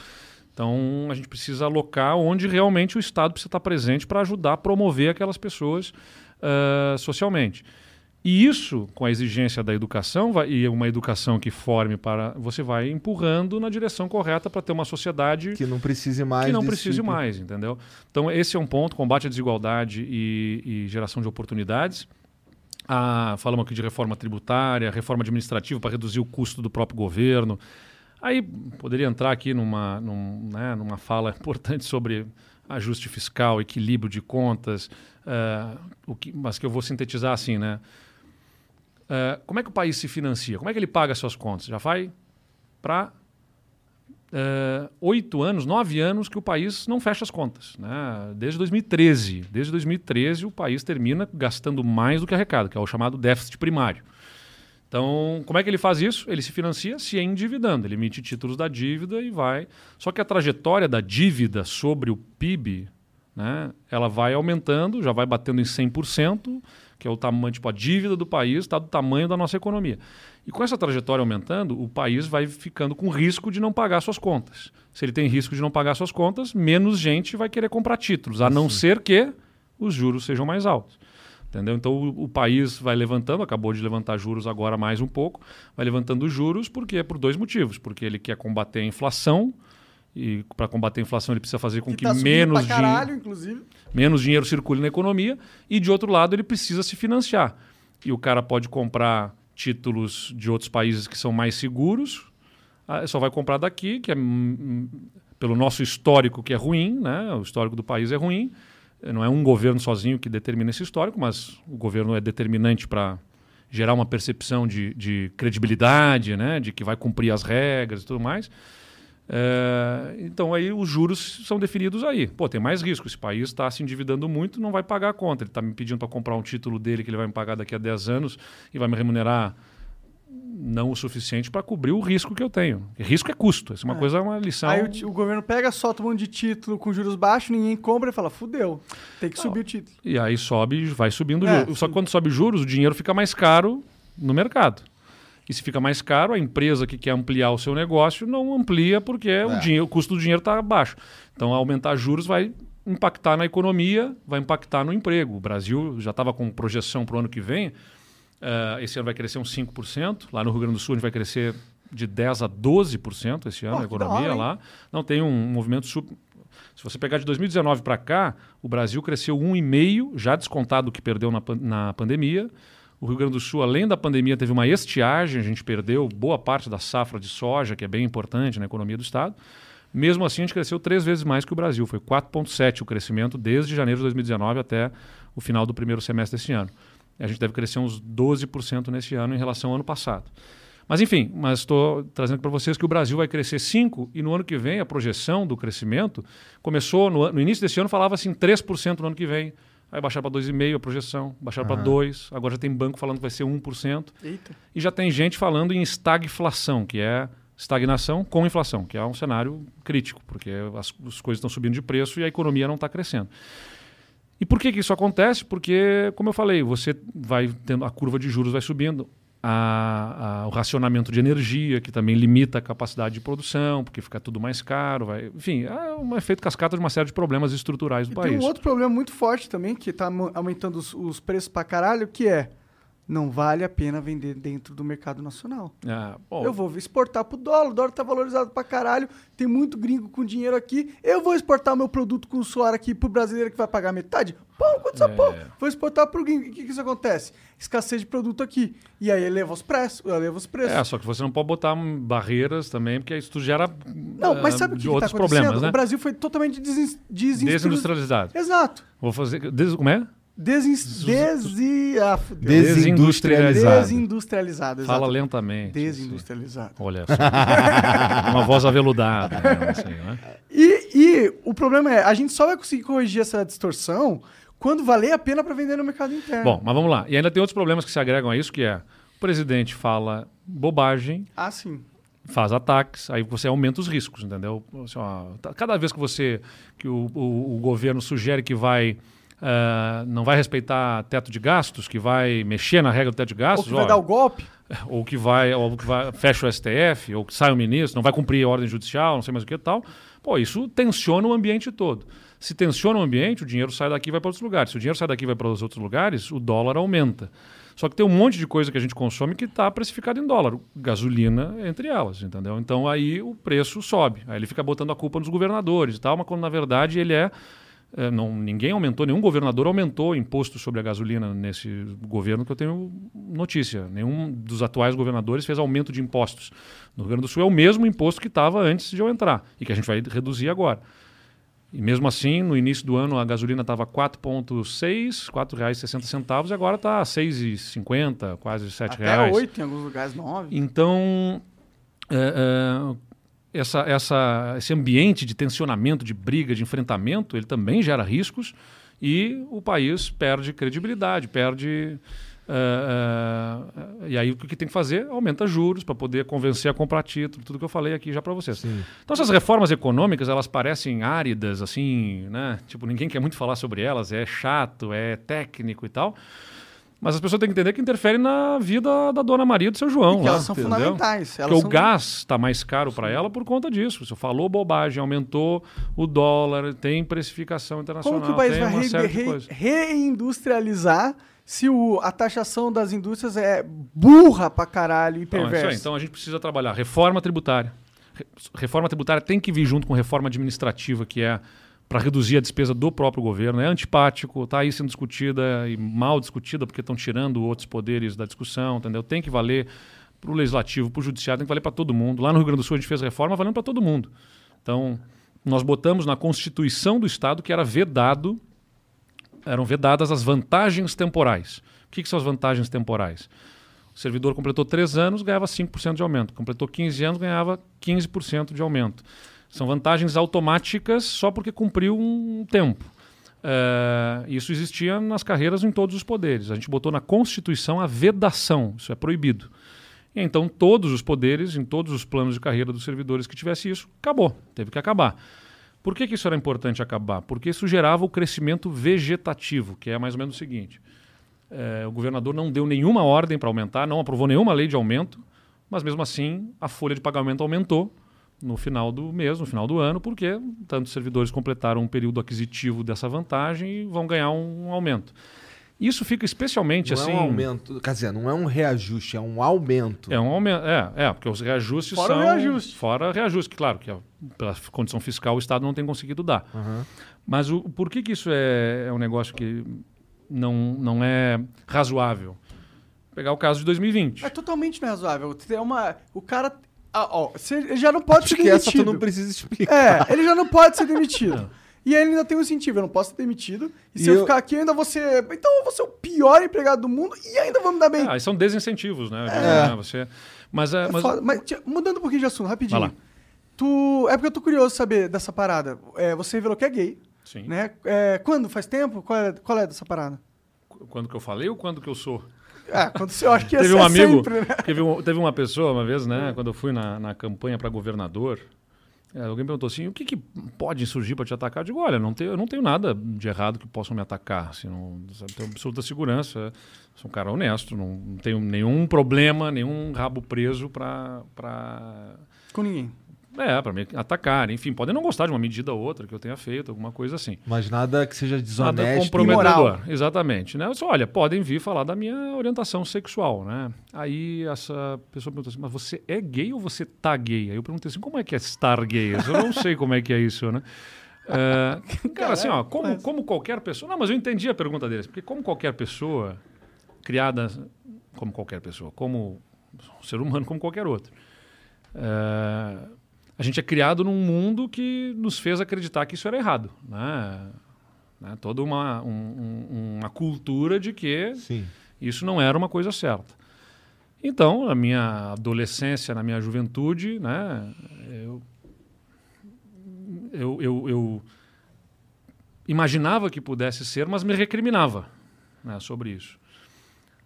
Então a gente precisa alocar onde realmente o Estado precisa estar presente para ajudar a promover aquelas pessoas ah, socialmente. E isso, com a exigência da educação, vai, e uma educação que forme para. Você vai empurrando na direção correta para ter uma sociedade Que não precise mais. que não precise tipo. mais, entendeu? Então, esse é um ponto: combate à desigualdade e, e geração de oportunidades. Ah, falamos aqui de reforma tributária, reforma administrativa para reduzir o custo do próprio governo. Aí poderia entrar aqui numa, num, né, numa fala (laughs) importante sobre ajuste fiscal, equilíbrio de contas, ah, o que, mas que eu vou sintetizar assim, né? Ah, como é que o país se financia? Como é que ele paga suas contas? Já vai para eh, oito anos, nove anos que o país não fecha as contas. Né? Desde 2013. Desde 2013 o país termina gastando mais do que arrecada, que é o chamado déficit primário. Então, como é que ele faz isso? Ele se financia se endividando. Ele emite títulos da dívida e vai. Só que a trajetória da dívida sobre o PIB, né, ela vai aumentando, já vai batendo em 100%, que é o tamanho, tipo, a dívida do país está do tamanho da nossa economia. E com essa trajetória aumentando, o país vai ficando com risco de não pagar suas contas. Se ele tem risco de não pagar suas contas, menos gente vai querer comprar títulos, a não ser que os juros sejam mais altos. Entendeu? Então o, o país vai levantando, acabou de levantar juros agora mais um pouco, vai levantando juros porque por dois motivos, porque ele quer combater a inflação e para combater a inflação ele precisa fazer com que, tá subindo menos pra caralho, inclusive. Menos dinheiro circule na economia e de outro lado ele precisa se financiar. E o cara pode comprar títulos de outros países que são mais seguros, ah, só vai comprar daqui, que é hum, hum, pelo nosso histórico que é ruim, né? O histórico do país é ruim. Não é um governo sozinho que determina esse histórico, mas o governo é determinante para gerar uma percepção de, de credibilidade, né? de que vai cumprir as regras e tudo mais. É, então aí os juros são definidos aí. Pô, tem mais risco. Esse país está se endividando muito, não vai pagar a conta. Ele está me pedindo para comprar um título dele que ele vai me pagar daqui a 10 anos e vai me remunerar não o suficiente para cobrir o risco que eu tenho. Risco é custo. Essa é uma É. coisa, uma lição. Aí o, o governo pega, solta um monte de título com juros baixos, ninguém compra e fala, fudeu, tem que subir o título. E aí sobe, vai subindo É, juros. Só que quando sobe juros, o dinheiro fica mais caro no mercado. E se fica mais caro, a empresa que quer ampliar o seu negócio não amplia porque o, É. dinheiro, o custo do dinheiro está baixo. Então, aumentar juros vai impactar na economia, vai impactar no emprego. O Brasil já estava com projeção para o ano que vem. eh, esse ano vai crescer uns 5%. Lá no Rio Grande do Sul, a gente vai crescer de 10% a 12% esse ano, Pô, a economia hora, lá. Não, tem um movimento super. Se você pegar de 2019 para cá, o Brasil cresceu 1,5%, já descontado o que perdeu na, pan- na pandemia. O Rio Grande do Sul, além da pandemia, teve uma estiagem, a gente perdeu boa parte da safra de soja, que é bem importante na economia do Estado. Mesmo assim, a gente cresceu três vezes mais que o Brasil. Foi 4,7% o crescimento desde janeiro de 2019 até o final do primeiro semestre deste ano. A gente deve crescer uns 12% nesse ano em relação ao ano passado. Mas enfim, mas estou trazendo para vocês que o Brasil vai crescer 5% e no ano que vem a projeção do crescimento começou, no, no início desse ano falava assim 3% no ano que vem, aí baixaram para 2,5% a projeção, baixaram para 2%, agora já tem banco falando que vai ser 1%, Eita. e já tem gente falando em estagflação, que é estagnação com inflação, que é um cenário crítico, porque as, as coisas estão subindo de preço e a economia não está crescendo. E por que, que isso acontece? Porque, como eu falei, você vai tendo a curva de juros vai subindo, a- a- o racionamento de energia, que também limita a capacidade de produção, porque fica tudo mais caro. Vai, enfim, é um efeito cascata de uma série de problemas estruturais do E país. tem um outro problema muito forte também, que tá mo- aumentando os, os preços pra caralho, que é, não vale a pena vender dentro do mercado nacional. Ah, Eu vou exportar pro dólar, o dólar tá valorizado pra caralho, tem muito gringo com dinheiro aqui, eu vou exportar o meu produto com suor aqui pro brasileiro que vai pagar metade? Pão, quanto essa É. pão? Vou exportar pro gringo. E o que que isso acontece? Escassez de produto aqui. E aí eleva os preços, eleva os preços. É, só que você não pode botar barreiras também, porque isso gera Não, mas ah, sabe o que, tá outros acontecendo? problemas, né? O Brasil foi totalmente desin desinstru- Desindustrializado. Exato. Vou fazer. Des, como é? Desin... Desi... Ah, fudeu. Desindustrializado. Desindustrializado, Fala lentamente. Desindustrializado. assim. Olha só. (laughs) Uma voz aveludada. Né? Assim, né? E, e o problema é, a gente só vai conseguir corrigir essa distorção quando valer a pena para vender no mercado interno. Bom, mas vamos lá. E ainda tem outros problemas que se agregam a isso, que é o presidente fala bobagem, Ah, sim. faz ataques, aí você aumenta os riscos, entendeu? Assim, ó, tá- cada vez que você que o, o- o governo sugere que vai ah, não vai respeitar teto de gastos, que vai mexer na regra do teto de Ou gastos, que vai ó, dar o golpe. (laughs) ou que vai, ou que vai fecha o STF, ou que sai o ministro, não vai cumprir a ordem judicial, não sei mais o que e tal. Pô, isso tensiona o ambiente todo. Se tensiona o ambiente, o dinheiro sai daqui e vai para outros lugares. Se o dinheiro sai daqui e vai para os outros lugares, o dólar aumenta. Só que tem um monte de coisa que a gente consome que está precificado em dólar. Gasolina entre elas, entendeu? Então aí o preço sobe. Aí ele fica botando a culpa nos governadores e tal, mas quando na verdade ele é, não, ninguém aumentou, nenhum governador aumentou o imposto sobre a gasolina nesse governo que eu tenho notícia. Nenhum dos atuais governadores fez aumento de impostos. No Rio Grande do Sul é o mesmo imposto que estava antes de eu entrar e que a gente vai reduzir agora. E mesmo assim, no início do ano, a gasolina estava 4,6, R$ 4,60 e agora está 6,50, quase R$ 7 Até reais. 8 em alguns lugares, 9. Então, é, é, essa, essa, esse ambiente de tensionamento, de briga, de enfrentamento, ele também gera riscos e o país perde credibilidade, perde. é, é, e aí o que tem que fazer? Aumenta juros para poder convencer a comprar título, tudo que eu falei aqui já para vocês. Então essas reformas econômicas, elas parecem áridas, assim, né? Tipo, ninguém quer muito falar sobre elas, é chato, é técnico e tal. Mas as pessoas têm que entender que interfere na vida da dona Maria e do seu João. Lá, elas são entendeu? fundamentais. Elas Porque são... o gás está mais caro para ela por conta disso. Você falou bobagem, aumentou o dólar, tem precificação internacional, Como que o país vai re- re- reindustrializar se o- a taxação das indústrias é burra pra caralho e Então, é perversa? aí. Então a gente precisa trabalhar reforma tributária. Re- Reforma tributária tem que vir junto com reforma administrativa, que é para reduzir a despesa do próprio governo. É antipático, está aí sendo discutida e mal discutida, porque estão tirando outros poderes da discussão, entendeu? Tem que valer para o legislativo, para o judiciário, tem que valer para todo mundo. Lá no Rio Grande do Sul a gente fez reforma valendo para todo mundo. Então, nós botamos na Constituição do Estado que era vedado, eram vedadas as vantagens temporais. O que, que são as vantagens temporais? O servidor completou 3 anos, ganhava 5% de aumento. Completou 15 anos, ganhava 15% de aumento. São vantagens automáticas só porque cumpriu um tempo. É, isso existia nas carreiras em todos os poderes. A gente botou na Constituição a vedação, isso é proibido. E então, todos os poderes, em todos os planos de carreira dos servidores que tivesse isso, acabou, teve que acabar. Por que, que isso era importante acabar? Porque isso gerava o crescimento vegetativo, que é mais ou menos o seguinte: é, o governador não deu nenhuma ordem para aumentar, não aprovou nenhuma lei de aumento, mas mesmo assim a folha de pagamento aumentou no final do mês, no final do ano, porque tantos servidores completaram um período aquisitivo dessa vantagem e vão ganhar um, um aumento. Isso fica especialmente não assim. é um aumento, quer dizer, não é um reajuste, é um aumento. É um aumento, é, é, porque os reajustes Fora são reajuste. fora reajuste, claro, que pela condição fiscal o Estado não tem conseguido dar. Aham. Mas o, por que, que isso é, é um negócio que não, não é razoável? Pegar o caso de 2020. É totalmente não é razoável. É uma, o cara. Ah, ó, ele já não pode Acho ser que essa demitido. tu não precisa explicar. É, ele já não pode ser demitido. E aí ele ainda tem um incentivo, eu não posso ser demitido. E se E eu, eu- ficar aqui, eu ainda vou ser. Então eu vou ser o pior empregado do mundo e ainda vou me dar bem. Ah, são desincentivos, né? É. né, Você, mas, é, É mas. Mas, tia, mudando um pouquinho de assunto, rapidinho. Vai lá. Tu. É porque eu tô curioso saber dessa parada. É, você revelou que é gay, sim. né? É, quando? Faz tempo? Qual é, qual é dessa parada? Quando que eu falei ou quando que eu sou? Ah, quando você eu acho que teve um amigo, sempre, né? teve, um- teve uma pessoa uma vez, né, quando eu fui na, na campanha para governador, é, alguém perguntou assim, o que, que pode surgir para te atacar? Eu digo, olha, não tenho, eu não tenho nada de errado que possam me atacar, assim, não, sabe, tenho absoluta segurança, sou um cara honesto, não, não tenho nenhum problema, nenhum rabo preso para Com ninguém. É, para me atacar. Enfim, podem não gostar de uma medida ou outra que eu tenha feito, alguma coisa assim. Mas nada que seja Nada desonesto. comprometedor. imoral. Exatamente. Né? Eu disse, olha, podem vir falar da minha orientação sexual, né? Aí essa pessoa perguntou assim, mas você é gay ou você tá gay? Aí eu perguntei assim, como é que é estar gay? Eu não sei como é que é isso, né? É, (laughs) cara, assim, ó, como, como qualquer pessoa... Não, mas eu entendi a pergunta deles. Porque como qualquer pessoa criada... Como qualquer pessoa, como um ser humano como qualquer outro. É, a gente é criado num mundo que nos fez acreditar que isso era errado, né? né? Toda uma, um- um- uma cultura de que Sim. isso não era uma coisa certa. Então, na minha adolescência, na minha juventude, né, eu, eu, eu, eu imaginava que pudesse ser, mas me recriminava né, sobre isso.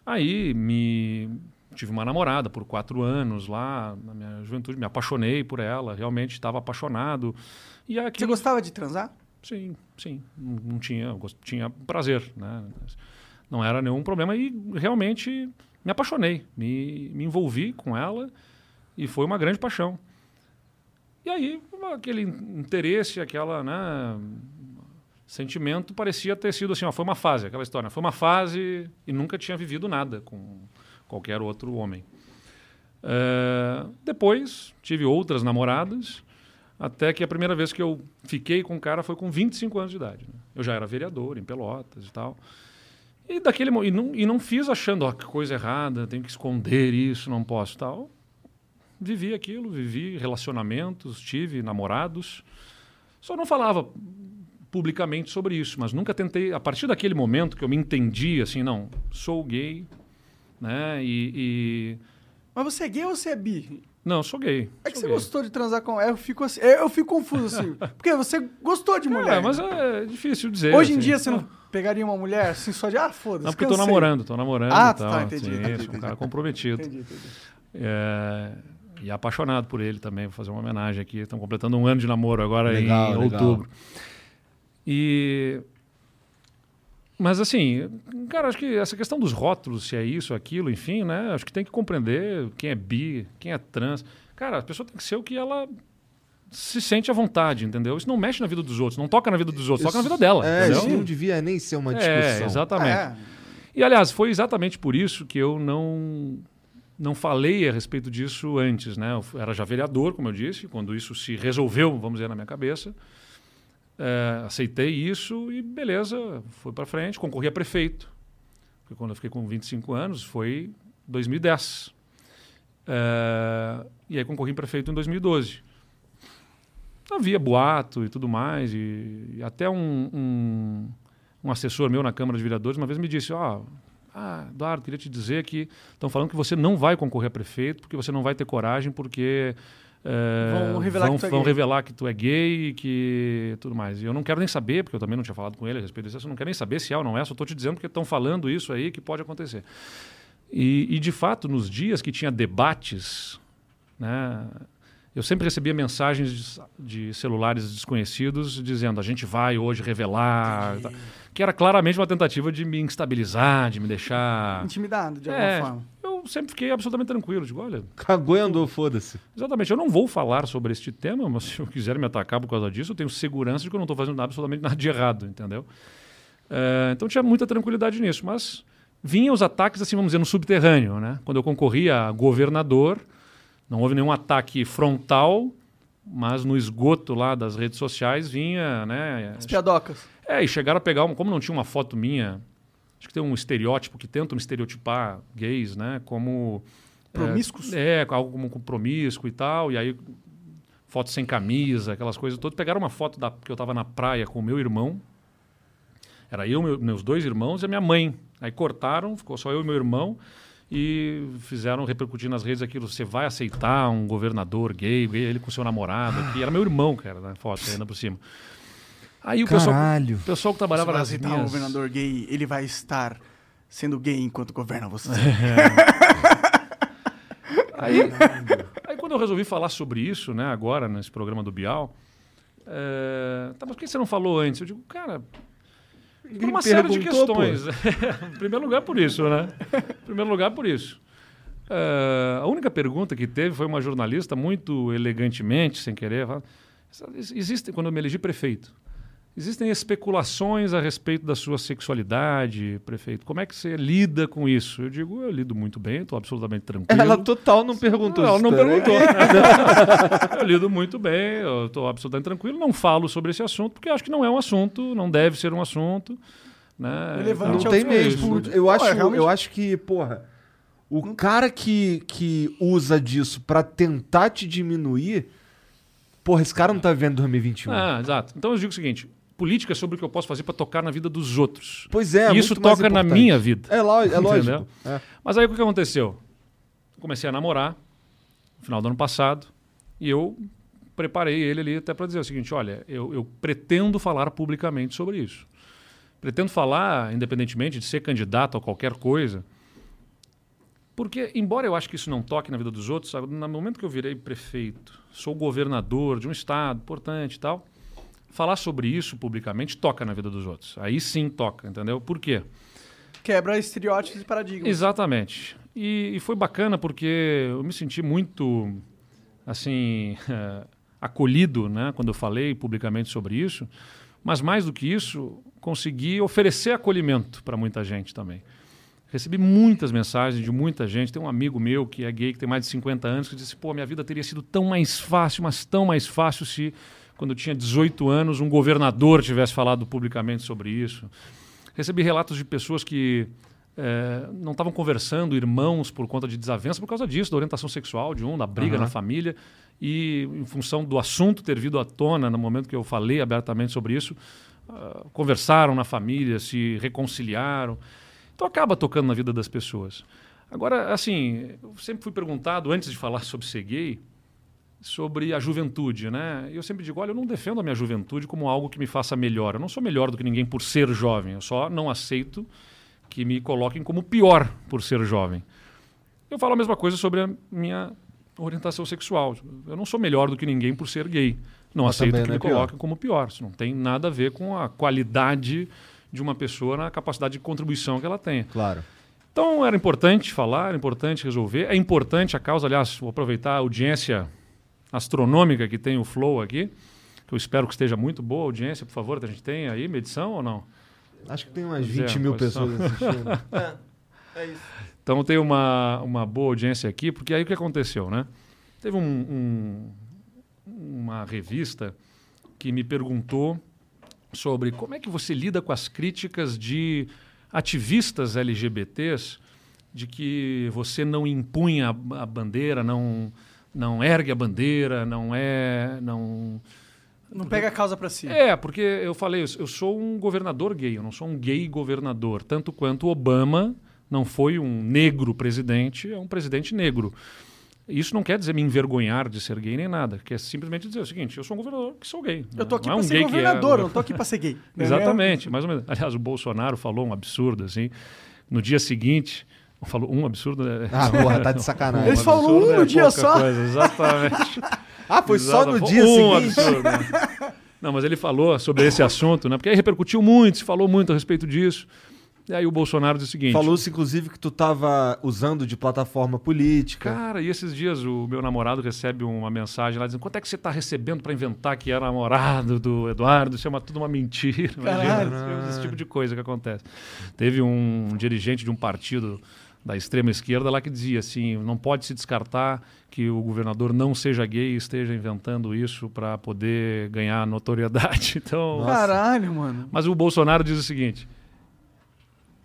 Aí me tive uma namorada por quatro anos lá na minha juventude, me apaixonei por ela, realmente estava apaixonado. E Você aquilo gostava de transar? Sim, sim. Não, não tinha, tinha prazer, né? Não era nenhum problema e realmente me apaixonei, me, me envolvi com ela e foi uma grande paixão. E aí aquele interesse, aquela, né, sentimento parecia ter sido assim, ó, foi uma fase, aquela história, foi uma fase e nunca tinha vivido nada com qualquer outro homem. Eh, depois tive outras namoradas, até que a primeira vez que eu fiquei com o cara foi com 25 anos de idade. né? Eu já era vereador em Pelotas e tal. E daquele e não, e não fiz achando ó, que coisa errada, tenho que esconder isso, não posso tal. Vivi aquilo, vivi relacionamentos, tive namorados. Só não falava publicamente sobre isso, mas nunca tentei. A partir daquele momento que eu me entendi assim, não, sou gay, né? E, e- Mas você é gay ou você é bi? não, sou gay. É que sou você gay. gostou de transar com. Eu fico assim. Eu eu fico confuso assim. (laughs) Porque você gostou de mulher. É, mas é difícil dizer. Hoje em assim. dia você não pegaria uma mulher assim só de. Ah, foda-se. Não, porque tô cansei. namorando, tô namorando Ah, tá, entendi, Sim, entendi, sou um cara comprometido. Entendi, entendi. É, e apaixonado por ele também, vou fazer uma homenagem aqui. Estão completando um ano de namoro agora Legal, em legal. outubro. E. Mas assim, cara, acho que essa questão dos rótulos, se é isso, aquilo, enfim, né? Acho que tem que compreender quem é bi, quem é trans. Cara, a pessoa tem que ser o que ela se sente à vontade, entendeu? Isso não mexe na vida dos outros, não toca na vida dos outros, toca na vida dela, É, entendeu? isso não devia nem ser uma É, discussão. exatamente. É. E aliás, foi exatamente por isso que eu não não falei a respeito disso antes, né? Eu era já vereador, como eu disse, quando isso se resolveu, vamos dizer, na minha cabeça. É, aceitei isso e beleza, foi para frente, concorri a prefeito. Porque quando eu fiquei com 25 anos foi 2010. É, e aí concorri em prefeito em 2012. Havia boato e tudo mais, e, e até um, um, um assessor meu na Câmara de Vereadores uma vez me disse: Ó, Ah, Eduardo, queria te dizer que estão falando que você não vai concorrer a prefeito porque você não vai ter coragem porque é, Vão revelar vão, que tu é vão gay." revelar que tu é gay e que tudo mais. E eu não quero nem saber, porque eu também não tinha falado com ele a respeito disso, eu não quero nem saber se é ou não é, só estou te dizendo porque estão falando isso aí que pode acontecer. E, e, de fato, nos dias que tinha debates, né, eu sempre recebia mensagens de, de celulares desconhecidos dizendo a gente vai hoje revelar, tá, que era claramente uma tentativa de me instabilizar, de me deixar... Intimidado, de alguma É, forma. eu sempre fiquei absolutamente tranquilo. Digo, olha, Cagou e andou, foda-se. exatamente, eu não vou falar sobre este tema, mas se eu quiser me atacar por causa disso, eu tenho segurança de que eu não estou fazendo nada, absolutamente nada de errado, entendeu? É, então tinha muita tranquilidade nisso, mas vinham os ataques, assim, vamos dizer, no subterrâneo, né? Quando eu concorria a governador, não houve nenhum ataque frontal, mas no esgoto lá das redes sociais vinha, né? As piadocas. É, e chegaram a pegar, uma, como não tinha uma foto minha, acho que tem um estereótipo que tentam estereotipar gays, né? Como. é, Promíscuos? É, algo como com promíscuo e tal, e aí foto sem camisa, aquelas coisas todas. Pegaram uma foto da, que eu estava na praia com o meu irmão. Era eu, meu- meus dois irmãos e a minha mãe. Aí cortaram, ficou só eu e meu irmão. E fizeram repercutir nas redes aquilo. Você vai aceitar um governador gay, gay, ele com seu namorado aqui. Era meu irmão, cara, na foto, ainda por cima. Aí o pessoal, o pessoal que trabalhava vai nas aceitar um minhas... governador gay, ele vai estar sendo gay enquanto governa você. (laughs) Aí, aí quando eu resolvi falar sobre isso, né, agora, nesse programa do Bial, é, tá, mas por que você não falou antes? Eu digo, cara, por uma série de questões. (laughs) em primeiro lugar, por isso, né? Em primeiro lugar, por isso. É, a única pergunta que teve foi uma jornalista, muito elegantemente, sem querer, fala, existe, quando eu me elegi prefeito, Existem especulações a respeito da sua sexualidade, prefeito. Como é que você lida com isso? Eu digo, eu lido muito bem, estou absolutamente tranquilo. Ela total não perguntou Não, ela isso, não tá? perguntou. (laughs) eu lido muito bem, eu estou absolutamente tranquilo, não falo sobre esse assunto, porque acho que não é um assunto, não deve ser um assunto. Né? Relevante Não aos tem mesmo. Eu acho, é realmente- eu acho que, porra, o cara que, que usa disso pra tentar te diminuir, porra, esse cara não tá vivendo 2021. Ah, exato. Então eu digo o seguinte: política sobre o que eu posso fazer para tocar na vida dos outros. Pois é, E isso toca na minha vida. É, lo- é lógico. É. Mas aí o que aconteceu? Comecei a namorar no final do ano passado e eu preparei ele ali até para dizer o seguinte: olha, eu, eu pretendo falar publicamente sobre isso. Pretendo falar, independentemente de ser candidato a qualquer coisa, porque, embora eu acho que isso não toque na vida dos outros, sabe, no momento que eu virei prefeito, sou governador de um estado importante e tal, falar sobre isso publicamente toca na vida dos outros. Aí sim toca, entendeu? Por quê? Quebra estereótipos e paradigmas. Exatamente. E, e foi bacana porque eu me senti muito, assim, (laughs) acolhido, né, quando eu falei publicamente sobre isso. Mas mais do que isso, consegui oferecer acolhimento para muita gente também. Recebi muitas mensagens de muita gente. Tem um amigo meu que é gay, que tem mais de 50 anos, que disse: pô, minha vida teria sido tão mais fácil, mas tão mais fácil se, quando eu tinha 18 anos, um governador tivesse falado publicamente sobre isso. Recebi relatos de pessoas que eh, não estavam conversando, irmãos, por conta de desavença, por causa disso, da orientação sexual de um, da briga Aham. na família. E em função do assunto ter vindo à tona no momento que eu falei abertamente sobre isso, ah, conversaram na família, se reconciliaram. Então acaba tocando na vida das pessoas. Agora, assim, eu sempre fui perguntado, antes de falar (laughs) sobre ser gay, sobre a juventude, né? Eu sempre digo, olha, eu não defendo a minha juventude como algo que me faça melhor. Eu não sou melhor do que ninguém por ser jovem. Eu só não aceito que me coloquem como pior por ser jovem. Eu falo a mesma coisa sobre a minha orientação sexual. Eu não sou melhor do que ninguém por ser gay. Não Mas aceito que não me é pior. coloquem como pior. Isso não tem nada a ver com a qualidade de uma pessoa na capacidade de contribuição que ela tenha. Claro. Então era importante falar, era importante resolver. É importante a causa, aliás, vou aproveitar a audiência astronômica que tem o Flow aqui, que eu espero que esteja muito boa a audiência, por favor, a gente tem aí medição ou não? Acho que tem umas Pois é, 20 mil pessoas assistindo. (laughs) Então tem uma, uma boa audiência aqui, porque aí o que aconteceu, né? Teve um, um- uma revista que me perguntou sobre como é que você lida com as críticas de ativistas LGBTs de que você não impunha a, a bandeira, não, não ergue a bandeira, não é... Não, Não pega a causa pra si. é, porque eu falei, eu sou um governador gay, eu não sou um gay governador, tanto quanto Obama não foi um negro presidente, é um presidente negro. Isso não quer dizer me envergonhar de ser gay nem nada, quer simplesmente dizer o seguinte: eu sou um governador que sou gay. Eu tô aqui pra é um ser que é- governador, eu não tô aqui pra ser gay. É (laughs) Exatamente, mais ou menos. Aliás, o Bolsonaro falou um absurdo assim. No dia seguinte, falou um absurdo. né? Ah, porra, tá de (laughs) sacanagem. Eles falam absurdo um no é dia só. coisa, exatamente. (laughs) Ah, foi só no Exato, dia um seguinte? absurdo, né? Não, mas ele falou sobre esse assunto, né? Porque aí repercutiu muito, se falou muito a respeito disso. E aí o Bolsonaro disse o seguinte: Falou-se, inclusive, que tu tava usando de plataforma política. Cara, e esses dias o meu namorado recebe uma mensagem lá dizendo quanto é que você está recebendo para inventar que era namorado do Eduardo? Isso é uma, tudo uma mentira. Caralho. Imagina, esse tipo de coisa que acontece. Teve um dirigente de um partido da extrema esquerda lá que dizia assim, não pode se descartar que o governador não seja gay e esteja inventando isso para poder ganhar notoriedade. (laughs) Então, Caralho, mano. mas o Bolsonaro diz o seguinte: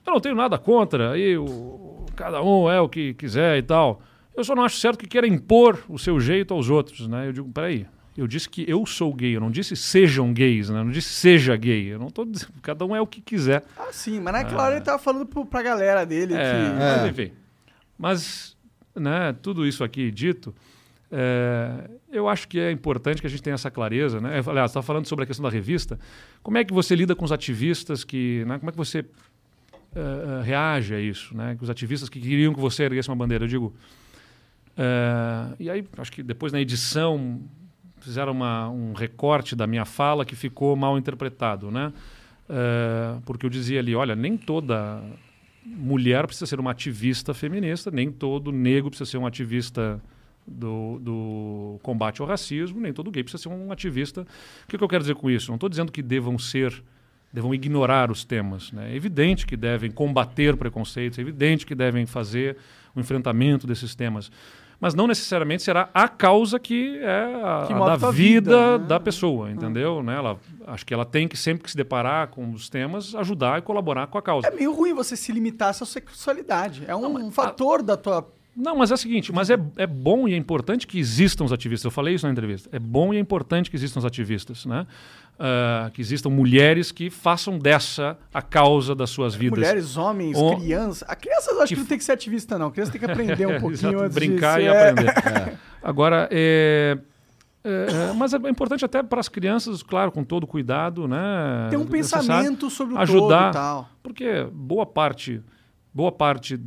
eu não tenho nada contra, aí o, cada um é o que quiser e tal. Eu só não acho certo que queira impor o seu jeito aos outros, né? Eu digo, peraí, eu disse que eu sou gay, eu não disse sejam gays, né? Eu não disse seja gay, eu não tô dizendo, (laughs) cada um é o que quiser. Ah, sim, mas naquela hora ele tava falando pro, pra galera dele É, que. mas É. enfim. Mas, né, tudo isso aqui dito, é, eu acho que é importante que a gente tenha essa clareza, né? Eu, Aliás, estava falando sobre a questão da revista. Como é que você lida com os ativistas que, né, como é que você é, é, reage a isso, né? Os ativistas que queriam que você erguesse uma bandeira, eu digo. é, e aí, acho que depois na edição fizeram uma, um recorte da minha fala que ficou mal interpretado, né? É, porque eu dizia ali, olha, nem toda mulher precisa ser uma ativista feminista, nem todo negro precisa ser um ativista do, do combate ao racismo, nem todo gay precisa ser um ativista. O que, que eu quero dizer com isso? Não estou dizendo que devam ser, devam ignorar os temas. Né? É evidente que devem combater preconceitos, é evidente que devem fazer o enfrentamento desses temas. Mas não necessariamente será a causa que é a, Que a da vida, vida, né? da pessoa, entendeu? Né? Ela, acho que ela tem que sempre que se deparar com os temas ajudar e colaborar com a causa. É meio ruim você se limitar à sua sexualidade. É um, fator da tua. Não, mas é o seguinte, mas é, é bom e é importante que existam os ativistas. Eu falei isso na entrevista. É bom e é importante que existam os ativistas, né? Ah, que existam mulheres que façam dessa a causa das suas vidas. Mulheres, homens, O- crianças. A criança eu acho que, Que não tem que ser ativista, não. A criança tem que aprender um (laughs) pouquinho Exato, antes brincar de e (laughs) é. aprender. Agora, é, é, é, mas é importante até para as crianças, claro, com todo cuidado, né? Ter um pensamento sobre o ajudar, todo e tal. Porque boa parte, boa parte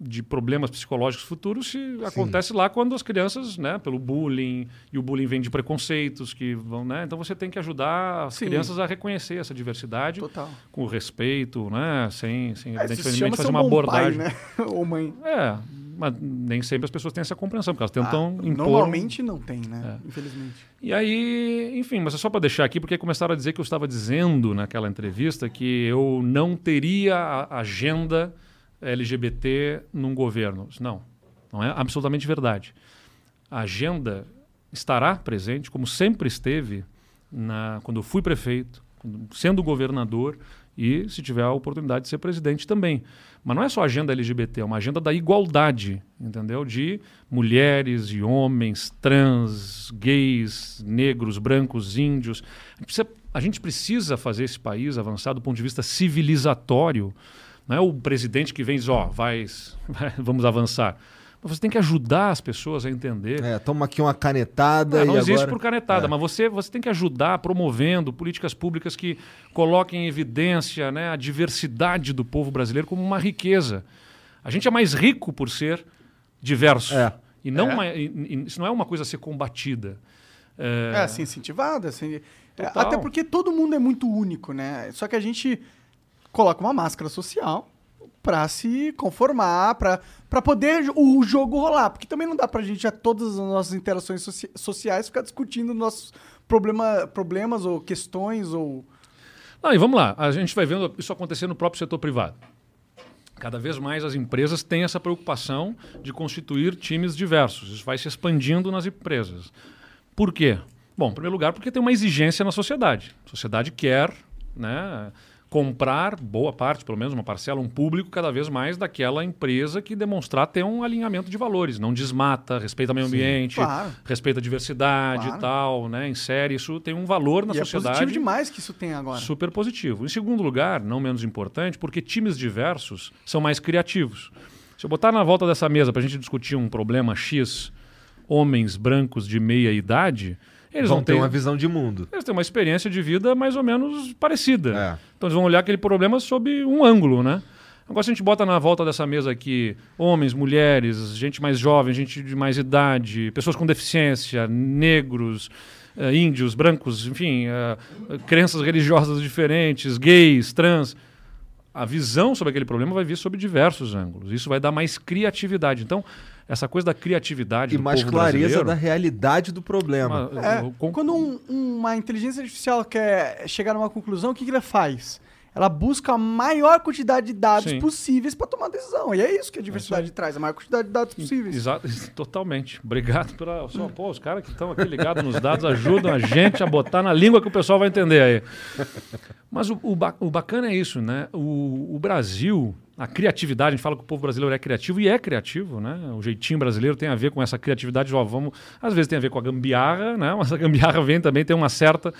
de problemas psicológicos futuros se acontece lá quando as crianças, né, pelo bullying, e o bullying vem de preconceitos que vão, né? Então você tem que ajudar as Sim. crianças a reconhecer essa diversidade Total. com respeito, né, sem, sem É, evidentemente fazer um uma abordagem. pai, né? (laughs) Ou mãe. É, mas nem sempre as pessoas têm essa compreensão, porque elas tentam Ah, impor. Normalmente não tem, né? É. Infelizmente. E aí, enfim, mas é só para deixar aqui, porque começaram a dizer que eu estava dizendo naquela entrevista que eu não teria a agenda LGBT num governo. Não, não é absolutamente verdade. A agenda estará presente, como sempre esteve, na, quando eu fui prefeito, sendo governador e se tiver a oportunidade de ser presidente também. Mas não é só agenda LGBT, é uma agenda da igualdade, entendeu? De mulheres e homens, trans, gays, negros, brancos, índios. A gente precisa, a gente precisa fazer esse país avançar do ponto de vista civilizatório. Não é o presidente que vem e diz, ó, vai, (laughs) vai- vamos avançar. Mas você tem que ajudar as pessoas a entender. É, toma aqui uma canetada Não, e não existe agora... por canetada, É. mas você, você tem que ajudar promovendo políticas públicas que coloquem em evidência né, a diversidade do povo brasileiro como uma riqueza. A gente é mais rico por ser diverso. É. E não É. uma- e- e- isso não é uma coisa a ser combatida. É, É, assim, incentivada. Assim, é, até porque todo mundo é muito único, né? Só que a gente coloca uma máscara social pra se conformar, pra poder o jogo rolar. Porque também não dá pra gente, a todas as nossas interações soci- sociais, ficar discutindo nossos problema, problemas ou questões ou... Não, e vamos lá, a gente vai vendo isso acontecer no próprio setor privado. Cada vez mais as empresas têm essa preocupação de constituir times diversos. Isso vai se expandindo nas empresas. Por quê? Bom, em primeiro lugar, porque tem uma exigência na sociedade. A sociedade quer né, comprar boa parte, pelo menos uma parcela, um público cada vez mais daquela empresa que demonstrar ter um alinhamento de valores, não desmata, respeita o meio ambiente, claro. respeita a diversidade Claro. e tal, né? Insere isso, tem um valor na e é sociedade. positivo demais que isso tem agora. Super positivo. Em segundo lugar, não menos importante, porque times diversos são mais criativos. Se eu botar na volta dessa mesa para a gente discutir um problema X, homens brancos de meia idade, eles Vão vão ter uma visão de mundo. eles têm uma experiência de vida mais ou menos parecida. É. Então eles vão olhar aquele problema sob um ângulo, né? Agora, se a gente bota na volta dessa mesa aqui homens, mulheres, gente mais jovem, gente de mais idade, pessoas com deficiência, negros, eh, índios, brancos, enfim, eh, crenças religiosas diferentes, gays, trans. A visão sobre aquele problema vai vir sob diversos ângulos. Isso vai dar mais criatividade. Então, essa coisa da criatividade E do mais povo clareza brasileiro, da realidade do problema. uma- É, con- quando um- uma inteligência artificial quer chegar numa conclusão, o que, que ela faz? Ela busca a maior quantidade de dados Sim. possíveis para tomar decisão. E é isso que a diversidade traz, a maior quantidade de dados possíveis. Exato, (laughs) totalmente. Obrigado pela. Só, pô, os caras que estão aqui ligados nos dados ajudam a gente a botar na língua que o pessoal vai entender aí. Mas o, o, o bacana é isso, né? O, o Brasil, a criatividade, a gente fala que o povo brasileiro é criativo e é criativo, né? O jeitinho brasileiro tem a ver com essa criatividade, ó, vamos. Às vezes tem a ver com a gambiarra, né? (laughs) Mas a gambiarra vem também, tem uma certa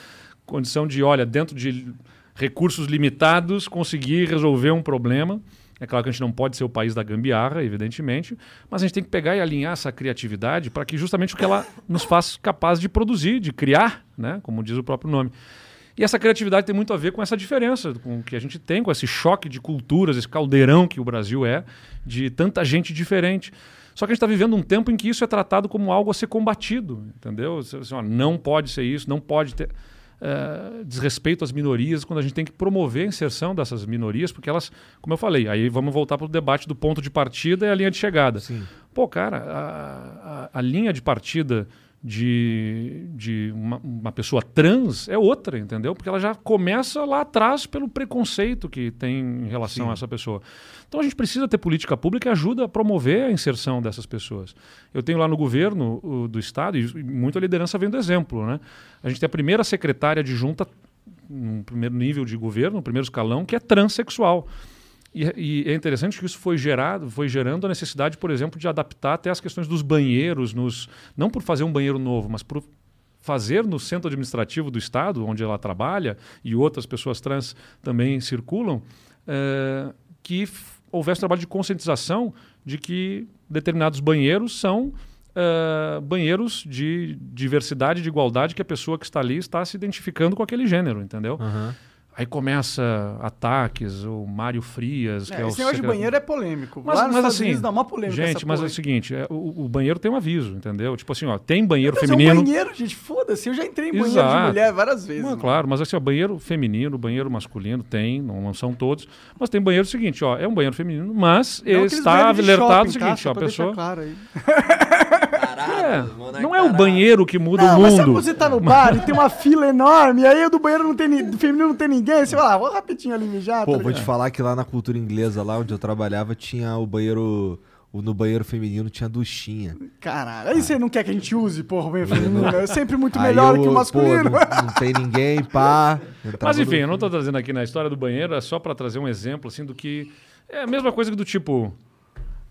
condição de, olha, dentro de recursos limitados, conseguir resolver um problema. É claro que a gente não pode ser o país da gambiarra, evidentemente, mas a gente tem que pegar e alinhar essa criatividade para que justamente o que ela nos faz capaz de produzir, de criar, né? como diz o próprio nome. E essa criatividade tem muito a ver com essa diferença com o que a gente tem, com esse choque de culturas, esse caldeirão que o Brasil é, de tanta gente diferente. Só que a gente está vivendo um tempo em que isso é tratado como algo a ser combatido, entendeu? Assim, ó, não pode ser isso, não pode ter eh, desrespeito às minorias, quando a gente tem que promover a inserção dessas minorias, porque elas, como eu falei, aí vamos voltar para o debate do ponto de partida e a linha de chegada. Sim. Pô, cara, a, a- a linha de partida de, de uma, uma pessoa trans é outra, entendeu? Porque ela já começa lá atrás pelo preconceito que tem em relação Sim. a essa pessoa. Então a gente precisa ter política pública que ajuda a promover a inserção dessas pessoas. Eu tenho lá no governo o, do Estado, e muita liderança vem do exemplo, né? A gente tem a primeira secretária adjunta no primeiro nível de governo, no primeiro escalão, que é transexual. E, e é interessante que isso foi gerado, foi gerando a necessidade, por exemplo, de adaptar até as questões dos banheiros, nos, não por fazer um banheiro novo, mas por fazer no centro administrativo do estado, onde ela trabalha, e outras pessoas trans também circulam, eh, que houvesse trabalho de conscientização de que determinados banheiros são eh, banheiros de diversidade, de igualdade, que a pessoa que está ali está se identificando com aquele gênero, entendeu? Aham. Aí começa ataques, o Mário Frias, que é, É, o esse negócio de banheiro é polêmico. Mas- Lá mas Estados assim, Unidos dá uma polêmica Gente, mas é porra o seguinte, é, o, o banheiro tem um aviso, entendeu? Tipo assim, ó, tem banheiro Mas é um feminino. banheiro, gente, foda-se. Eu já entrei em banheiro de mulher várias vezes. Não, mano. claro, mas assim, ó, banheiro feminino, banheiro masculino tem, não são todos, mas tem banheiro seguinte, ó, é um banheiro feminino, mas Não está alertado o shopping, tá? seguinte, Só ó, a pessoa claro aí. (laughs) é, não é o banheiro que muda Não, o mas sabe mundo. quando você tá no bar e tem uma fila enorme, e aí o do banheiro não tem, ni- do feminino não tem ninguém, você fala, ah, vou rapidinho ali mijar. Pô, tá vou te falar que lá na cultura inglesa, lá onde eu trabalhava, tinha o banheiro. No banheiro feminino tinha duchinha. Caralho, aí você não quer que a gente use, porra, o banheiro feminino. É sempre muito melhor eu, que o pô, masculino. não, não tem ninguém, pá. Mas enfim, no- eu não estou trazendo aqui na história do banheiro, é só para trazer um exemplo assim do que é a mesma coisa que do tipo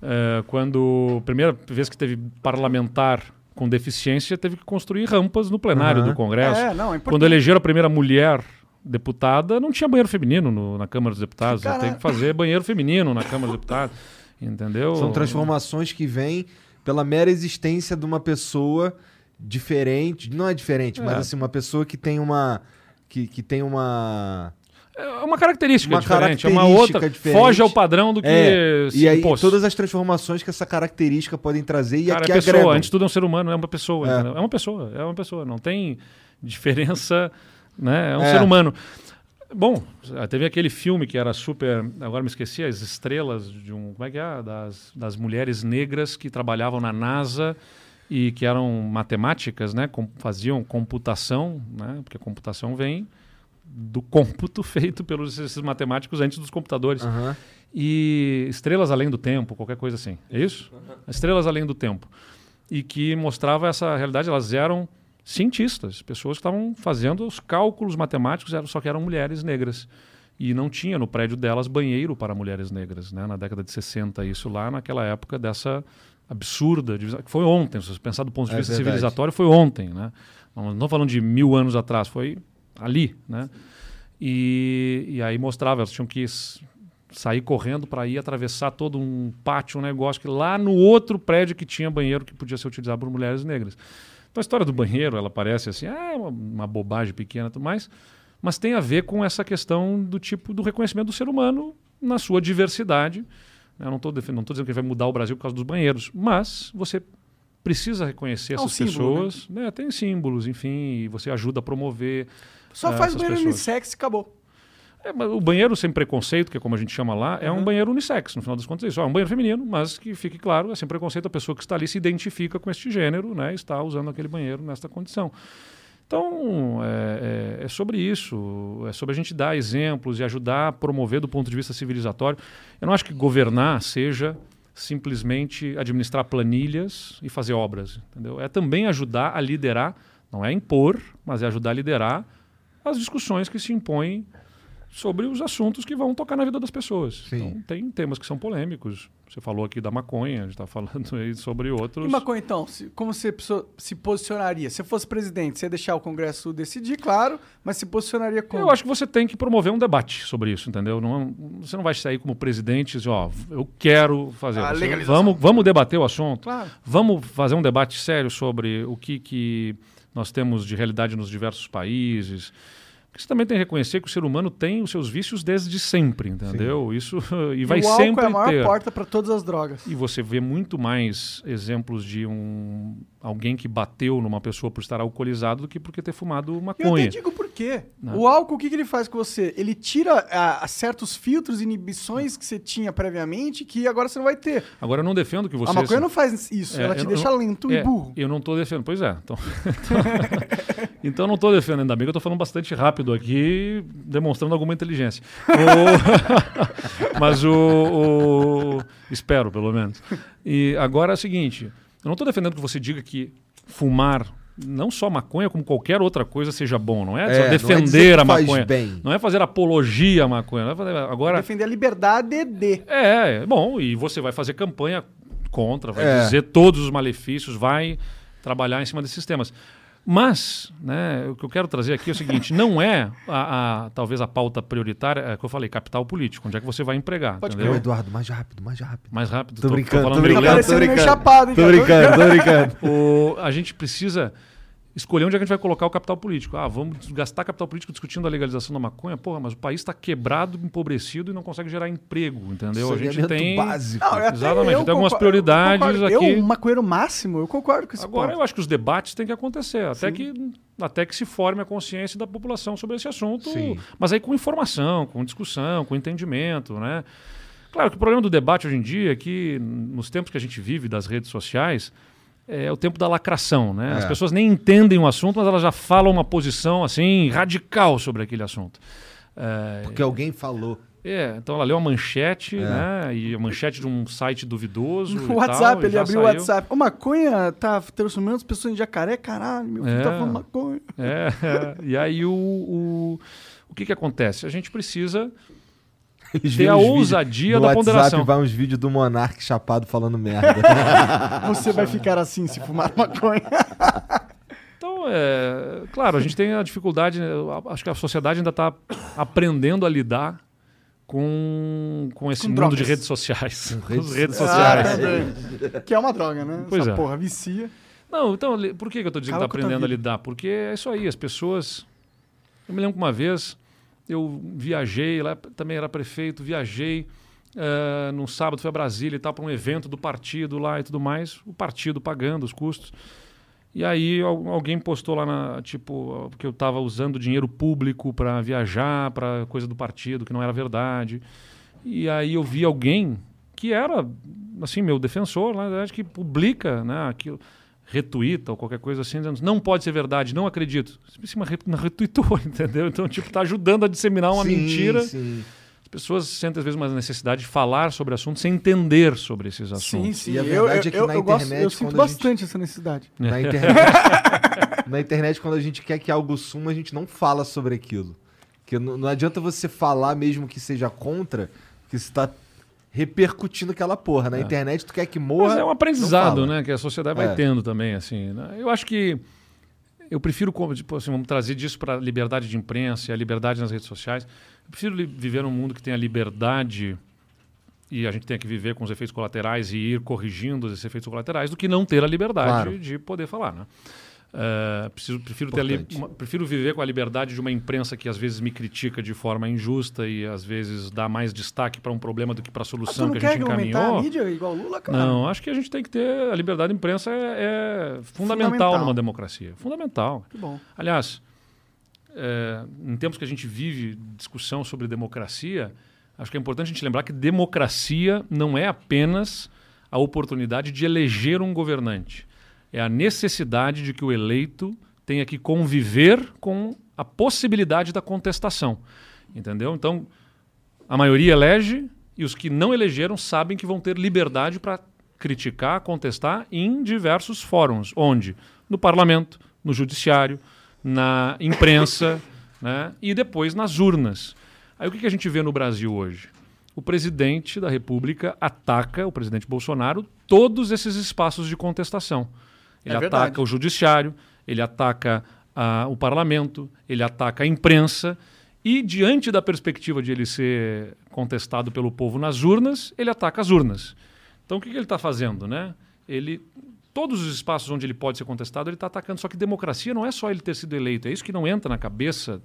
é, quando primeira vez que teve parlamentar com deficiência teve que construir rampas no plenário Aham. do Congresso. É, não, é. Quando elegeram a primeira mulher deputada, não tinha banheiro feminino no- na Câmara dos Deputados. Cara- Tem que fazer banheiro feminino na Câmara dos Deputados. Entendeu? São transformações que vêm pela mera existência de uma pessoa diferente. Não é diferente, mas É. assim, uma pessoa que tem uma. Que, que tem uma. É uma característica Uma diferente, é uma característica outra. diferente. Foge ao padrão do que É, se e aí todas as transformações que essa característica podem trazer e Cara, que é pessoa. agregam. A gente tudo é um ser humano, é uma pessoa. É. É, uma pessoa, é uma pessoa. Não tem diferença, né? É um É. ser humano. Bom, teve aquele filme que era super. Agora me esqueci, as estrelas de um. Como é que é? Das, das mulheres negras que trabalhavam na NASA e que eram matemáticas, né? Com, faziam computação, né? Porque a computação vem do cômputo (laughs) feito pelos esses matemáticos antes dos computadores Aham. e Estrelas Além do Tempo, qualquer coisa assim. É isso? Estrelas Além do Tempo. E que mostrava essa realidade, elas eram cientistas, pessoas que estavam fazendo os cálculos matemáticos, só que eram mulheres negras. e não tinha no prédio delas banheiro para mulheres negras, né? Na década de 60, isso lá naquela época dessa absurda divisão, que foi ontem, se você pensar do ponto de É vista verdade. civilizatório, foi ontem, né? Não estou falando de mil anos atrás, foi ali, né? E, e aí mostrava, elas tinham que sair correndo para ir atravessar todo um pátio, um negócio que lá no outro prédio que tinha banheiro que podia ser utilizado por mulheres negras. Então a história do banheiro, ela parece assim, ah, é uma, uma bobagem pequena e tudo mais, mas tem a ver com essa questão do tipo do reconhecimento do ser humano na sua diversidade. Eu não estou dizendo que vai mudar o Brasil por causa dos banheiros, mas você precisa reconhecer É essas símbolo, pessoas, né? Tem símbolos, enfim, e você ajuda a promover. Só eh, faz banheiro pessoas. unissex e acabou. É, o banheiro sem preconceito, que é como a gente chama lá, é Uhum. um banheiro unissex, no final das contas é isso. É um banheiro feminino, mas que fique claro, é sem preconceito, a pessoa que está ali se identifica com este gênero, né? Está usando aquele banheiro nesta condição. Então, é, é- é sobre isso, é sobre a gente dar exemplos e ajudar a promover do ponto de vista civilizatório. Eu não acho que governar seja simplesmente administrar planilhas e fazer obras, entendeu? É também ajudar a liderar, não é impor, mas é ajudar a liderar as discussões que se impõem sobre os assuntos que vão tocar na vida das pessoas. Sim. Então, tem temas que são polêmicos. Você falou aqui da maconha, a gente está falando (laughs) aí sobre outros. E maconha, então, se- como você se posicionaria? Se fosse presidente, você ia deixar o Congresso decidir, claro, mas se posicionaria como? Eu acho que você tem que promover um debate sobre isso, entendeu? Não, você não vai sair como presidente e dizer, ó, eu quero fazer. A Você- legalização. vamos, vamos debater o assunto. Claro. Vamos fazer um debate sério sobre o que, que nós temos de realidade nos diversos países. Porque você também tem que reconhecer que o ser humano tem os seus vícios desde sempre, entendeu? Isso e vai o álcool sempre é a maior ter. porta para todas as drogas. E você vê muito mais exemplos de um alguém que bateu numa pessoa por estar alcoolizado do que por ter fumado Eu até maconha. digo por quê. Né? O álcool, o que, que ele faz com você? Ele tira ah, certos filtros e inibições que você tinha previamente que agora você não vai ter. Agora eu não defendo que você A maconha não faz isso, É, ela te eu não- deixa lento É, e burro. Eu não estou defendendo. Pois é. Então, (laughs) (laughs) então eu não estou defendendo, ainda bem que eu estou falando bastante rápido aqui, demonstrando alguma inteligência. O- (laughs) Mas o, o- Espero, pelo menos. E agora é o seguinte: eu não estou defendendo que você diga que fumar. Não só maconha, como qualquer outra coisa seja bom. Não é, É, só não é defender dizer que a faz maconha. bem. Não é fazer apologia à maconha. Não é fazer- Agora, Defender a liberdade de. é, bom, e você vai fazer campanha contra, vai É. dizer todos os malefícios, vai trabalhar em cima desses temas. Mas, né, o que eu quero trazer aqui é o seguinte: não é a, a- talvez a pauta prioritária, é que eu falei, capital político, onde é que você vai empregar, Pode entendeu? Ô, Eduardo, mais rápido, mais rápido. Mais rápido. Tô brincando, falando tô meio brincando, tô meio brincando. chapado, hein, Tô brincando, tô brincando. O- a gente precisa escolher onde é que a gente vai colocar o capital político. Ah, vamos gastar capital político discutindo a legalização da maconha? Porra, mas o país está quebrado, empobrecido e não consegue gerar emprego, entendeu? a gente tem. básico. Não, Exatamente, tem algumas prioridades eu concordo. aqui. Eu, um maconheiro máximo, eu concordo com esse Agora, ponto. eu acho que os debates têm que acontecer, até que, até que se forme a consciência da população sobre esse assunto, Sim. mas aí com informação, com discussão, com entendimento, né? Claro que o problema do debate hoje em dia é que, nos tempos que a gente vive das redes sociais, é o tempo da lacração, né? As É. pessoas nem entendem o assunto, mas elas já falam uma posição, assim, radical sobre aquele assunto. É, Porque alguém falou. é, então ela leu a manchete, É. né? E a manchete de um site duvidoso. O tal, WhatsApp, e ele abriu o. WhatsApp. O maconha tá transformando as pessoas em jacaré, caralho, meu filho É. tá falando maconha. É, (laughs) é. e aí o, o, o que, que acontece? A gente precisa Eles ter a ousadia no da WhatsApp ponderação. vai uns vídeos do Monark chapado falando merda. (laughs) Você vai ficar assim se fumar maconha. Então, é, claro, a gente tem a dificuldade, né, acho que a sociedade ainda está aprendendo a lidar com, com esse Com mundo drogas. de redes sociais. Com redes as redes Ah, sociais. também. que é uma droga, né? Pois Essa é. porra vicia. Não, então, por que, eu estou dizendo que está aprendendo a lidar? Porque é isso aí, as pessoas. Eu me lembro que uma vez eu viajei, lá também era prefeito, viajei eh, num sábado, fui a Brasília e tal, para um evento do partido lá e tudo mais, o partido pagando os custos. E aí al- alguém postou lá, na, tipo, que eu estava usando dinheiro público para viajar, para coisa do partido, que não era verdade. E aí eu vi alguém que era, assim, meu defensor, na verdade, que publica né, aquilo, retuita ou qualquer coisa assim, dizendo, não pode ser verdade, não acredito. Sim, não retuitou, entendeu? Então, tipo, tá ajudando a disseminar uma Sim, mentira. sim. As pessoas sentem, às vezes, uma necessidade de falar sobre assuntos sem entender sobre esses Sim, assuntos. sim. E a eu, verdade eu, é que eu, na eu gosto, internet, eu sinto a gente- bastante essa necessidade. (laughs) Na internet, (laughs) na internet, quando a gente quer que algo suma, a gente não fala sobre aquilo. Porque não, não adianta você falar mesmo que seja contra, porque você tá repercutindo aquela porra. Na internet tu quer que morra. Mas é um aprendizado, né? Que a sociedade É. vai tendo também, assim. né? Eu acho que eu prefiro, como, tipo, assim, vamos trazer disso para a liberdade de imprensa e a liberdade nas redes sociais. Eu prefiro viver num mundo que tenha liberdade e a gente tenha que viver com os efeitos colaterais e ir corrigindo esses efeitos colaterais do que não ter a liberdade Claro. de poder falar, né? Eh, preciso, prefiro, ter prefiro viver com a liberdade de uma imprensa que às vezes me critica de forma injusta e às vezes dá mais destaque para um problema do que para a tu solução não que a quer gente aumentar encaminhou. a mídia igual Lula, cara? Não, acho que a gente tem que ter. A liberdade de imprensa é, é fundamental, Fundamental. numa democracia. Fundamental. Que bom. Aliás, é, em tempos que a gente vive discussão sobre democracia, acho que é importante a gente lembrar que democracia não é apenas a oportunidade de eleger um governante. É a necessidade de que o eleito tenha que conviver com a possibilidade da contestação. Entendeu? Então, a maioria elege e os que não elegeram sabem que vão ter liberdade para criticar, contestar em diversos fóruns. Onde? No parlamento, no judiciário, na imprensa (laughs) né? e depois nas urnas. Aí o que que a gente vê no Brasil hoje? O presidente da República ataca, o presidente Bolsonaro, todos esses espaços de contestação. Ele É verdade. ataca o judiciário, ele ataca ah, o parlamento, ele ataca a imprensa e, diante da perspectiva de ele ser contestado pelo povo nas urnas, ele ataca as urnas. Então, o que, que ele está fazendo? Né? Ele, todos os espaços onde ele pode ser contestado, ele está atacando. Só que democracia não é só ele ter sido eleito, é isso que não entra na cabeça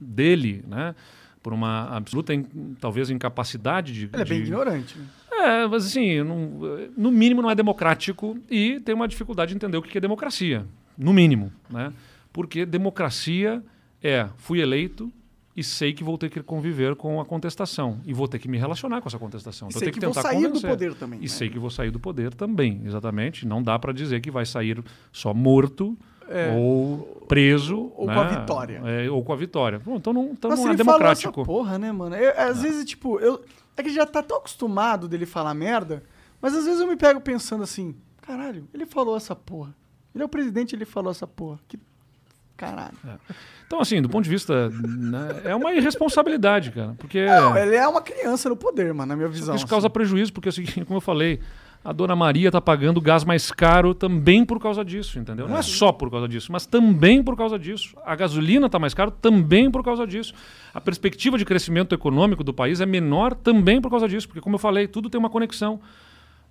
dele, né? Por uma absoluta, talvez, incapacidade de... Ele é bem de- ignorante. né? é, mas assim, não- no mínimo não é democrático e tem uma dificuldade de entender o que é democracia. No mínimo, né? Porque democracia é, fui eleito e sei que vou ter que conviver com a contestação. E vou ter que me relacionar com essa contestação. E Então, sei que tenho vou sair do convencer. poder também. E né? sei que vou sair do poder também, exatamente. Não dá para dizer que vai sair só morto É. ou preso. Ou né? com a vitória. É, ou com a vitória. Bom, então não, então Nossa, não é ele falou democrático. essa porra, né, mano? Eu- às vezes, tipo, eu. É que já tá tão acostumado dele falar merda, mas às vezes eu me pego pensando assim, caralho, ele falou essa porra. Ele é o presidente, ele falou essa porra. Que caralho. Então, assim, do ponto de vista. né, é uma irresponsabilidade, cara. Porque. Não, ele é uma criança no poder, mano, na minha visão. Isso causa assim. prejuízo, porque é o seguinte, como eu falei, a dona Maria está pagando gás mais caro também por causa disso, entendeu? Não é só por causa disso, mas também por causa disso. A gasolina está mais cara também por causa disso. A perspectiva de crescimento econômico do país é menor também por causa disso, porque, como eu falei, tudo tem uma conexão.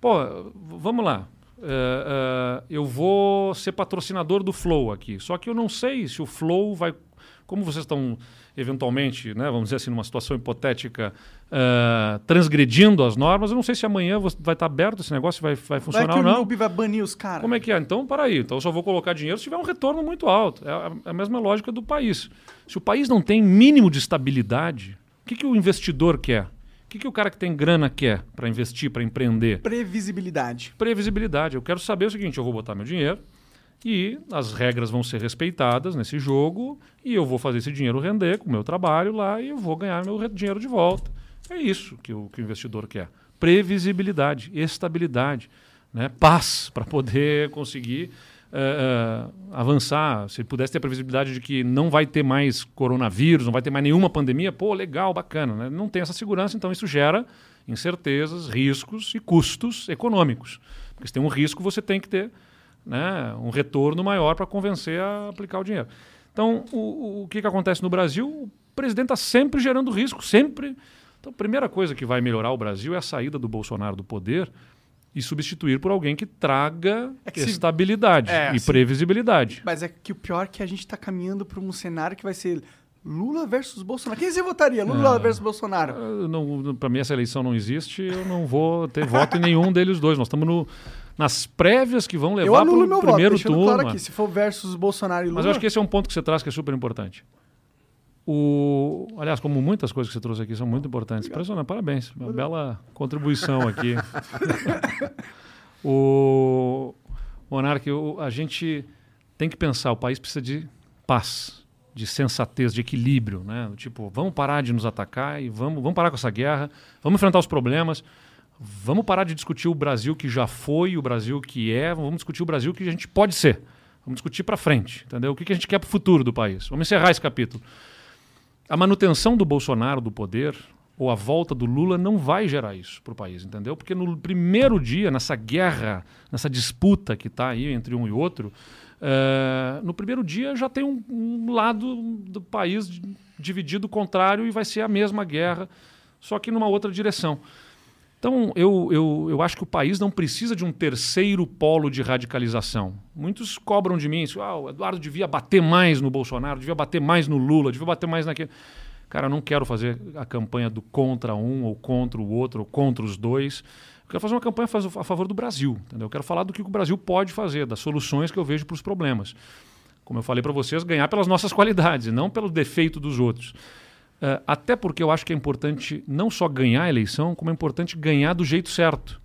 Pô, vamos lá. É, é, eu vou ser patrocinador do Flow aqui. Só que eu não sei se o Flow vai. Como vocês estão, eventualmente, né, vamos dizer assim, numa situação hipotética, é, transgredindo as normas, eu não sei se amanhã vai estar aberto esse negócio, vai, vai Vai funcionar que ou o não. Noob vai banir os caras. Como é que é? Então, para aí. Então, eu só vou colocar dinheiro se tiver um retorno muito alto. É a, é a mesma lógica do país. Se o país não tem mínimo de estabilidade, o que, que o investidor quer? O que, que o cara que tem grana quer para investir, para empreender? Previsibilidade. Previsibilidade. Eu quero saber o seguinte: eu vou botar meu dinheiro e as regras vão ser respeitadas nesse jogo e eu vou fazer esse dinheiro render com o meu trabalho lá e eu vou ganhar meu dinheiro de volta. É isso que o, que o investidor quer. Previsibilidade, estabilidade, né? paz (laughs) para poder conseguir eh, eh, avançar. Se pudesse ter a previsibilidade de que não vai ter mais coronavírus, não vai ter mais nenhuma pandemia, pô, legal, bacana. Né? Não tem essa segurança, então isso gera incertezas, riscos e custos econômicos. Porque se tem um risco, você tem que ter né, um retorno maior para convencer a aplicar o dinheiro. Então, o, o- que, que acontece no Brasil? O presidente está sempre gerando risco, sempre. Então, a primeira coisa que vai melhorar o Brasil é a saída do Bolsonaro do poder e substituir por alguém que traga É que se- estabilidade É, e se- previsibilidade. Mas é que o pior é que a gente tá caminhando pra um cenário que vai ser Lula versus Bolsonaro. Quem você votaria? Lula Ah. versus Bolsonaro? Para mim, essa eleição não existe, eu não vou ter voto em nenhum deles dois. Nós estamos no- nas prévias que vão levar para o voto, primeiro deixando turno. claro aqui. Se for versus Bolsonaro e Lula... Mas eu acho que esse é um ponto que você traz que é super importante. O, aliás, como muitas coisas que você trouxe aqui são muito importantes. Impressionante, parabéns. Uma bela contribuição aqui. (laughs) o Monark, o- a gente tem que pensar, o país precisa de paz, de sensatez, de equilíbrio, né? Tipo, vamos parar de nos atacar e vamos, vamos parar com essa guerra, vamos enfrentar os problemas, vamos parar de discutir o Brasil que já foi, o Brasil que é, vamos discutir o Brasil que a gente pode ser. Vamos discutir para frente, entendeu? O que, que a gente quer para o futuro do país. Vamos encerrar esse capítulo. a manutenção do Bolsonaro do poder ou a volta do Lula não vai gerar isso para o país, entendeu? Porque no primeiro dia, nessa guerra, nessa disputa que está aí entre um e outro, eh, no primeiro dia já tem um, um lado do país di- dividido contrário e vai ser a mesma guerra, só que numa outra direção. Então, eu, eu, eu acho que o país não precisa de um terceiro polo de radicalização. Muitos cobram de mim. Ah, o Eduardo devia bater mais no Bolsonaro, devia bater mais no Lula, devia bater mais naquele. Cara, eu não quero fazer a campanha do contra um, ou contra o outro, ou contra os dois. Eu quero fazer uma campanha a favor do Brasil. Entendeu? Eu quero falar do que o Brasil pode fazer, das soluções que eu vejo para os problemas. Como eu falei para vocês, ganhar pelas nossas qualidades, não pelo defeito dos outros. Eh, até porque eu acho que é importante não só ganhar a eleição, como é importante ganhar do jeito certo.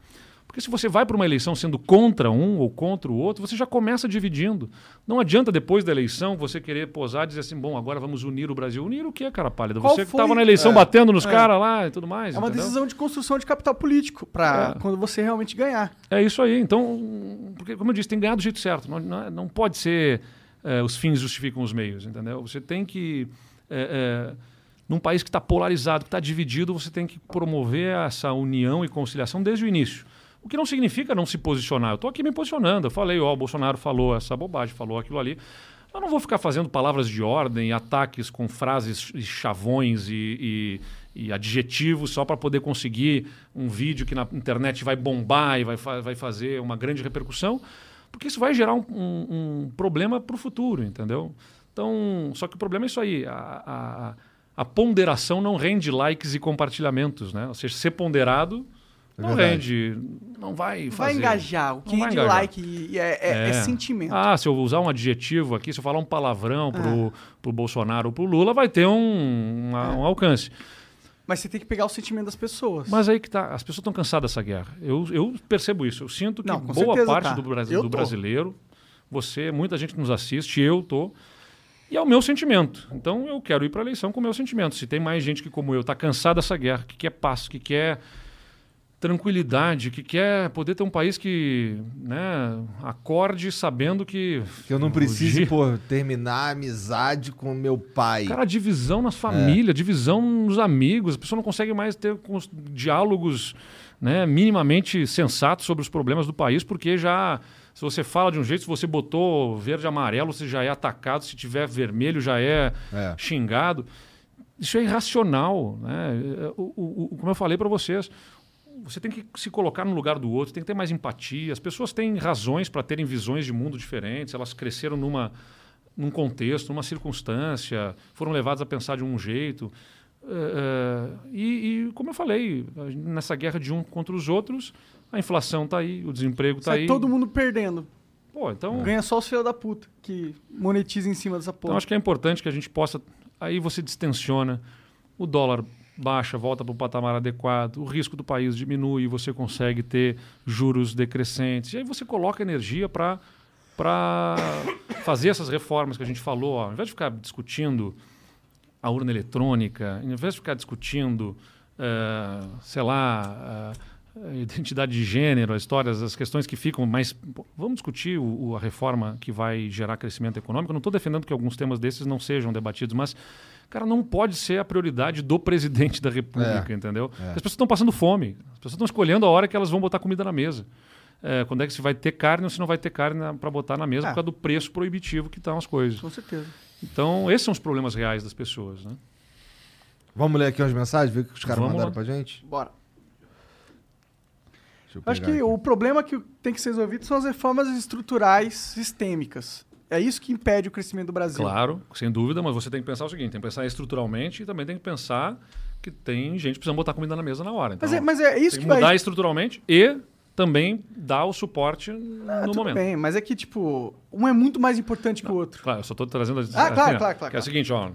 Porque se você vai para uma eleição sendo contra um ou contra o outro, você já começa dividindo. Não adianta depois da eleição você querer posar e dizer assim, bom, agora vamos unir o Brasil. Unir o quê, cara pálida? Qual Você que estava na eleição é, batendo nos é. caras lá e tudo mais. É uma entendeu? decisão de construção de capital político para É. quando você realmente ganhar. É isso aí. Então, porque, como eu disse, tem que ganhar do jeito certo. Não, não, é- não pode ser eh, os fins justificam os meios, entendeu? Você tem que. Num país que está polarizado, que está dividido, você tem que promover essa união e conciliação desde o início. O que não significa não se posicionar. Eu estou aqui me posicionando. Eu falei, ó, o Bolsonaro falou essa bobagem, falou aquilo ali. Eu não vou ficar fazendo palavras de ordem, ataques com frases e chavões e, e- e adjetivos só para poder conseguir um vídeo que na internet vai bombar e vai, vai fazer uma grande repercussão, porque isso vai gerar um, um- um problema para o futuro, entendeu? Então, só que o problema é isso aí. A, a- a ponderação não rende likes e compartilhamentos, né? Ou seja, ser ponderado não verdade. rende, não vai fazer. Vai engajar. O que rende engajar. like e é, é- é sentimento. Ah, se eu usar um adjetivo aqui, se eu falar um palavrão pro, pro Bolsonaro ou pro Lula, vai ter um, uma- um alcance. Mas você tem que pegar o sentimento das pessoas. Mas aí que tá, as pessoas estão cansadas dessa guerra. Eu, eu percebo isso. Eu sinto que Não, boa parte tá. do, Brasi- Eu do brasileiro, você, muita gente que nos assiste, eu tô. E é o meu sentimento. Então eu quero ir para a eleição com o meu sentimento. Se tem mais gente que, como eu, está cansada dessa guerra, que quer paz, que quer tranquilidade, que quer poder ter um país que né, acorde sabendo que. Que eu não o precise, Gi- pô, terminar a amizade com meu pai. Cara, divisão É. nas famílias, divisão nos amigos. A pessoa não consegue mais ter diálogos né, minimamente sensatos sobre os problemas do país, porque já. Se você fala de um jeito, se você botou verde e amarelo, você já é atacado. Se tiver vermelho, já é, É. xingado. Isso é irracional. Né? O- o- o- como eu falei para vocês, você tem que se colocar no lugar do outro, tem que ter mais empatia. As pessoas têm razões para terem visões de mundo diferentes, elas cresceram numa, num contexto, numa circunstância, foram levadas a pensar de um jeito. Eh, e, e, como eu falei, nessa guerra de um contra os outros, a inflação está aí, o desemprego está aí. todo mundo perdendo. Pô, então, Ganha só os filhos da puta que monetiza em cima dessa porra. então acho que é importante que a gente possa. Aí você distensiona, o dólar baixa, volta para o patamar adequado, o risco do país diminui, você consegue ter juros decrescentes. E aí você coloca energia para (coughs) fazer essas reformas que a gente falou. Ó, ao invés de ficar discutindo a urna eletrônica, ao invés de ficar discutindo, eh, sei lá, eh, identidade de gênero, as histórias, as questões que ficam mais. Vamos discutir o- a reforma que vai gerar crescimento econômico. Eu não estou defendendo que alguns temas desses não sejam debatidos, mas, cara, não pode ser a prioridade do presidente da República, É. entendeu? É. As pessoas estão passando fome. As pessoas estão escolhendo a hora que elas vão botar comida na mesa. É, quando é que se vai ter carne ou se não vai ter carne para botar na mesa É. por causa do preço proibitivo que estão as coisas. Com certeza. Então, esses são os problemas reais das pessoas, né? Vamos ler aqui umas mensagens, ver o que os caras Vamos mandaram lá. pra gente? Bora. Acho que aqui. o problema que tem que ser resolvido são as reformas estruturais sistêmicas. É isso que impede o crescimento do Brasil. Claro, sem dúvida, mas você tem que pensar o seguinte: tem que pensar estruturalmente e também tem que pensar que tem gente precisando botar comida na mesa na hora. Então, Mas, é, mas é isso tem que que mudar vai. estruturalmente e também dar o suporte Ah, no momento. bem, mas é que, tipo, um é muito mais importante que o outro. Claro, eu só estou trazendo. Ah, claro, ó, claro, claro, Que é claro. o seguinte, ó.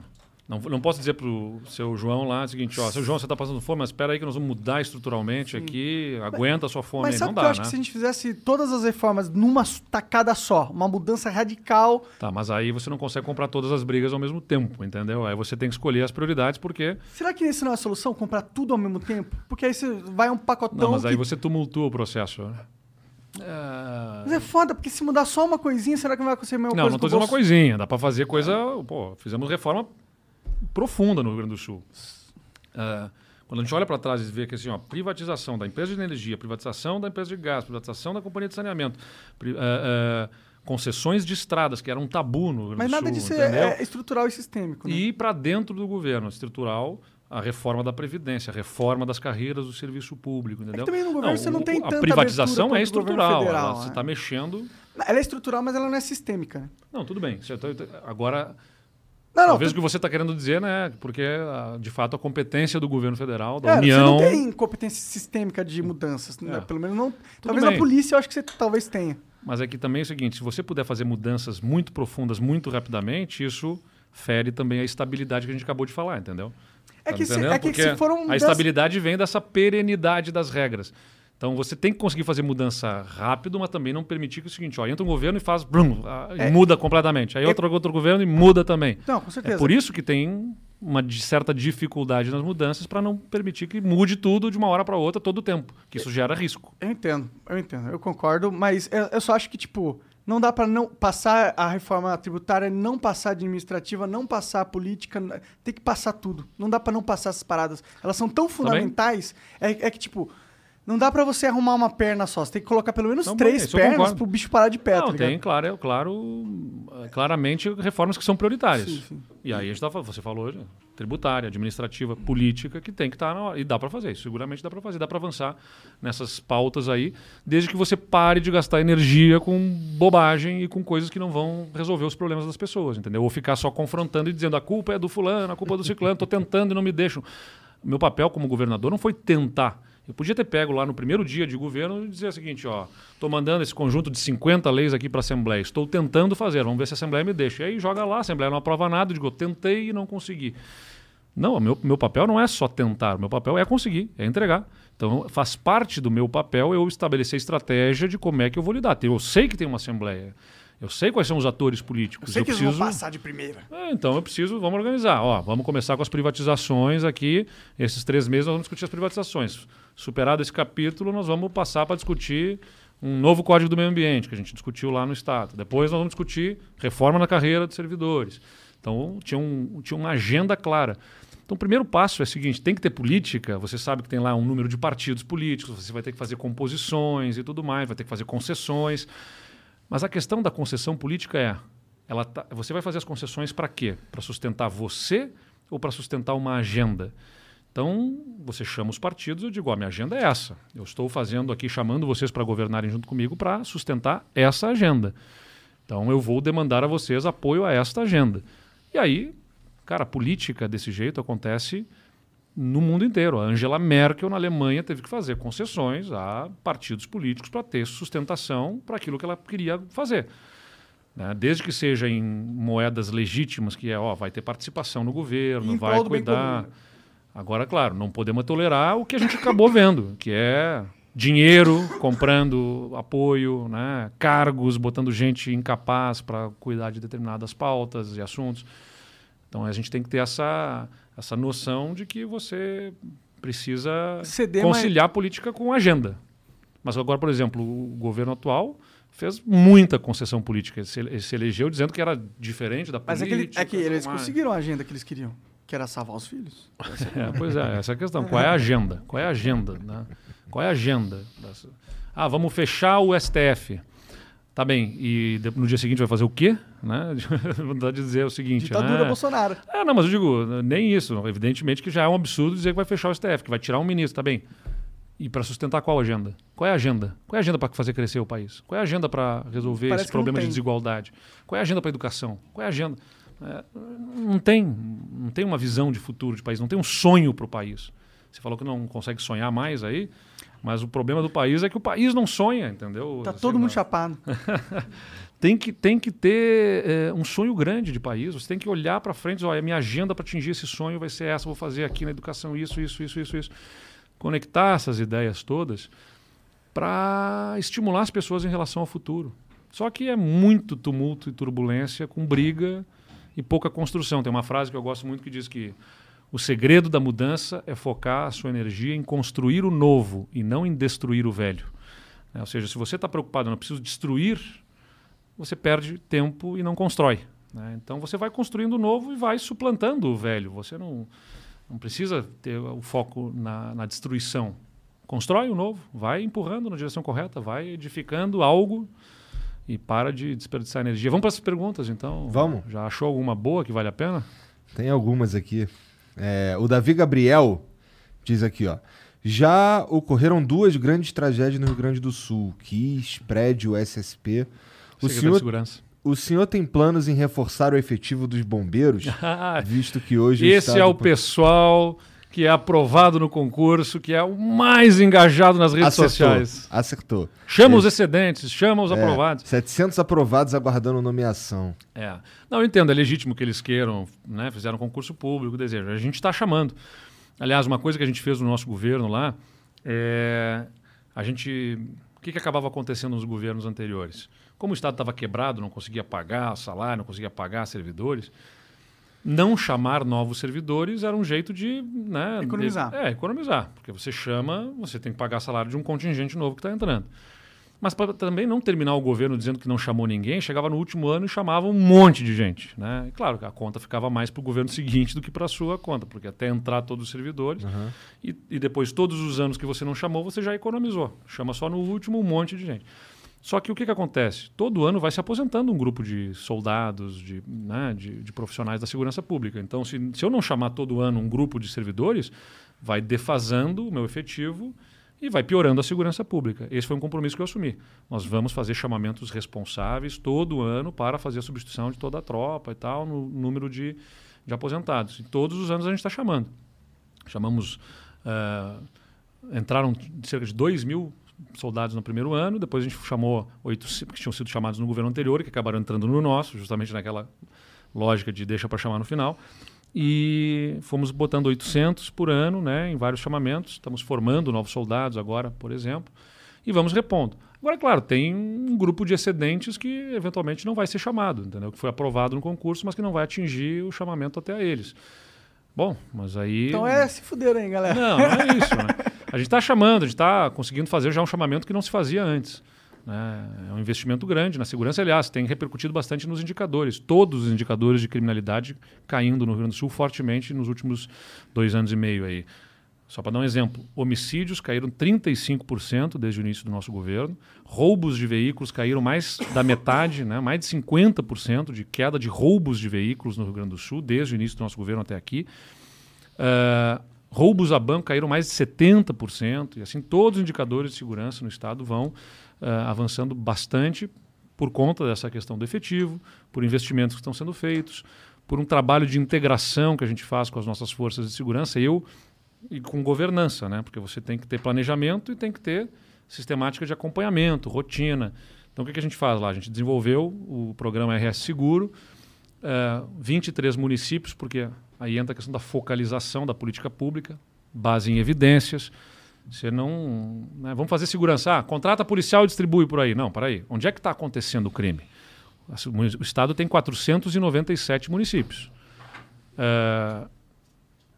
Não, não posso dizer pro seu João lá o seguinte, ó, seu João, você está passando fome, mas espera aí que nós vamos mudar estruturalmente aqui, aguenta a sua fome Mas aí. sabe Não o que dá, eu acho né? que se a gente fizesse todas as reformas numa tacada só, uma mudança radical, Tá, mas aí você não consegue comprar todas as brigas ao mesmo tempo, entendeu? Aí você tem que escolher as prioridades, porque. será que isso não é a solução? Comprar tudo ao mesmo tempo? Porque aí você vai um pacotão. Não, mas aí que- você tumultua o processo. né? É... Mas é foda, porque se mudar só uma coisinha, será que não vai acontecer a mesma Não, coisa não com tô o dizendo uma coisinha. Dá pra fazer coisa. Pô, fizemos reforma profunda no Rio Grande do Sul. Uh, quando a gente olha para trás e vê que assim, ó, privatização da empresa de energia, privatização da empresa de gás, privatização da companhia de saneamento, pri, uh, uh, concessões de estradas, que era um tabu no Rio Grande Mas do nada Sul, disso entendeu? é, é estrutural e sistêmico. Né? E para dentro do governo estrutural a reforma da Previdência, a reforma das carreiras do serviço público, entendeu? É também no governo você não tem A tanta privatização abertura é estrutural. federal, ela- você né? está mexendo. Ela é estrutural, mas ela não é sistêmica. Né? Não, tudo bem. Você tá- Agora, Não, não. talvez o tu- que você está querendo dizer, né? Porque, ah, de fato, a competência do governo federal, da é, União. Você não tem competência sistêmica de mudanças. né? É. Pelo menos não. Talvez bem. na polícia eu acho que você talvez tenha. Mas é que também é o seguinte: se você puder fazer mudanças muito profundas, muito rapidamente, isso fere também a estabilidade que a gente acabou de falar, entendeu? É Tá que, se, é que se for um. A das- estabilidade vem dessa perenidade das regras. Então você tem que conseguir fazer mudança rápido, mas também não permitir que é o seguinte, ó, entra um governo e faz, brum, ah, e É. muda completamente. Aí É- outro, outro governo e muda também. Não, com certeza. É por isso que tem uma certa dificuldade nas mudanças para não permitir que mude tudo de uma hora para outra todo o tempo, que isso gera risco. Eu entendo, eu entendo, eu concordo, mas eu, eu só acho que, tipo, não dá pra não passar a reforma tributária, não passar a administrativa, não passar a política, tem que passar tudo. Não dá pra não passar essas paradas. Elas são tão fundamentais, é, é que, tipo, não dá pra você arrumar uma perna só. Você tem que colocar pelo menos Não, três pernas concordo. pro bicho parar de pé, tá não, ligado? tem, claro, é, claro, claramente reformas que são prioritárias. Sim, sim. E aí a gente tá, você falou, né, tributária, administrativa, política, que tem que estar na hora. E dá para fazer seguramente dá para fazer, dá para avançar nessas pautas aí, desde que você pare de gastar energia com bobagem e com coisas que não vão resolver os problemas das pessoas, entendeu? Ou ficar só confrontando e dizendo a culpa é do fulano, a culpa é do ciclano, tô tentando e não me deixam. Meu papel como governador não foi tentar. Eu podia ter pego lá no primeiro dia de governo e dizer o seguinte, ó, estou mandando esse conjunto de 50 leis aqui para a Assembleia, estou tentando fazer, vamos ver se a Assembleia me deixa. E aí joga lá, a Assembleia não aprova nada, eu digo, eu tentei e não consegui. Não, meu, meu papel não é só tentar, meu papel é conseguir, é entregar. Então faz parte do meu papel eu estabelecer estratégia de como é que eu vou lidar. Eu sei que tem uma Assembleia, eu sei quais são os atores políticos. Eu sei que eles vão preciso... passar de primeira. É, então eu preciso, vamos organizar. Ó, vamos começar com as privatizações aqui. Esses três meses nós vamos discutir as privatizações. Superado esse capítulo, nós vamos passar para discutir um novo código do meio ambiente, que a gente discutiu lá no Estado. Depois nós vamos discutir reforma na carreira dos servidores. Então tinha, um, tinha uma agenda clara. Então o primeiro passo é o seguinte: tem que ter política. Você sabe que tem lá um número de partidos políticos, você vai ter que fazer composições e tudo mais, vai ter que fazer concessões. Mas a questão da concessão política é: ela tá- você vai fazer as concessões para quê? Para sustentar você ou para sustentar uma agenda? Então, você chama os partidos eu digo: ó, minha agenda é essa. Eu estou fazendo aqui, chamando vocês para governarem junto comigo para sustentar essa agenda. Então, eu vou demandar a vocês apoio a esta agenda. E aí, cara, a política desse jeito acontece no mundo inteiro. A Angela Merkel, na Alemanha, teve que fazer concessões a partidos políticos para ter sustentação para aquilo que ela queria fazer. né? Desde que seja em moedas legítimas, que é, ó, vai ter participação no governo, vai cuidar. comum. Agora, claro, não podemos tolerar o que a gente acabou vendo, que é dinheiro comprando apoio, né? cargos, botando gente incapaz para cuidar de determinadas pautas e assuntos. Então a gente tem que ter essa, essa noção de que você precisa Ceder mais- conciliar política com agenda. Mas agora, por exemplo, o governo atual fez muita concessão política. Ele se, ele se elegeu dizendo que era diferente da Mas é que, ele- política. é que eles tudo mais. conseguiram a agenda que eles queriam, que era salvar os filhos. É, pois é, essa é a questão. Qual é a agenda? Qual é a agenda? Né? Qual é a agenda? dessa- Ah, vamos fechar o STF. Tá bem, e no dia seguinte vai fazer o quê? Né? (laughs) Vontade de dizer o seguinte. Ditadura né? Bolsonaro. É, não, mas eu digo, nem isso. Evidentemente que já é um absurdo dizer que vai fechar o STF, que vai tirar um ministro, tá bem. E para sustentar qual agenda? Qual é a agenda? Qual é a agenda para fazer crescer o país? Qual é a agenda para resolver Parece esse problema de desigualdade? Qual é a agenda para educação? Qual é a agenda? É, não tem, não tem uma visão de futuro de país, não tem um sonho para o país. Você falou que não consegue sonhar mais aí, mas o problema do país é que o país não sonha, entendeu? Tá Assim, todo mundo não- chapado. (laughs) tem que, tem que ter é, um sonho grande de país. Você tem que olhar para frente e dizer, olha, minha agenda para atingir esse sonho vai ser essa, vou fazer aqui na educação isso, isso, isso, isso, isso. Conectar essas ideias todas para estimular as pessoas em relação ao futuro. Só que é muito tumulto e turbulência, com briga e pouca construção. Tem uma frase que eu gosto muito que diz que o segredo da mudança é focar a sua energia em construir o novo e não em destruir o velho. Né? Ou seja, se você está preocupado, não preciso destruir você perde tempo e não constrói. né? Então você vai construindo o novo e vai suplantando o velho. Você não, não precisa ter o foco na, na destruição. Constrói o novo, vai empurrando na direção correta, vai edificando algo e para de desperdiçar energia. Vamos para as perguntas, então. Vamos. Já achou alguma boa que vale a pena? Tem algumas aqui. É, o Davi Gabriel diz aqui, ó. Já ocorreram duas grandes tragédias no Rio Grande do Sul. KIS, prédio, SSP. O Secretário senhor, Segurança. o senhor tem planos em reforçar o efetivo dos bombeiros? (laughs) visto que hoje Esse é o pessoal que é aprovado no concurso, que é o mais engajado nas redes Acertou, sociais. Acertou. Chama os excedentes, chama os É, aprovados. 700 aprovados aguardando nomeação. É. Não, eu entendo, é legítimo que eles queiram, né? Fizeram concurso público, desejo. A gente está chamando. Aliás, uma coisa que a gente fez no nosso governo lá é. A gente. O que, que acabava acontecendo nos governos anteriores? Como o Estado estava quebrado, não conseguia pagar salário, não conseguia pagar servidores, não chamar novos servidores era um jeito de. Né, Economizar. de- é, economizar. Porque você chama, você tem que pagar salário de um contingente novo que está entrando. Mas para também não terminar o governo dizendo que não chamou ninguém, chegava no último ano e chamava um monte de gente. Né? E claro que a conta ficava mais para o governo (laughs) seguinte do que para a sua conta, porque até entrar todos os servidores e, e depois todos os anos que você não chamou, você já economizou. Chama só no último um monte de gente. Só que o que, que acontece? Todo ano vai se aposentando um grupo de soldados, de, né, de, de profissionais da segurança pública. Então, se, se eu não chamar todo ano um grupo de servidores, vai defasando o meu efetivo e vai piorando a segurança pública. Esse foi um compromisso que eu assumi. Nós vamos fazer chamamentos responsáveis todo ano para fazer a substituição de toda a tropa e tal, no número de, de aposentados. E todos os anos a gente está chamando. Chamamos. ah, entraram cerca de 2 mil soldados no primeiro ano, depois a gente chamou 800 que tinham sido chamados no governo anterior, que acabaram entrando no nosso, justamente naquela lógica de deixa para chamar no final. E fomos botando 800 por ano, né, em vários chamamentos. Estamos formando novos soldados agora, por exemplo, e vamos repondo. Agora, claro, tem um grupo de excedentes que eventualmente não vai ser chamado, entendeu? Que foi aprovado no concurso, mas que não vai atingir o chamamento até a eles. Bom, mas aí. Então é se fuder aí, galera. Não, não é isso. Né? (laughs) A gente está chamando, a gente está conseguindo fazer já um chamamento que não se fazia antes. né? É um investimento grande na segurança, aliás, tem repercutido bastante nos indicadores. Todos os indicadores de criminalidade caindo no Rio Grande do Sul fortemente nos últimos dois anos e meio aí. Só para dar um exemplo, homicídios caíram 35% desde o início do nosso governo, roubos de veículos caíram mais da metade, né? mais de 50% de queda de roubos de veículos no Rio Grande do Sul, desde o início do nosso governo até aqui. Ah, roubos a banco caíram mais de 70%, e assim todos os indicadores de segurança no Estado vão ah, avançando bastante por conta dessa questão do efetivo, por investimentos que estão sendo feitos, por um trabalho de integração que a gente faz com as nossas forças de segurança. Eu e com governança, né? Porque você tem que ter planejamento e tem que ter sistemática de acompanhamento, rotina. Então, o que, que a gente faz lá? A gente desenvolveu o programa RS Seguro, eh, 23 municípios, porque aí entra a questão da focalização da política pública, base em evidências. Você não. né, vamos fazer segurança. Ah, contrata policial e distribui por aí. Não, para aí. Onde é que está acontecendo o crime? O Estado tem 497 municípios. Eh,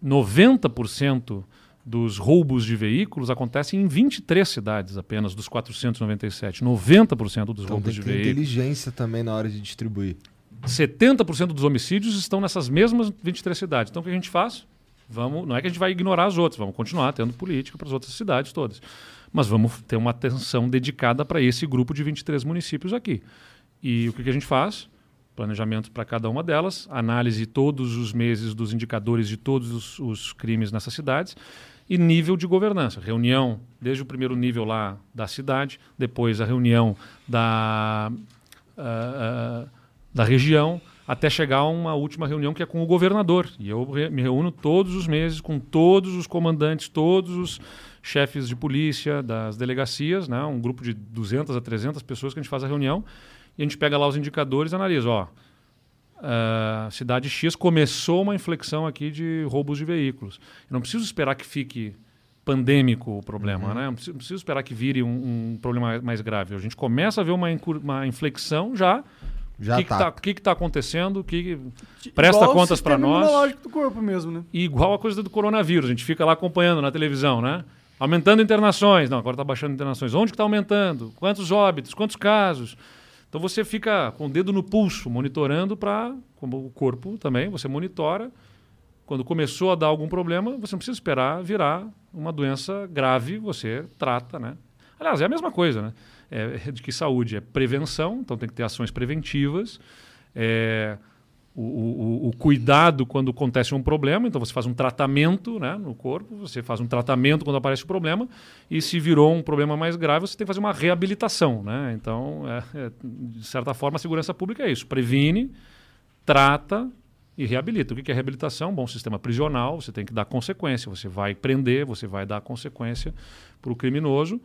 90% dos roubos de veículos acontecem em 23 cidades apenas, dos 497. 90% dos Então roubos tem de que ter veículos. inteligência também na hora de distribuir. 70% dos homicídios estão nessas mesmas 23 cidades. Então o que a gente faz? Vamos, não é que a gente vai ignorar as outras, vamos continuar tendo política para as outras cidades todas. Mas vamos ter uma atenção dedicada para esse grupo de 23 municípios aqui. E o que, que a gente faz? Planejamento para cada uma delas, análise todos os meses dos indicadores de todos os, os crimes nessas cidades e nível de governança. Reunião desde o primeiro nível lá da cidade, depois a reunião da, ah, ah, da região, até chegar a uma última reunião que é com o governador. E eu re- me reúno todos os meses com todos os comandantes, todos os chefes de polícia das delegacias, né? um grupo de 200 a 300 pessoas que a gente faz a reunião e a gente pega lá os indicadores e analisa. Ó, a cidade X começou uma inflexão aqui de roubos de veículos. Eu não preciso esperar que fique pandêmico o problema, né? Não preciso, não preciso esperar que vire um, um problema mais grave. A gente começa a ver uma, uma inflexão já. Já o que, tá. tá, o que que tá acontecendo? Que Presta Igual contas sistema nós. imunológico do corpo mesmo, né? E igual a coisa do coronavírus, a gente fica lá acompanhando na televisão, né? Aumentando internações. Não, agora está baixando internações. Onde que está aumentando? Quantos óbitos? Quantos casos? Então você fica com o dedo no pulso, monitorando para, como o corpo também, você monitora. Quando começou a dar algum problema, você não precisa esperar virar uma doença grave, você trata, né? Aliás, é a mesma coisa, né? É, de que saúde é prevenção, então tem que ter ações preventivas. É, o, o, o, cuidado quando acontece um problema, então você faz um tratamento né, no corpo, você faz um tratamento quando aparece o problema, e se virou um problema mais grave, você tem que fazer uma reabilitação. Né? Então, é, é, de certa forma, a segurança pública é isso: previne, trata e reabilita. O que é reabilitação? Bom, sistema prisional, você tem que dar consequência, você vai prender, você vai dar consequência para o criminoso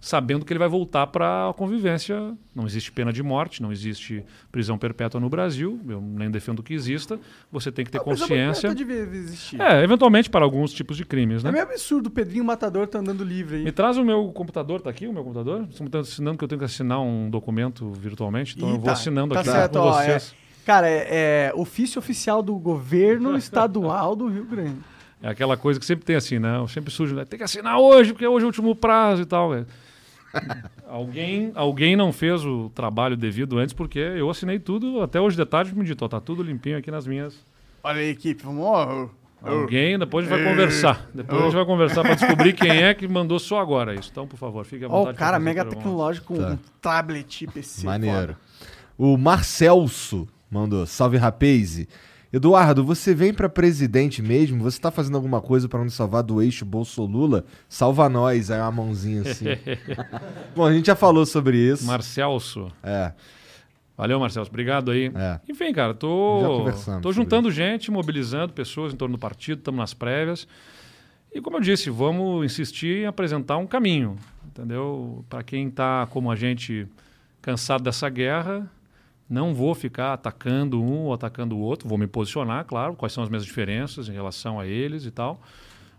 sabendo que ele vai voltar para a convivência. Não existe pena de morte, não existe prisão perpétua no Brasil, eu nem defendo que exista. Você tem que ter a consciência. Devia existir. É, eventualmente para alguns tipos de crimes, né? É meio absurdo o Pedrinho Matador tá andando livre aí. Me traz o meu computador, tá aqui o meu computador? Você me está ensinando que eu tenho que assinar um documento virtualmente, então Ih, eu vou tá, assinando tá aqui certo, com ó, vocês. É, cara, é, é ofício oficial do governo (laughs) estadual do Rio Grande. É aquela coisa que sempre tem assim, né? Sempre surge, né? tem que assinar hoje, porque hoje é o último prazo e tal. Véio alguém, alguém não fez o trabalho devido antes, porque eu assinei tudo, até hoje de tarde me dito, tá tudo limpinho aqui nas minhas. Olha aí, equipe, vamos. Alguém, depois a gente vai conversar. Depois a gente vai conversar para descobrir quem é que mandou só agora isso. Então, por favor, fique à vontade. Ó, o cara mega tecnológico com tá. um tablet PC. Maneiro. O Marcelso mandou, salve rapaz. Eduardo, você vem para presidente mesmo? Você tá fazendo alguma coisa para nos salvar do eixo Bolsolula? Salva nós, aí uma mãozinha assim. (laughs) Bom, a gente já falou sobre isso. Marcelso. É. Valeu, Marcelo. Obrigado aí. É. Enfim, cara, tô, tô juntando gente, mobilizando pessoas em torno do partido, estamos nas prévias. E como eu disse, vamos insistir em apresentar um caminho, entendeu? Para quem está como a gente cansado dessa guerra, não vou ficar atacando um ou atacando o outro, vou me posicionar, claro, quais são as minhas diferenças em relação a eles e tal.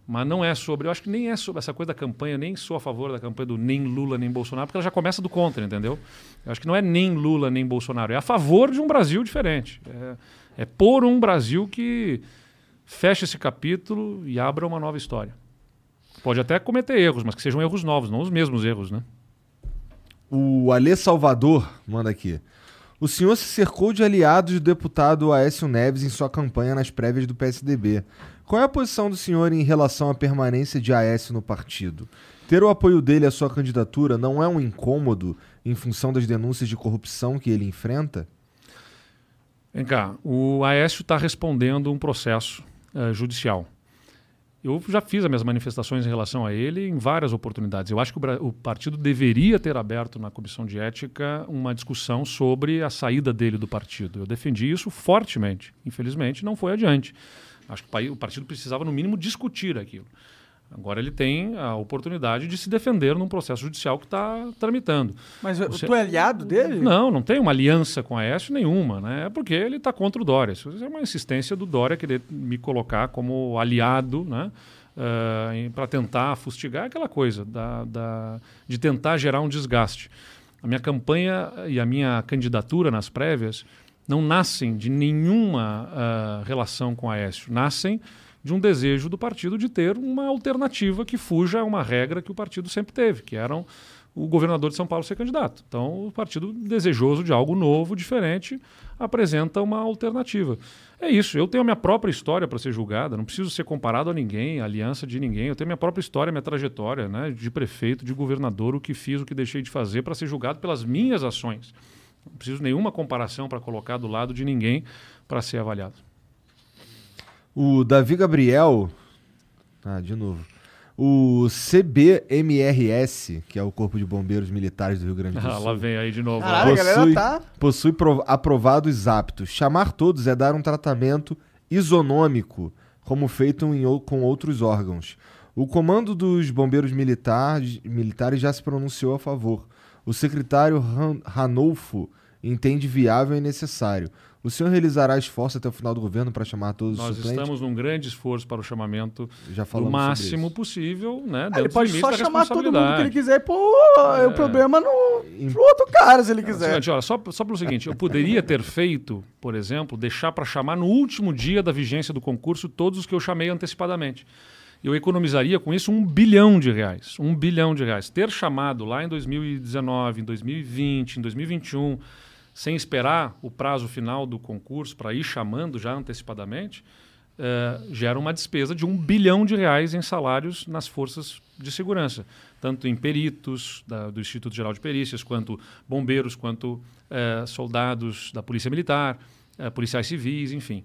Mas não é sobre, eu acho que nem é sobre essa coisa da campanha, nem sou a favor da campanha do nem Lula nem Bolsonaro, porque ela já começa do contra, entendeu? Eu acho que não é nem Lula nem Bolsonaro, é a favor de um Brasil diferente. É, é por um Brasil que feche esse capítulo e abra uma nova história. Pode até cometer erros, mas que sejam erros novos, não os mesmos erros, né? O Alê Salvador manda aqui. O senhor se cercou de aliados do deputado Aécio Neves em sua campanha nas prévias do PSDB. Qual é a posição do senhor em relação à permanência de Aécio no partido? Ter o apoio dele à sua candidatura não é um incômodo em função das denúncias de corrupção que ele enfrenta? Vem cá, o Aécio está respondendo um processo uh, judicial. Eu já fiz as minhas manifestações em relação a ele em várias oportunidades. Eu acho que o, o, partido deveria ter aberto na comissão de ética uma discussão sobre a saída dele do partido. Eu defendi isso fortemente. Infelizmente, não foi adiante. Acho que o partido precisava, no mínimo, discutir aquilo. Agora ele tem a oportunidade de se defender num processo judicial que está tramitando. Mas Você... tu é aliado dele? Não, não tem uma aliança com a Aécio nenhuma, né? É porque ele está contra o Dória. Isso é uma insistência do Dória querer me colocar como aliado, né? Uh, para tentar fustigar aquela coisa da, da, de tentar gerar um desgaste. A minha campanha e a minha candidatura nas prévias não nascem de nenhuma uh, relação com a Aécio. Nascem de um desejo do partido de ter uma alternativa que fuja a uma regra que o partido sempre teve, que era o governador de São Paulo ser candidato. Então, o partido desejoso de algo novo, diferente, apresenta uma alternativa. É isso. Eu tenho a minha própria história para ser julgada, não preciso ser comparado a ninguém, a aliança de ninguém. Eu tenho minha própria história, minha trajetória, né, de prefeito, de governador, o que fiz, o que deixei de fazer para ser julgado pelas minhas ações. Não preciso nenhuma comparação para colocar do lado de ninguém para ser avaliado. O Davi Gabriel. Ah, de novo. O CBMRS, que é o Corpo de Bombeiros Militares do Rio Grande do Sul. Ah, lá vem aí de novo. Caralho, possui, tá... possui aprovados aptos. Chamar todos é dar um tratamento isonômico, como feito em, com outros órgãos. O comando dos bombeiros militares, militares já se pronunciou a favor. O secretário Ranolfo entende viável e necessário. O senhor realizará esforço até o final do governo para chamar todos Nós os suplentes? Nós estamos num grande esfoço para o chamamento o máximo possível, né? Ah, ele pode só chamar todo mundo que ele quiser e pôr é. o problema no, no outro cara, se ele quiser. Seguinte, olha, só, só pelo seguinte, eu poderia ter feito, por exemplo, deixar para chamar no último dia da vigência do concurso todos os que eu chamei antecipadamente. eu economizaria com isso um bilhão de reais. Um bilhão de reais. Ter chamado lá em 2019, em 2020, em 2021, sem esperar o prazo final do concurso para ir chamando já antecipadamente, eh, gera uma despesa de um bilhão de reais em salários nas forças de segurança, tanto em peritos da, do Instituto Geral de Perícias, quanto bombeiros, quanto eh, soldados da Polícia Militar, eh, policiais civis, enfim.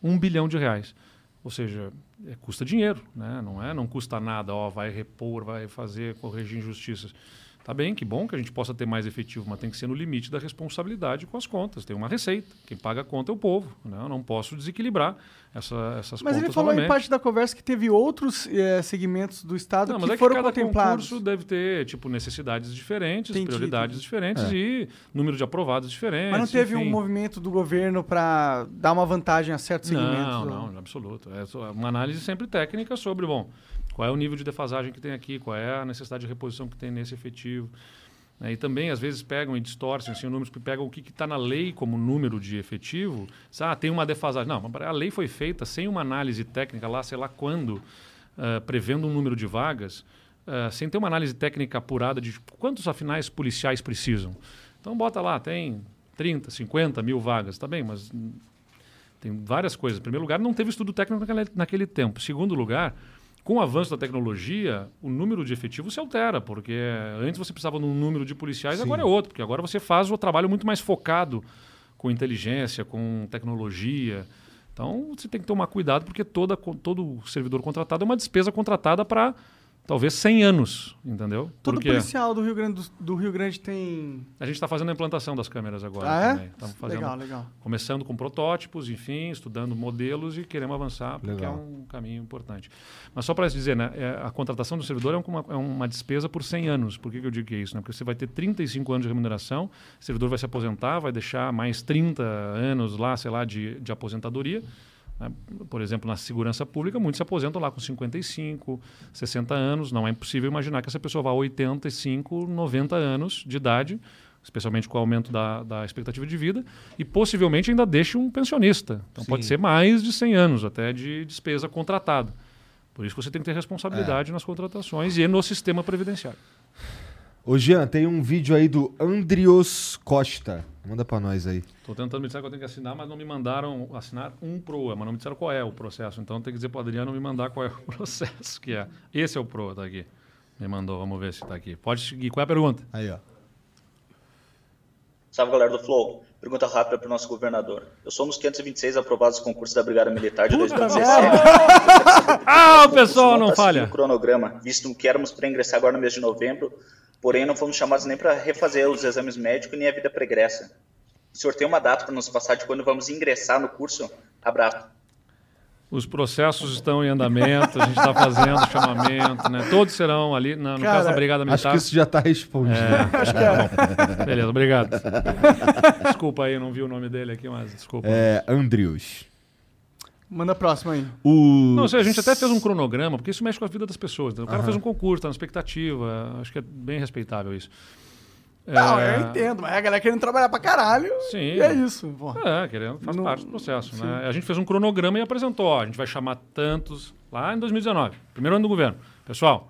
um bilhão de reais. Ou seja, é, custa dinheiro, né? não é? Não custa nada, ó, vai repor, vai fazer, corrigir injustiças. Tá bem, que bom que a gente possa ter mais efetivo, mas tem que ser no limite da responsabilidade com as contas. Tem uma receita. Quem paga a conta é o povo. Né? Eu não posso desequilibrar essa, essas mas contas. Mas ele falou novamente. em parte da conversa que teve outros é, segmentos do Estado não, que é foram que cada contemplados. concurso deve ter tipo, necessidades diferentes, Entendi, prioridades entendi. diferentes É. e número de aprovados diferentes. Mas não teve um enfim. movimento do governo para dar uma vantagem a certos segmentos? Não, não, absoluto. É uma análise sempre técnica sobre, bom, qual é o nível de defasagem que tem aqui, qual é a necessidade de reposição que tem nesse efetivo. né? E também, às vezes, pegam e distorcem assim, números que pegam o que está na lei como número de efetivo. Diz, Ah, tem uma defasagem. Não, a lei foi feita sem uma análise técnica lá, sei lá quando, ah, prevendo um número de vagas, ah, sem ter uma análise técnica apurada de quantos afinais policiais precisam. Então, bota lá, tem 30, 50 mil vagas, tá bem, mas tem várias coisas. Em primeiro lugar, não teve estudo técnico naquele, naquele tempo. Em segundo lugar, com o avanço da tecnologia, o número de efetivos se altera, porque antes você precisava de um número de policiais, Sim. agora é outro, porque agora você faz o trabalho muito mais focado com inteligência, com tecnologia. Então, você tem que tomar cuidado, porque toda, todo servidor contratado é uma despesa contratada para talvez 100 anos, entendeu? Todo porque policial do Rio Grande do, do Rio Grande tem. a gente está fazendo a implantação das câmeras agora Ah, é? também. Estamos fazendo Legal, legal. começando com protótipos, enfim, estudando modelos e queremos avançar, porque Legal. é um caminho importante. Mas só para dizer, né, é, a contratação do servidor é uma, é uma despesa por 100 anos. Por que, que eu digo que é isso? Né? Porque você vai ter 35 anos de remuneração, o servidor vai se aposentar, vai deixar mais 30 anos lá, sei lá, de, de aposentadoria. Né? Por exemplo, na segurança pública, muitos se aposentam lá com 55, 60 anos. Não é impossível imaginar que essa pessoa vá a 85, 90 anos de idade, especialmente com o aumento da, da expectativa de vida, e possivelmente ainda deixe um pensionista. Então pode Sim. ser mais de 100 anos até de despesa contratada. Por isso que você tem que ter É. responsabilidade nas contratações e no sistema previdenciário. Ô, Jean, tem um vídeo aí do Andrios Costa. Manda pra nós aí. Estou tentando me disser que eu tenho que assinar, mas não me mandaram assinar um PROA, mas não me disseram qual é o processo. Então tem que dizer para o Adriano me mandar qual é o (laughs) processo que é. Esse é o PROA, tá aqui. Me mandou, vamos ver se tá aqui. Pode seguir. Qual é a pergunta? Aí, ó. Salve galera do Flow. Pergunta rápida para o nosso governador. Eu somos 526 aprovados no concurso da Brigada Militar de 2017. (laughs) Ah, o pessoal não tá seguindo falha. o cronograma, visto que éramos para ingressar agora no mês de novembro, porém não fomos chamados nem para refazer os exames médicos nem a vida pregressa. O senhor tem uma data para nos passar de quando vamos ingressar no curso? Abraço. Os processos estão em andamento, a gente está fazendo chamamento, né? Todos serão ali, na, no Cara, caso da Brigada Acho Militar. que isso já tá respondido. É, bom. Beleza, obrigado. Desculpa aí, não vi o nome dele aqui, mas desculpa. É, Andrios. Manda a próxima aí. O... Não, a gente até fez um cronograma, porque isso mexe com a vida das pessoas. né? O cara fez um concurso, está na expectativa, acho que é bem respeitável isso. Não, É, eu entendo, mas a galera querendo trabalhar pra caralho. Sim. E é isso. Porra. É, querendo, faz Não- parte do processo. Né? A gente fez um cronograma e apresentou. Ó, a gente vai chamar tantos lá em 2019, primeiro ano do governo. Pessoal,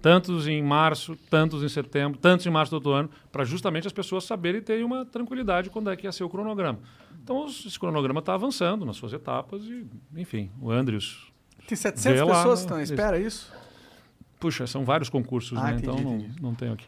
tantos em março, tantos em setembro, tantos em março do outro ano, para justamente as pessoas saberem e terem uma tranquilidade quando é que ia ser o cronograma. Então, os- esse cronograma está avançando nas suas etapas e, enfim, o Andrius. Tem 700 Vê lá, pessoas que né? estão. Espera isso. Puxa, são vários concursos, Ah, né? entendi, então não, entendi. não tenho aqui.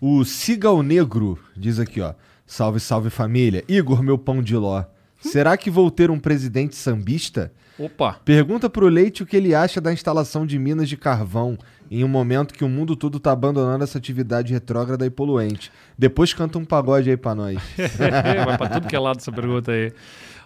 O Sigal Negro diz aqui, ó. Salve, salve família. Igor, meu pão de ló. Será que vou ter um presidente sambista? Opa! Pergunta pro Leite o que ele acha da instalação de minas de carvão em um momento que o mundo todo tá abandonando essa atividade retrógrada e poluente. Depois canta um pagode aí pra nós. (laughs) Vai para tudo que é lado essa pergunta aí.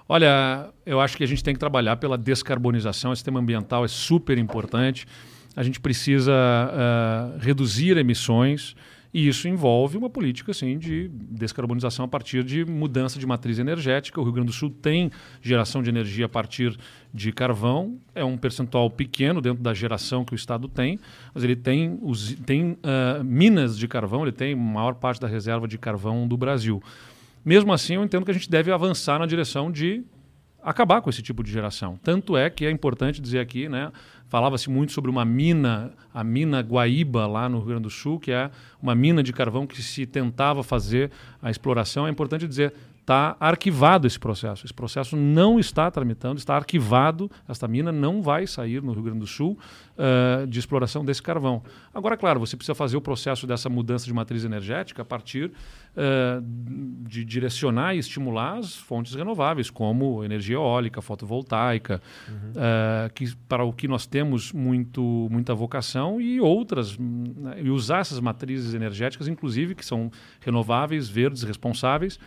Olha, eu acho que a gente tem que trabalhar pela descarbonização. O sistema ambiental é super importante. A gente precisa ah, reduzir emissões e isso envolve uma política assim, de descarbonização a partir de mudança de matriz energética. O Rio Grande do Sul tem geração de energia a partir de carvão. É um percentual pequeno dentro da geração que o Estado tem, mas ele tem, os, tem ah, minas de carvão, ele tem a maior parte da reserva de carvão do Brasil. Mesmo assim, eu entendo que a gente deve avançar na direção de acabar com esse tipo de geração. Tanto é que é importante dizer aqui, né? Falava-se muito sobre uma mina, a mina Guaíba, lá no Rio Grande do Sul, que é uma mina de carvão que se tentava fazer a exploração. É importante dizer, está arquivado esse processo. Esse processo não está tramitando, está arquivado. Esta mina não vai sair no Rio Grande do Sul uh, de exploração desse carvão. Agora, claro, você precisa fazer o processo dessa mudança de matriz energética a partir uh, de direcionar e estimular as fontes renováveis, como energia eólica, fotovoltaica, uhum. uh, que, para o que nós temos muito, muita vocação, e outras, né, e usar essas matrizes energéticas, inclusive, que são renováveis, verdes, responsáveis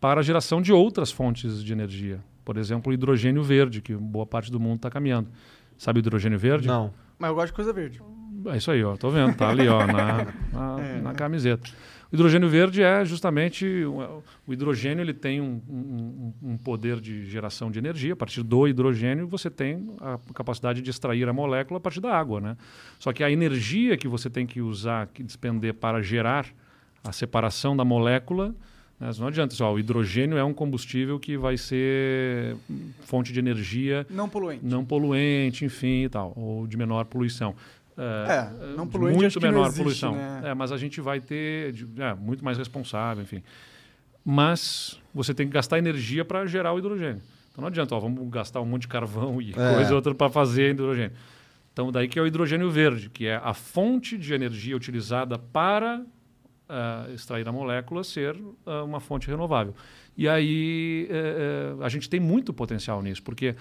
para a geração de outras fontes de energia. Por exemplo, o hidrogênio verde, que boa parte do mundo está caminhando. Sabe o hidrogênio verde? Não. Mas eu gosto de coisa verde. É isso aí, ó. Tô vendo, tá ali, ó, (laughs) na, na, é. na camiseta. O hidrogênio verde é justamente o hidrogênio ele tem um, um, um, poder de geração de energia a partir do hidrogênio você tem a capacidade de extrair a molécula a partir da água, né? Só que a energia que você tem que usar, que despender para gerar a separação da molécula mas não adianta, só, o hidrogênio é um combustível que vai ser fonte de energia não poluente, não poluente, enfim, e tal, ou de menor poluição. É, é não poluente muito menor existe, poluição. Né? É, mas a gente vai ter é, muito mais responsável, enfim. Mas você tem que gastar energia para gerar o hidrogênio. Então não adianta, ó, vamos gastar um monte de carvão e é. coisa outra para fazer hidrogênio. Então daí que é o hidrogênio verde, que é a fonte de energia utilizada para uh, extrair a molécula ser uh, uma fonte renovável. E aí uh, a gente tem muito potencial nisso, porque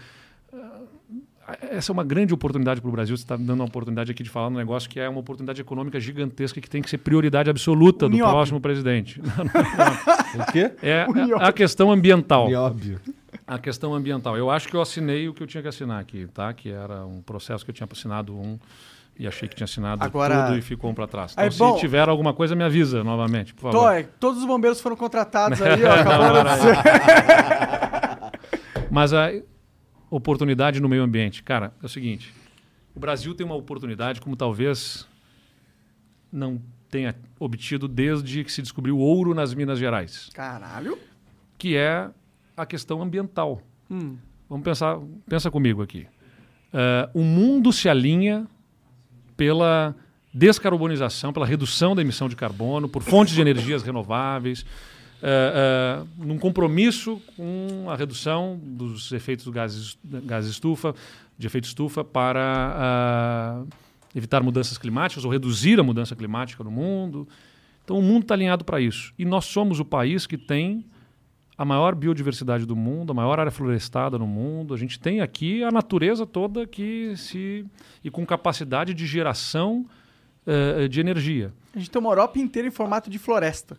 essa é uma grande oportunidade para o Brasil. Você está dando uma oportunidade aqui de falar um negócio que é uma oportunidade econômica gigantesca que tem que ser prioridade absoluta o do nióbio. próximo presidente. (laughs) o quê? É a, a questão ambiental. Nióbio. A questão ambiental. Eu acho que eu assinei o que eu tinha que assinar aqui, tá? Que era um processo que eu tinha assinado um e achei que tinha assinado Agora... tudo e ficou um para trás. Então, aí, se bom, tiver alguma coisa, me avisa novamente, por favor. Tô, é, todos os bombeiros foram contratados (laughs) aí, ó, acabaram de dizer. (laughs) Mas a oportunidade no meio ambiente. Cara, é o seguinte, o Brasil tem uma oportunidade como talvez não tenha obtido desde que se descobriu ouro nas Minas Gerais. Caralho! Que é a questão ambiental. Hum. Vamos pensar, pensa comigo aqui. Uh, o mundo se alinha pela descarbonização, pela redução da emissão de carbono, por fontes de energias renováveis, uh, uh, num compromisso com a redução dos efeitos do gases, gases estufa, de efeito estufa para uh, evitar mudanças climáticas ou reduzir a mudança climática no mundo. Então o mundo está alinhado para isso. E nós somos o país que tem a maior biodiversidade do mundo, a maior área florestada no mundo. A gente tem aqui a natureza toda que se e com capacidade de geração uh, de energia. A gente tem uma Europa inteira em formato de floresta.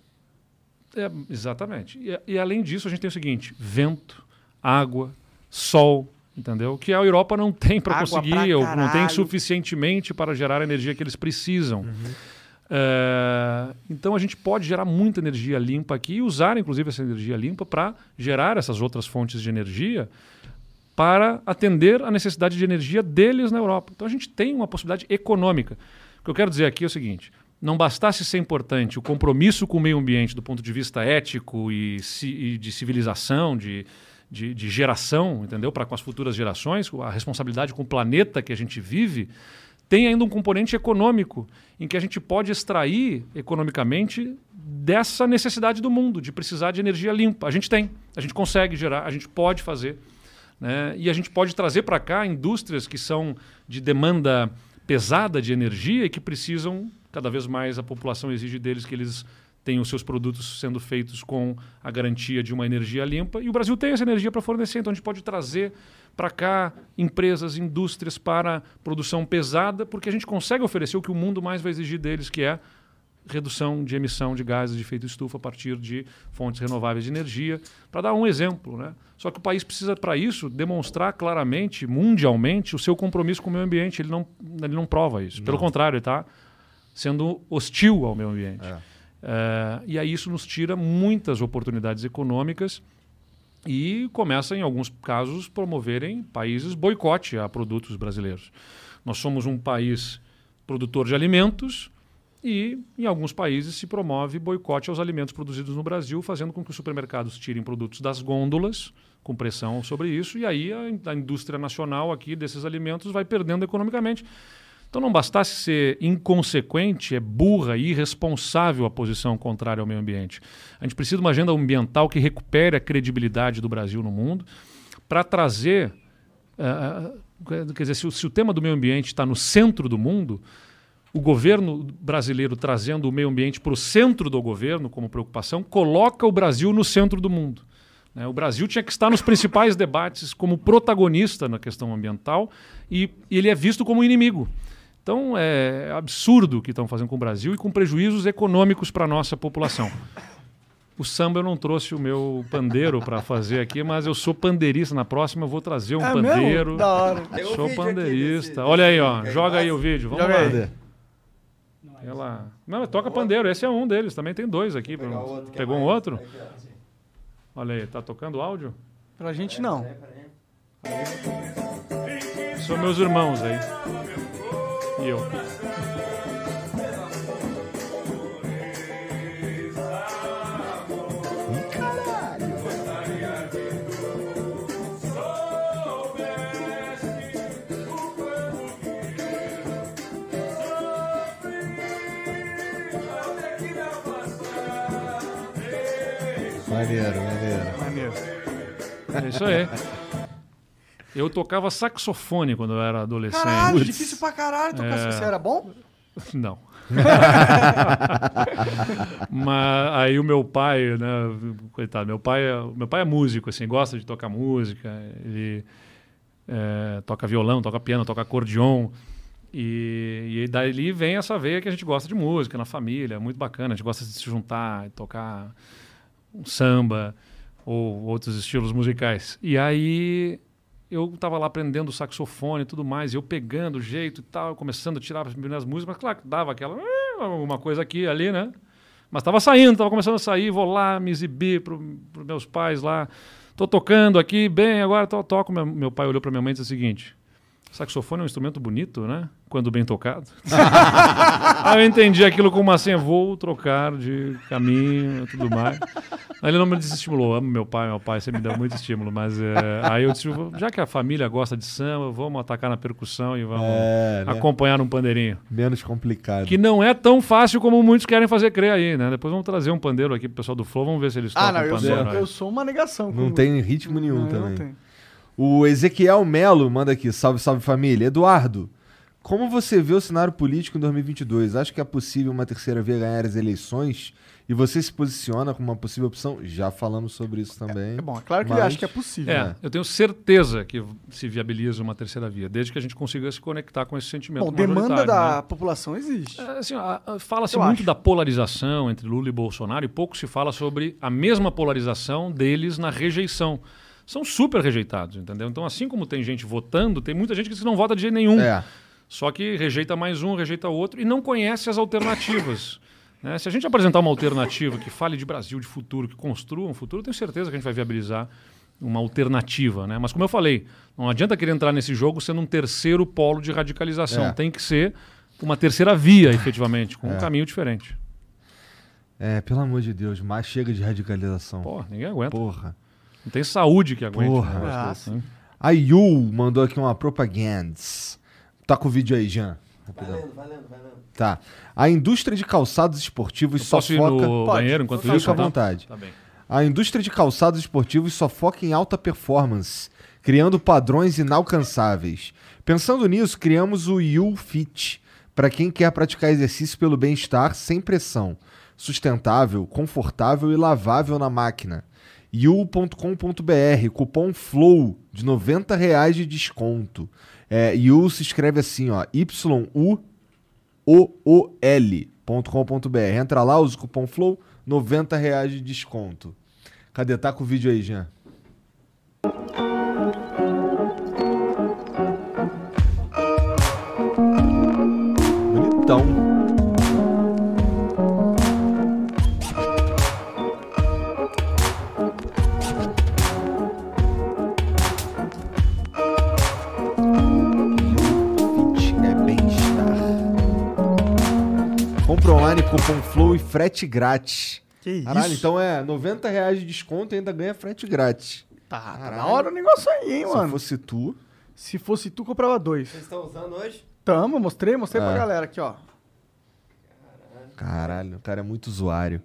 É, exatamente. E, e, além disso, a gente tem o seguinte: vento, água, sol, entendeu? Que a Europa não tem para conseguir, ou não tem suficientemente para gerar a energia que eles precisam. Uhum. É, então a gente pode gerar muita energia limpa aqui e usar, inclusive, essa energia limpa para gerar essas outras fontes de energia para atender a necessidade de energia deles na Europa. Então a gente tem uma possibilidade econômica. O que eu quero dizer aqui é o seguinte: não bastasse ser importante o compromisso com o meio ambiente do ponto de vista ético e, e de civilização, de, de, de geração, entendeu? Para com as futuras gerações, a responsabilidade com o planeta que a gente vive tem ainda um componente econômico, em que a gente pode extrair economicamente dessa necessidade do mundo, de precisar de energia limpa. A gente tem, a gente consegue gerar, a gente pode fazer. Né? E a gente pode trazer para cá indústrias que são de demanda pesada de energia e que precisam, cada vez mais a população exige deles que eles tenham seus produtos sendo feitos com a garantia de uma energia limpa. E o Brasil tem essa energia para fornecer, então a gente pode trazer para cá empresas, indústrias para produção pesada, porque a gente consegue oferecer o que o mundo mais vai exigir deles, que é redução de emissão de gases de efeito estufa a partir de fontes renováveis de energia, para dar um exemplo. Né? Só que o país precisa, para isso, demonstrar claramente, mundialmente, o seu compromisso com o meio ambiente. Ele não, ele não prova isso. Não. Pelo contrário, ele está sendo hostil ao meio ambiente. É. É, e aí isso nos tira muitas oportunidades econômicas e começa, em alguns casos, promoverem países boicote a produtos brasileiros. Nós somos um país produtor de alimentos, E em alguns países se promove boicote aos alimentos produzidos no Brasil, fazendo com que os supermercados tirem produtos das gôndolas, com pressão sobre isso, e aí a, a indústria nacional aqui desses alimentos vai perdendo economicamente. Então não bastasse ser inconsequente, é burra e irresponsável a posição contrária ao meio ambiente. A gente precisa de uma agenda ambiental que recupere a credibilidade do Brasil no mundo para trazer. Uh, quer dizer, se o, se o tema do meio ambiente está no centro do mundo, o governo brasileiro trazendo o meio ambiente para o centro do governo como preocupação, coloca o Brasil no centro do mundo. Né? O Brasil tinha que estar nos principais (laughs) debates como protagonista na questão ambiental e, ele é visto como inimigo. Então é absurdo o que estão fazendo com o Brasil e com prejuízos econômicos para a nossa população. O samba eu não trouxe o meu pandeiro para fazer aqui, mas eu sou pandeirista. Na próxima eu vou trazer um É pandeiro. mesmo? Da hora. Um Sou aqui pandeirista. desse- Olha aí, ó. Joga aí o vídeo. Vamos Joga lá. aí. Ela... Não, toca pandeiro. Esse é um deles. Também tem dois aqui. Outro, é Pegou um mais- outro? Aqui, ó. Olha aí. Tá tocando áudio? Pra gente não. São meus irmãos aí. E eu. Maneiro, maneiro. Maneiro. É isso aí. (laughs) Eu tocava saxofone quando eu era adolescente. Caralho, difícil pra caralho tocar É. Você era bom? (laughs) Não. (laughs) Mas aí o meu pai, né, coitado, meu pai, é- meu pai é músico, assim, gosta de tocar música, ele é, toca violão, toca piano, toca acordeon, e, e daí vem essa veia que a gente gosta de música na família, é muito bacana, a gente gosta de se juntar e tocar um samba ou outros estilos musicais. E aí eu estava lá aprendendo saxofone e tudo mais, eu pegando o jeito e tal, começando a tirar as primeiras músicas, mas claro dava aquela "Ah", alguma coisa aqui ali, né? Mas estava saindo, estava começando a sair, vou lá me exibir para os meus pais lá. Tô tocando aqui, bem, agora to toco. Meu, meu pai olhou para minha mãe e disse o seguinte: saxofone é um instrumento bonito, né? Quando bem tocado. Aí (laughs) eu entendi aquilo como assim, vou trocar de caminho e tudo mais. Aí ele não me desestimulou. Amo meu pai, meu pai sempre me deu muito estímulo. Mas é, aí eu disse, já que a família gosta de samba, vamos atacar na percussão e vamos É, né? acompanhar num pandeirinho. Menos complicado. Que não é tão fácil como muitos querem fazer crer aí, né? Depois vamos trazer um pandeiro aqui pro pessoal do Flow, vamos ver se eles tocam Ah, não, eu sou, pandeiro. aí. eu sou uma negação. Não tem ritmo nenhum Não, eu também. Não tenho. O Ezequiel Melo manda aqui, salve, salve família. Eduardo, como você vê o cenário político em 2022? Acha que é possível uma terceira via ganhar as eleições? E você se posiciona como uma possível opção? Já falamos sobre isso também. É bom, é claro que ele Mas- acha que é possível. É, né? eu tenho certeza que se viabiliza uma terceira via, desde que a gente consiga se conectar com esse sentimento Bom, demanda da né? população existe. É, assim, Fala-se muito acho. da polarização entre Lula e Bolsonaro e pouco se fala sobre a mesma polarização deles na rejeição. São super rejeitados, entendeu? Então, assim como tem gente votando, tem muita gente que não vota de jeito nenhum. É. Só que rejeita mais um, rejeita outro e não conhece as alternativas. (laughs) né? Se a gente apresentar uma alternativa que fale de Brasil, de futuro, que construa um futuro, eu tenho certeza que a gente vai viabilizar uma alternativa. Né? Mas como eu falei, não adianta querer entrar nesse jogo sendo um terceiro polo de radicalização. É. Tem que ser uma terceira via, efetivamente, com um (laughs) É. caminho diferente. É, pelo amor de Deus, mais chega de radicalização. Pô, ninguém aguenta. Porra. Não tem saúde que aguente. Porra. Ah, né? A Yu mandou aqui uma propaganda. Tá com o vídeo aí, Jean. Rapidão. Valendo, valendo, valendo. Tá. A indústria de calçados esportivos Eu só posso ir foca. no Pode, banheiro enquanto Fica isso? à tá? vontade. Tá bem. A indústria de calçados esportivos só foca em alta performance, criando padrões inalcançáveis. Pensando nisso, criamos o You Fit para quem quer praticar exercício pelo bem-estar sem pressão, sustentável, confortável e lavável na máquina. You.com.br, cupom FLOW de 90 reais de desconto. É, You se escreve assim, ó, Y-U-O-O-L.com.br. Entra lá, usa o cupom FLOW, 90 reais de desconto. Cadê? Tá com o vídeo aí, Jean. Cupom FLOW e frete grátis. Que Caralho, isso? então é 90 reais de desconto e ainda ganha frete grátis. Tá, tá Caralho. da hora o negócio aí, hein, Se mano. fosse tu... Se fosse tu, comprava dois. Vocês estão usando hoje? Tamo, mostrei, mostrei pra É. galera aqui, ó. Caralho, o cara é muito usuário.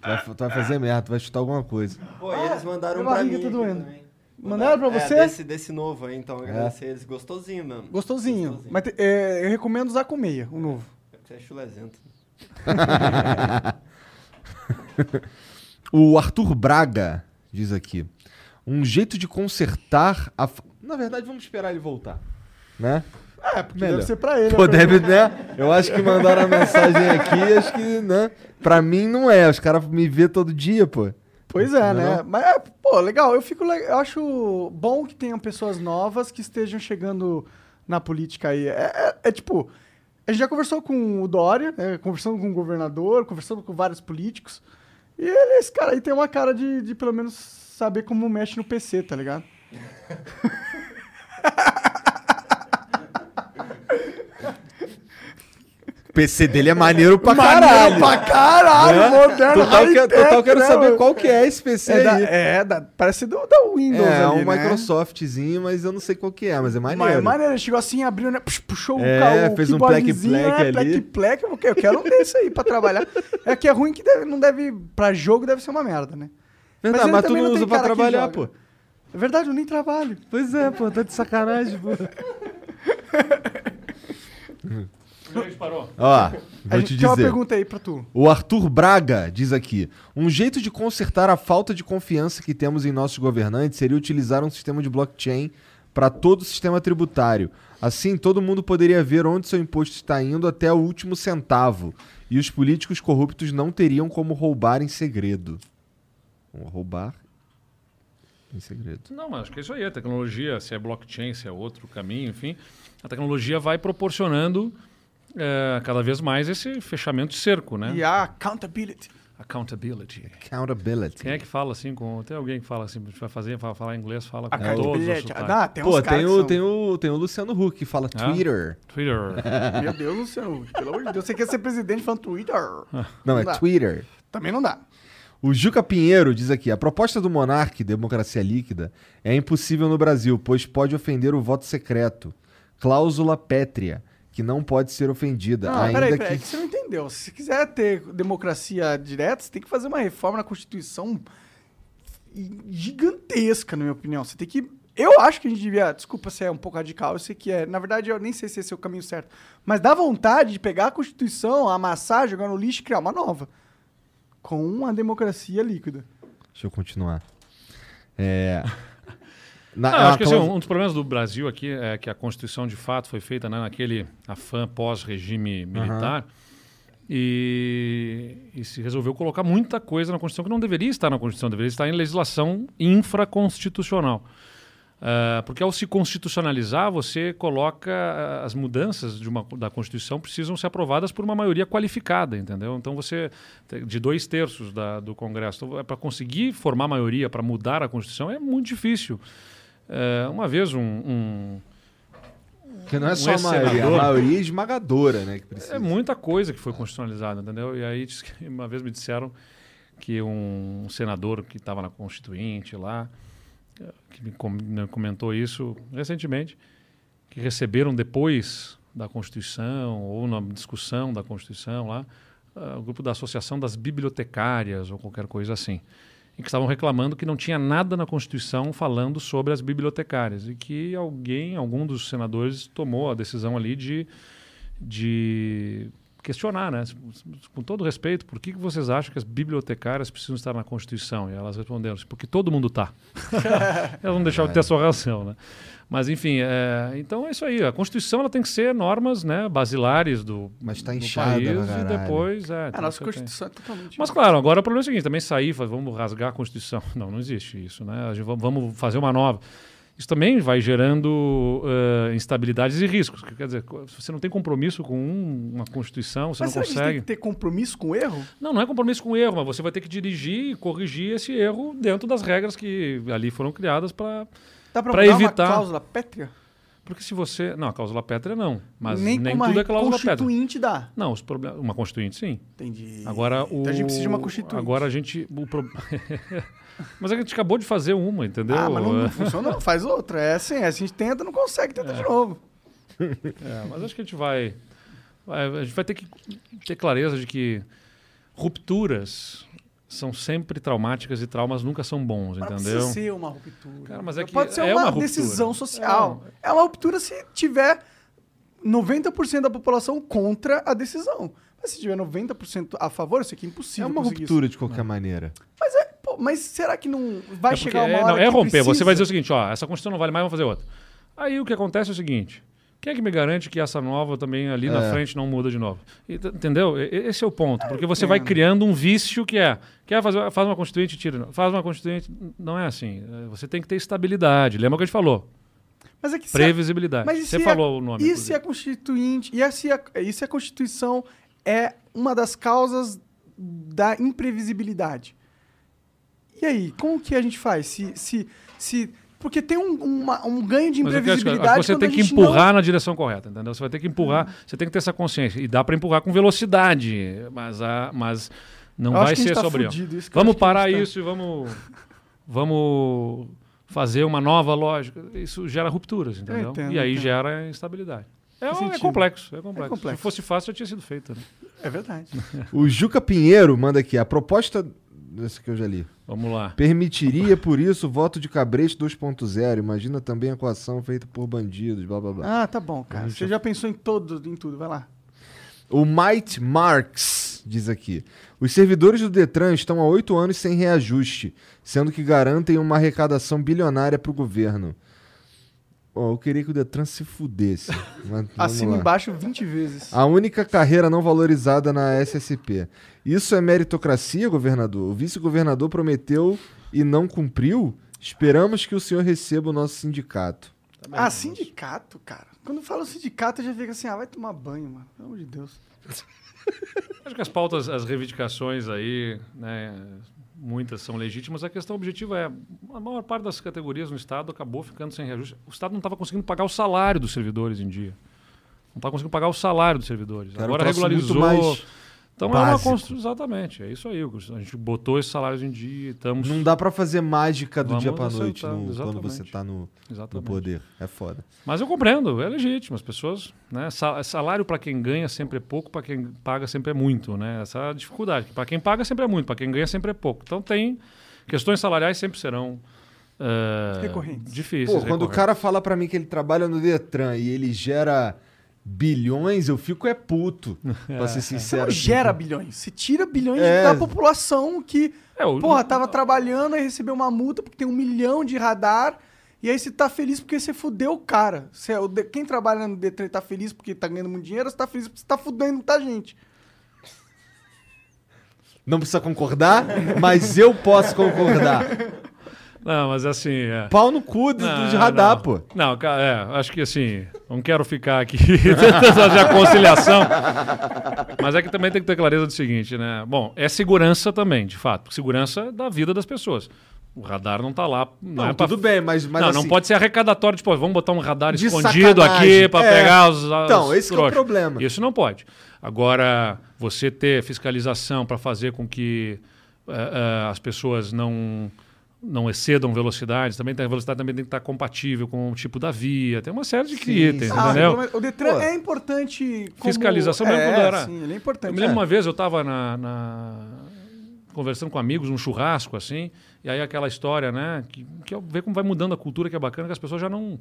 Tu vai, tu vai fazer merda, tu vai chutar alguma coisa. Pô, e eles mandaram minha pra barriga mim. tá doendo. também. Mandaram pra É, você? desse, desse novo aí, então. Agradecer eles. Gostosinho mesmo. Gostosinho. Mas te- é, eu recomendo usar com meia, o novo. É porque você é chulezento. (laughs) O Arthur Braga diz aqui. Um jeito de consertar a. fa- Na verdade, vamos esperar ele voltar. Né? É, porque Melhor. deve ser pra ele. Pô, a deve, né? Eu acho que mandaram a mensagem aqui, acho que, né? Pra mim não é. Os caras me vê todo dia, pô. Pois é, Não é né? não? Mas, é, pô, legal. Eu, fico, eu acho bom que tenham pessoas novas que estejam chegando na política aí. É, é- é tipo, a gente já conversou com o Dória, né? conversando com o governador, conversando com vários políticos. E ele, esse cara aí tem uma cara de, de pelo menos saber como mexe no PC, tá ligado? (laughs) PC dele é maneiro pra Maneiro caralho. Pra caralho, Né? moderno. Total, que, high-tech, total quero né, saber qual que é esse PC É, da, aí. é da- parece do, da Windows É, ali, um né? Microsoftzinho, mas eu não sei qual que é, mas é Mas maneiro. é maneiro, ele chegou assim, abriu, né? pux, Puxou É, o carro, fez um keyboardzinho, plec-plec né, ali. plec-plec, eu quero- eu quero um desse aí pra trabalhar. É que é ruim que deve- não deve, pra jogo deve ser uma merda, né? Verdade, ele mas, tu não tem usa pra trabalhar, pô. É verdade, eu nem trabalho. Pois é, pô, tá de sacanagem, pô. (laughs) Onde a gente parou? Ó, A vou gente te tem uma dizer. pergunta aí pra tu. O Arthur Braga diz aqui: um jeito de consertar a falta de confiança que temos em nossos governantes seria utilizar um sistema de blockchain para todo o sistema tributário. Assim, todo mundo poderia ver onde seu imposto está indo até o último centavo. E os políticos corruptos não teriam como roubar em segredo. Vamos roubar em segredo. Não, mas acho que é isso aí. A tecnologia, se é blockchain, se é outro caminho, enfim, a tecnologia vai proporcionando eh, cada vez mais esse fechamento de cerco, né? E a accountability. Accountability. Accountability. Quem é que fala assim com. Tem alguém que fala assim, vai fazer, fala, falar inglês, fala com todos os. Ah, tem uns Pô, caras tem o, são- tem, o, tem o Luciano Huck que fala Ah? Twitter. Twitter. (laughs) Meu Deus do céu, pelo amor de Deus. Você quer ser presidente falando Twitter? Não, é dá. Twitter. Também não dá. O Juca Pinheiro diz aqui: a proposta do Monarque, democracia líquida, é impossível no Brasil, pois pode ofender o voto secreto. Cláusula pétrea, que não pode ser ofendida. Não, ainda peraí, que... peraí, é que você não entendeu. Se você quiser ter democracia direta, você tem que fazer uma reforma na Constituição gigantesca, na minha opinião. Você tem que. Eu acho que a gente devia. Desculpa se é um pouco radical, eu sei que é. Na verdade, eu nem sei se esse é o caminho certo. Mas dá vontade de pegar a Constituição, amassar, jogar no lixo e criar uma nova. Com uma democracia líquida. Deixa eu continuar. É. Na, Não, acho que assim, um dos problemas do Brasil aqui é que a Constituição de fato foi feita né, naquele afã pós-regime militar e, e se resolveu colocar muita coisa na Constituição que não deveria estar na Constituição, deveria estar em legislação infraconstitucional. Ah, porque ao se constitucionalizar, você coloca ah, as mudanças de uma, da Constituição precisam ser aprovadas por uma maioria qualificada, entendeu? Então você de dois terços da, do Congresso, então, para conseguir formar maioria para mudar a Constituição é muito difícil. É, uma vez um, um- que não é um só a maioria, a ex-senador- maioria esmagadora, né? Que precisa. é muita coisa que foi constitucionalizada, entendeu? E aí (laughs) uma vez me disseram que um senador que estava na Constituinte lá, que me com- comentou isso recentemente, que receberam depois da Constituição ou na discussão da Constituição lá, ah, o grupo da Associação das Bibliotecárias ou qualquer coisa assim, e que estavam reclamando que não tinha nada na Constituição falando sobre as bibliotecárias e que alguém, algum dos senadores tomou a decisão ali de de questionar, né? Com todo respeito, por que que vocês acham que as bibliotecárias precisam estar na Constituição? E elas responderam, porque todo mundo está. (laughs) elas não deixaram de ter a sua razão, né? Mas, enfim, é, então é isso aí. A Constituição ela tem que ser normas né, basilares do, Mas tá do inchada país e caralho. depois... É, A tem nossa Constituição é totalmente. mas claro, agora o problema é o seguinte, também sair, vamos rasgar a Constituição. (laughs) Não, não existe isso, né? A gente, vamos- fazer uma nova. Isso também vai gerando eh, instabilidades e riscos. Quer dizer, se você não tem compromisso com um- uma Constituição, você Mas não a gente tem consegue. que ter compromisso com o erro? Não, não é compromisso com o erro, mas você vai ter que dirigir e corrigir esse erro dentro das regras que ali foram criadas para Dá pra Pra mudar evitar- uma cláusula pétrea? Porque se você. Não, a cláusula pétrea não. Mas Nem nem, tudo é cláusula pétrea. constituinte dá. Não, os problemas. Uma constituinte, sim. Entendi. Agora o. Então a gente precisa de uma constituinte. Agora a gente. o pro- (laughs) mas a gente acabou de fazer uma, entendeu? Ah, mas não, não funcionou, faz outra. É assim, a gente tenta, não consegue, tenta de novo. (laughs) É, mas acho que a gente vai- A gente vai ter que ter clareza de que rupturas são sempre traumáticas e traumas nunca são bons, Mas não entendeu? precisa ser uma ruptura. Cara, mas é que Pode ser é uma, uma decisão social. É. uma ruptura se tiver 90% da população contra a decisão. Mas se tiver 90% a favor, isso aqui é impossível. É uma ruptura de qualquer maneira. isso. Mas, é, pô, mas será que não vai É chegar uma é, hora não, é que romper. Você precisa? vai dizer o seguinte, ó, essa Constituição não vale mais, vamos fazer outra. Aí o que acontece é o seguinte, quem é que me garante que essa nova também ali na É. frente não muda de novo? Entendeu? Esse é o ponto. Porque você vai criando um vício que é, quer fazer, faz uma Constituinte e tira. Faz uma Constituinte, não é assim. É, Você tem que ter estabilidade. Lembra o que a gente falou? Mas é que se a- Previsibilidade. Mas Você se falou a, o nome. E se inclusive. a Constituinte. E, a, se a, e se a Constituição é uma das causas da imprevisibilidade? E aí, como que a gente faz? Se. se, se porque tem um, uma- um ganho de acho imprevisibilidade. você quando tem a que empurrar na direção correta, entendeu? Você vai ter que empurrar, você tem que ter essa consciência. E dá para empurrar com velocidade, mas, a, mas não Eu acho vai que a gente ser tá sobre. fudido, isso que eu Vamos acho que a parar tá- isso e vamos, vamos fazer uma nova lógica. Isso gera rupturas, entendeu? entendo, e aí entendo. gera instabilidade. É, Faz é sentido. complexo, é complexo, complexo. Se fosse fácil, já tinha sido feito. Né? É verdade. O Juca Pinheiro manda aqui. A proposta. Esse que eu já li. Vamos lá. Permitiria, por isso, o voto de cabresto 2.0. Imagina também a coação feita por bandidos, blá blá blá. Ah, tá bom, cara. Você já pensou em todo, em tudo, vai lá. O Might Marks diz aqui: os servidores do Detran estão há oito anos sem reajuste, sendo que garantem uma arrecadação bilionária para o governo. Ó, eu queria que o Detran se fudesse. (laughs) Assina lá. embaixo 20 vezes. A única carreira não valorizada na SSP. Isso é meritocracia, governador? O vice-governador prometeu e não cumpriu? Esperamos que o senhor receba o nosso sindicato. Ah, sindicato, cara. Quando fala sindicato, eu já fica assim, ah, vai tomar banho, mano. Pelo amor de Deus. (laughs) Acho que as pautas, as reivindicações aí, né, muitas são legítimas. A questão objetiva é, a maior parte das categorias no Estado acabou ficando sem reajuste. O Estado não estava conseguindo pagar o salário dos servidores em dia. Não estava conseguindo pagar o salário dos servidores. Agora regularizou. Então é uma básico. construção. Exatamente, é isso aí. A gente botou esses salários em dia, estamos. Não dá pra fazer mágica do Vamos dia pra acertar, noite no- quando você tá no, no poder. É foda. Mas eu compreendo, é legítimo. As pessoas, né? sa- Salário para quem ganha sempre é pouco, para quem paga sempre é muito, né? Essa é a dificuldade. Para quem paga sempre é muito, para quem ganha sempre é pouco. Então tem questões salariais sempre serão eh, Recorrentes. Difíceis. Pô, quando o cara fala pra mim que ele trabalha no Detran e ele gera bilhões, eu fico é puto, pra ser Você sincero. não assim. gera bilhões. Você tira bilhões É. da população que, É, o- porra, tava trabalhando e recebeu uma multa porque tem um milhão de radar. E aí você tá feliz porque você fudeu o cara. Você é Quem trabalha no Detran tá feliz porque tá ganhando muito dinheiro, você tá feliz porque você tá fudendo muita gente. Não precisa concordar, mas eu posso concordar. (laughs) Não, mas assim. É... Pau no cu do, Não, de radar, não. pô. Não, é, acho que assim, não quero ficar aqui (laughs) tentando fazer a conciliação. Mas é que também tem que ter clareza do seguinte, né? Bom, é segurança também, de fato. Segurança da vida das pessoas. O radar não tá lá. Não, Não, é pra- tudo bem, mas, mas não, assim, não pode ser arrecadatório, tipo, vamos botar um radar De escondido sacanagem. aqui para É. pegar os. os Então, esse que é o problema. Isso não pode. Agora, você ter fiscalização para fazer com que eh, eh, as pessoas não não excedam velocidades, também tem, a velocidade também tem que estar compatível com o tipo da via, tem uma série de itens. Ah, entendeu? mas o Detran Pô. é importante. Como... Fiscalização mesmo é, quando era- Sim, ele é Eu importante. me lembro uma vez, eu estava na, na- conversando com amigos num churrasco, assim, e aí aquela história, né? Que, que eu ver como vai mudando a cultura, que é bacana, que as pessoas já não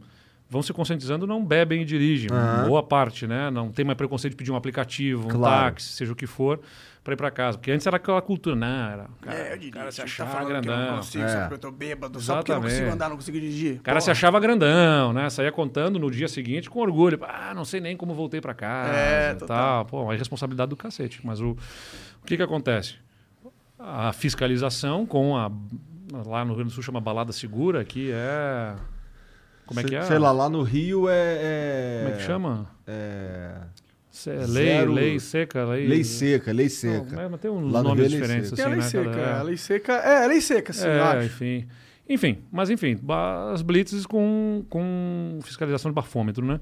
vão se conscientizando, não bebem e dirigem. Aham. Boa parte, né? Não tem mais preconceito de pedir um aplicativo, um Claro. táxi, seja o que for, para ir para casa. Porque antes era aquela cultura, não, era, o cara, É, eu o dirijo, cara se você tá achava falando que eu grandão. não consigo, É. só porque eu tô bêbado, só porque eu não consigo Exatamente. andar, não consigo dirigir. O cara se achava grandão, né? Saía contando no dia seguinte com orgulho. Ah, não sei nem como voltei pra casa. É, total. tal. Pô, é responsabilidade do cacete. Mas o, o que que acontece? A fiscalização com a... Lá no Rio Grande do Sul chama balada segura, que é... Como é sei, que é? Sei lá, lá no Rio é. é Como é que chama? É. Se- Lei, Zero- lei seca, lei... Lei seca, lei Não, seca. mas tem uns Lá no nomes é lei diferentes seca. Tem a assim, lei né? seca. A lei seca. É, a lei seca, sim, eu é, acho. enfim. Enfim, mas enfim, as blitzes com, com fiscalização de bafômetro, né?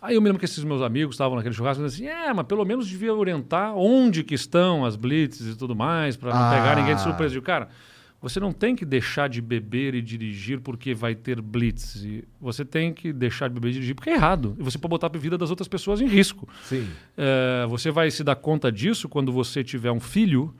Aí eu me lembro que esses meus amigos estavam naquele churrasco e assim, é, mas pelo menos devia orientar onde que estão as blitzes e tudo mais, para não Ah. pegar ninguém de surpresa. E, cara, você não tem que deixar de beber e dirigir porque vai ter blitz. Você tem que deixar de beber e dirigir porque é errado. E você pode botar a vida das outras pessoas em risco. Sim. É, você vai se dar conta disso quando você tiver um filho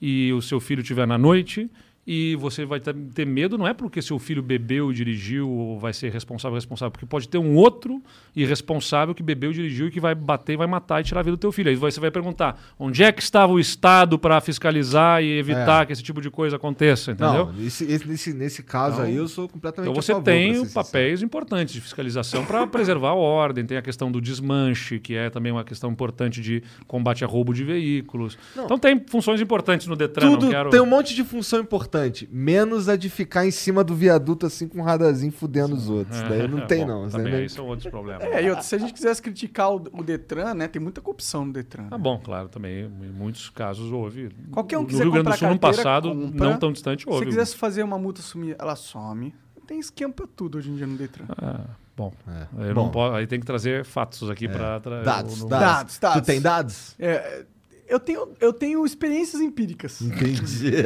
e o seu filho estiver na noite e você vai ter, medo, não é porque seu filho bebeu e dirigiu ou vai ser responsável responsável, porque pode ter um outro irresponsável que bebeu dirigiu e que vai bater, e vai matar e tirar a vida do teu filho. Aí você vai perguntar, onde é que estava o Estado para fiscalizar e evitar É. que esse tipo de coisa aconteça, entendeu? Não, esse- esse- nesse, nesse caso Então- aí eu sou completamente Então você favor, tem papéis importantes de fiscalização para preservar a ordem, tem a questão do desmanche, que é também uma questão importante de combate a roubo de veículos. Então tem funções importantes no Detran, Tudo não quero... tem um monte de função importante, menos a de ficar em cima do viaduto assim com um radarzinho fudendo os outros. Daí não tem, (laughs) Bom, não. Isso Também, daí aí são outros problemas. É, e outra, se a gente quisesse criticar o, o Detran, né? Tem muita corrupção no Detran. né? Tá bom, claro, também em muitos casos houve. Qualquer um no quiser Rio Grande do Sul, no passado, compra. não tão distante, Se houve. você quisesse fazer uma multa sumir, ela some. Tem esquema pra tudo hoje em dia no Detran. Ah, bom, É. eu Bom. não posso, aí tem que trazer fatos aqui para... Dados, no- dados. Dados, dados. Tu tem dados? É, eu, tenho, eu tenho experiências empíricas. Entendi. (laughs)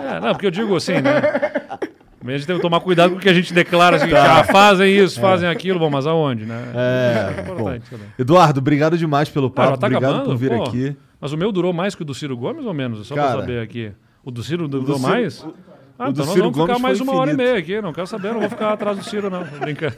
É, não, porque eu digo assim, né? A gente tem que tomar cuidado com o que a gente declara assim, ah, fazem isso, fazem aquilo, bom, mas aonde, né? É, importante também. Eduardo, obrigado demais pelo Ah, papo. tá obrigado acabando? por vir Pô, aqui. Mas o meu durou mais que o do Ciro Gomes ou menos? Só Cara, pra saber aqui. O do Ciro durou do Ciro- mais? o- ah, o então nós Ciro vamos ficar Gomes mais foi uma hora e meia aqui. Não quero saber, não vou ficar atrás do Ciro, não. Brincando.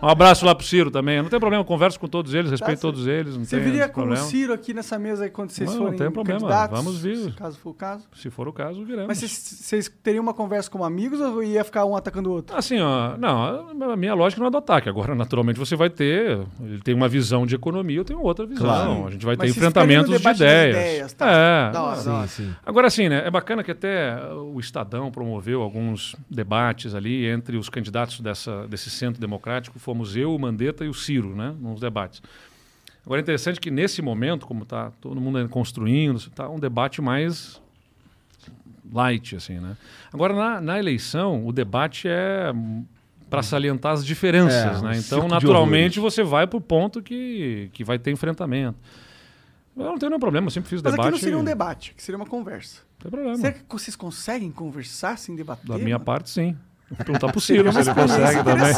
Um abraço lá pro Ciro também. Não tem problema, eu converso com todos eles, respeito Tá, todos eles. Não Você tem viria com problema. o Ciro aqui nessa mesa aí quando vocês Não, não forem tem problema, vamos vir. Caso for o caso. Se for o caso, viremos. Mas vocês, teriam uma conversa como amigos ou ia ficar um atacando o outro? Assim, ó, não, a minha lógica não é do ataque. Agora, naturalmente, você vai ter. Ele tem uma visão de economia, eu tenho outra visão. Claro. A gente vai Mas ter enfrentamentos de ideias. ideias, tá? É. Da hora. Sim, sim. Agora, assim, né? É bacana que até o Estadão promoveu alguns debates ali entre os candidatos dessa, desse centro democrático. Fomos eu, o Mandetta e o Ciro, né? Nos debates. Agora, é interessante que nesse momento, como está todo mundo construindo, está um debate mais light, assim, né? Agora, na, na eleição, o debate é para salientar as diferenças, É, né? Então, naturalmente, você vai para o ponto que, que vai ter enfrentamento. Eu não tenho nenhum problema, eu sempre fiz Mas debate. aqui não seria um debate, aqui seria uma conversa. Tem problema. Será que vocês conseguem conversar sem debater? Da minha mano? parte, sim. Vou perguntar pro (laughs) Ciro se ele consegue também.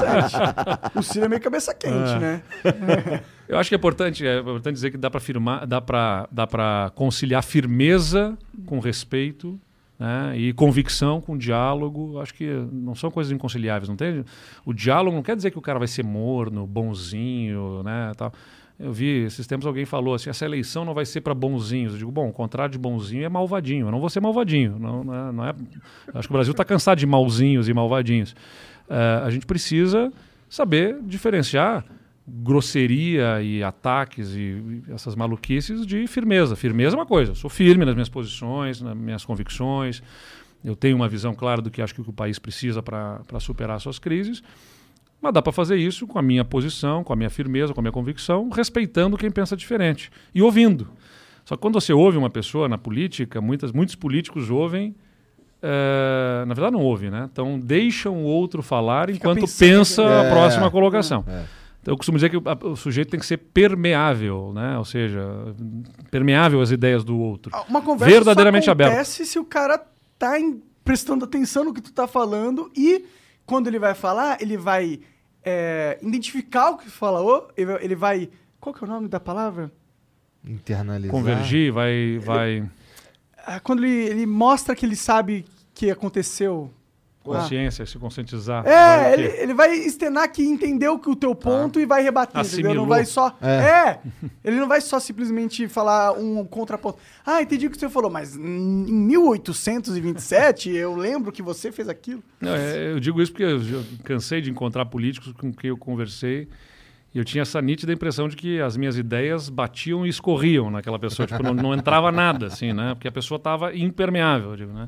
o Ciro é meio cabeça quente, É. né? (laughs) Eu acho que é importante, é importante dizer que dá para firmar, dá para dá para conciliar firmeza com respeito, né? E convicção com diálogo. Acho que não são coisas inconciliáveis, não tem? O diálogo não quer dizer que o cara vai ser morno, bonzinho, né, tal. Eu vi esses tempos alguém falou assim, essa eleição não vai ser para bonzinhos. Eu digo, bom, o contrário de bonzinho é malvadinho. Eu não vou ser malvadinho. Não, não é, não é- Acho que o Brasil está cansado de malzinhos e malvadinhos. Eh, a gente precisa saber diferenciar grosseria e ataques e, e essas maluquices de firmeza. Firmeza é uma coisa. Eu sou firme nas minhas posições, nas minhas convicções. Eu tenho uma visão clara do que acho que o país precisa para superar suas crises. Mas dá para fazer isso com a minha posição, com a minha firmeza, com a minha convicção, respeitando quem pensa diferente e ouvindo. Só que quando você ouve uma pessoa na política, muitas, muitos políticos ouvem, eh, na verdade não ouvem, né? Então deixam o outro falar enquanto pensando pensa que- a É. próxima colocação. É. Então, eu costumo dizer que o, a- o sujeito tem que ser permeável, né? Ou seja, permeável às ideias do outro. Ah, Uma conversa Verdadeiramente só aberta. acontece se o cara tá em- prestando atenção no que tu tá falando e quando ele vai falar, ele vai é, identificar o que falou, ele vai- ele vai... Qual que é o nome da palavra? Internalizar. Convergir, vai, vai Ah, Quando ele, ele mostra que ele sabe que aconteceu. Consciência, se conscientizar. Ah. É, ele, ele vai externar que entendeu que o teu ponto e vai rebater, entendeu? Não Assimilou. vai só... É. É. ele não vai só simplesmente falar um contraponto. Ah, entendi o que você falou, mas em 1827 eu lembro que você fez aquilo. Não, é, eu digo isso porque eu cansei de encontrar políticos com quem eu conversei e eu tinha essa nítida impressão de que as minhas ideias batiam e escorriam naquela pessoa, tipo, não, não entrava nada, assim, né? Porque a pessoa estava impermeável, digo, né?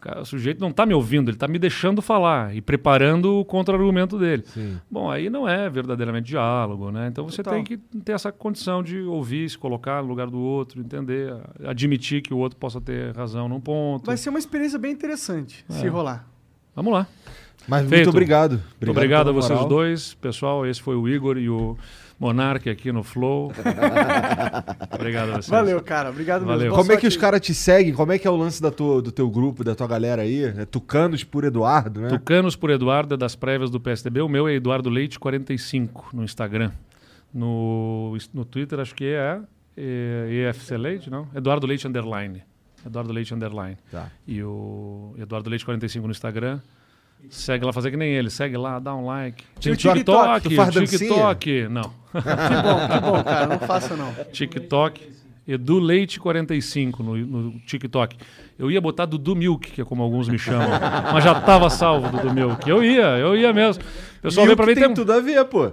Cara, O sujeito não está me ouvindo, ele está me deixando falar e preparando o contra-argumento dele. Sim. Bom, aí não é verdadeiramente diálogo, né? Então você Total. tem que ter essa condição de ouvir, se colocar no lugar do outro, entender, admitir que o outro possa ter razão num ponto. Vai ser uma experiência bem interessante, se É. rolar. Vamos lá. Mas muito Feito. obrigado. Muito obrigado a vocês moral. dois. Pessoal, esse foi o Igor e o Monark aqui no Flow. (laughs) obrigado a vocês. Valeu, cara. Obrigado Valeu. mesmo. Boa Como é que os caras te seguem? Como é que é o lance da tua, do teu grupo, da tua galera aí? É Tucanos por Eduardo, né? Tucanos por Eduardo é das prévias do PSDB. O meu é Eduardo Leite 45 no Instagram. No, no Twitter acho que é, é EFC Leite, não? Eduardo Leite Underline. Eduardo Leite Underline. Tá. E o Eduardo Leite 45 no Instagram. Segue lá, fazer que nem ele. Segue lá, dá um like. TikTok, TikTok, dancinha? TikTok. Não. Que bom, que bom, cara. Não faça, não. TikTok. Edu Leite 45 no, no TikTok. Eu ia botar Dudu Milk, que é como alguns me chamam. mas já tava salvo Dudu Milk. Eu ia, eu ia mesmo. O pessoal E vem o pra mim tem tem, tudo a ver, pô.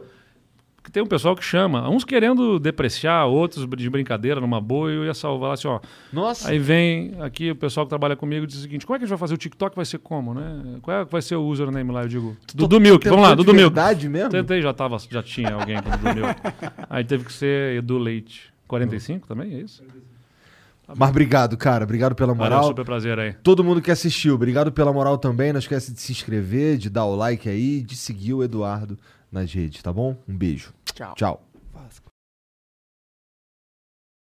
Tem um pessoal que chama. Uns querendo depreciar, outros de brincadeira, numa boa, e eu ia salvar assim, ó. Nossa. Aí vem aqui o pessoal que trabalha comigo e diz o seguinte: como é que a gente vai fazer o TikTok? Vai ser como, né? Qual é que vai ser o username lá? Eu digo, Dudu Milk, vamos lá, Dudu Milk. verdade mesmo? Tentei, já, tava, já tinha alguém com Dudu Milk. (laughs) Aí teve que ser Edu Leite. 45 também, é isso? Mas obrigado, cara. Obrigado pela Valeu, moral. super prazer aí. Todo mundo que assistiu, obrigado pela moral também. Não esquece de se inscrever, de dar o like aí, de seguir o Eduardo nas redes, tá bom? Um beijo. Tchau. Tchau.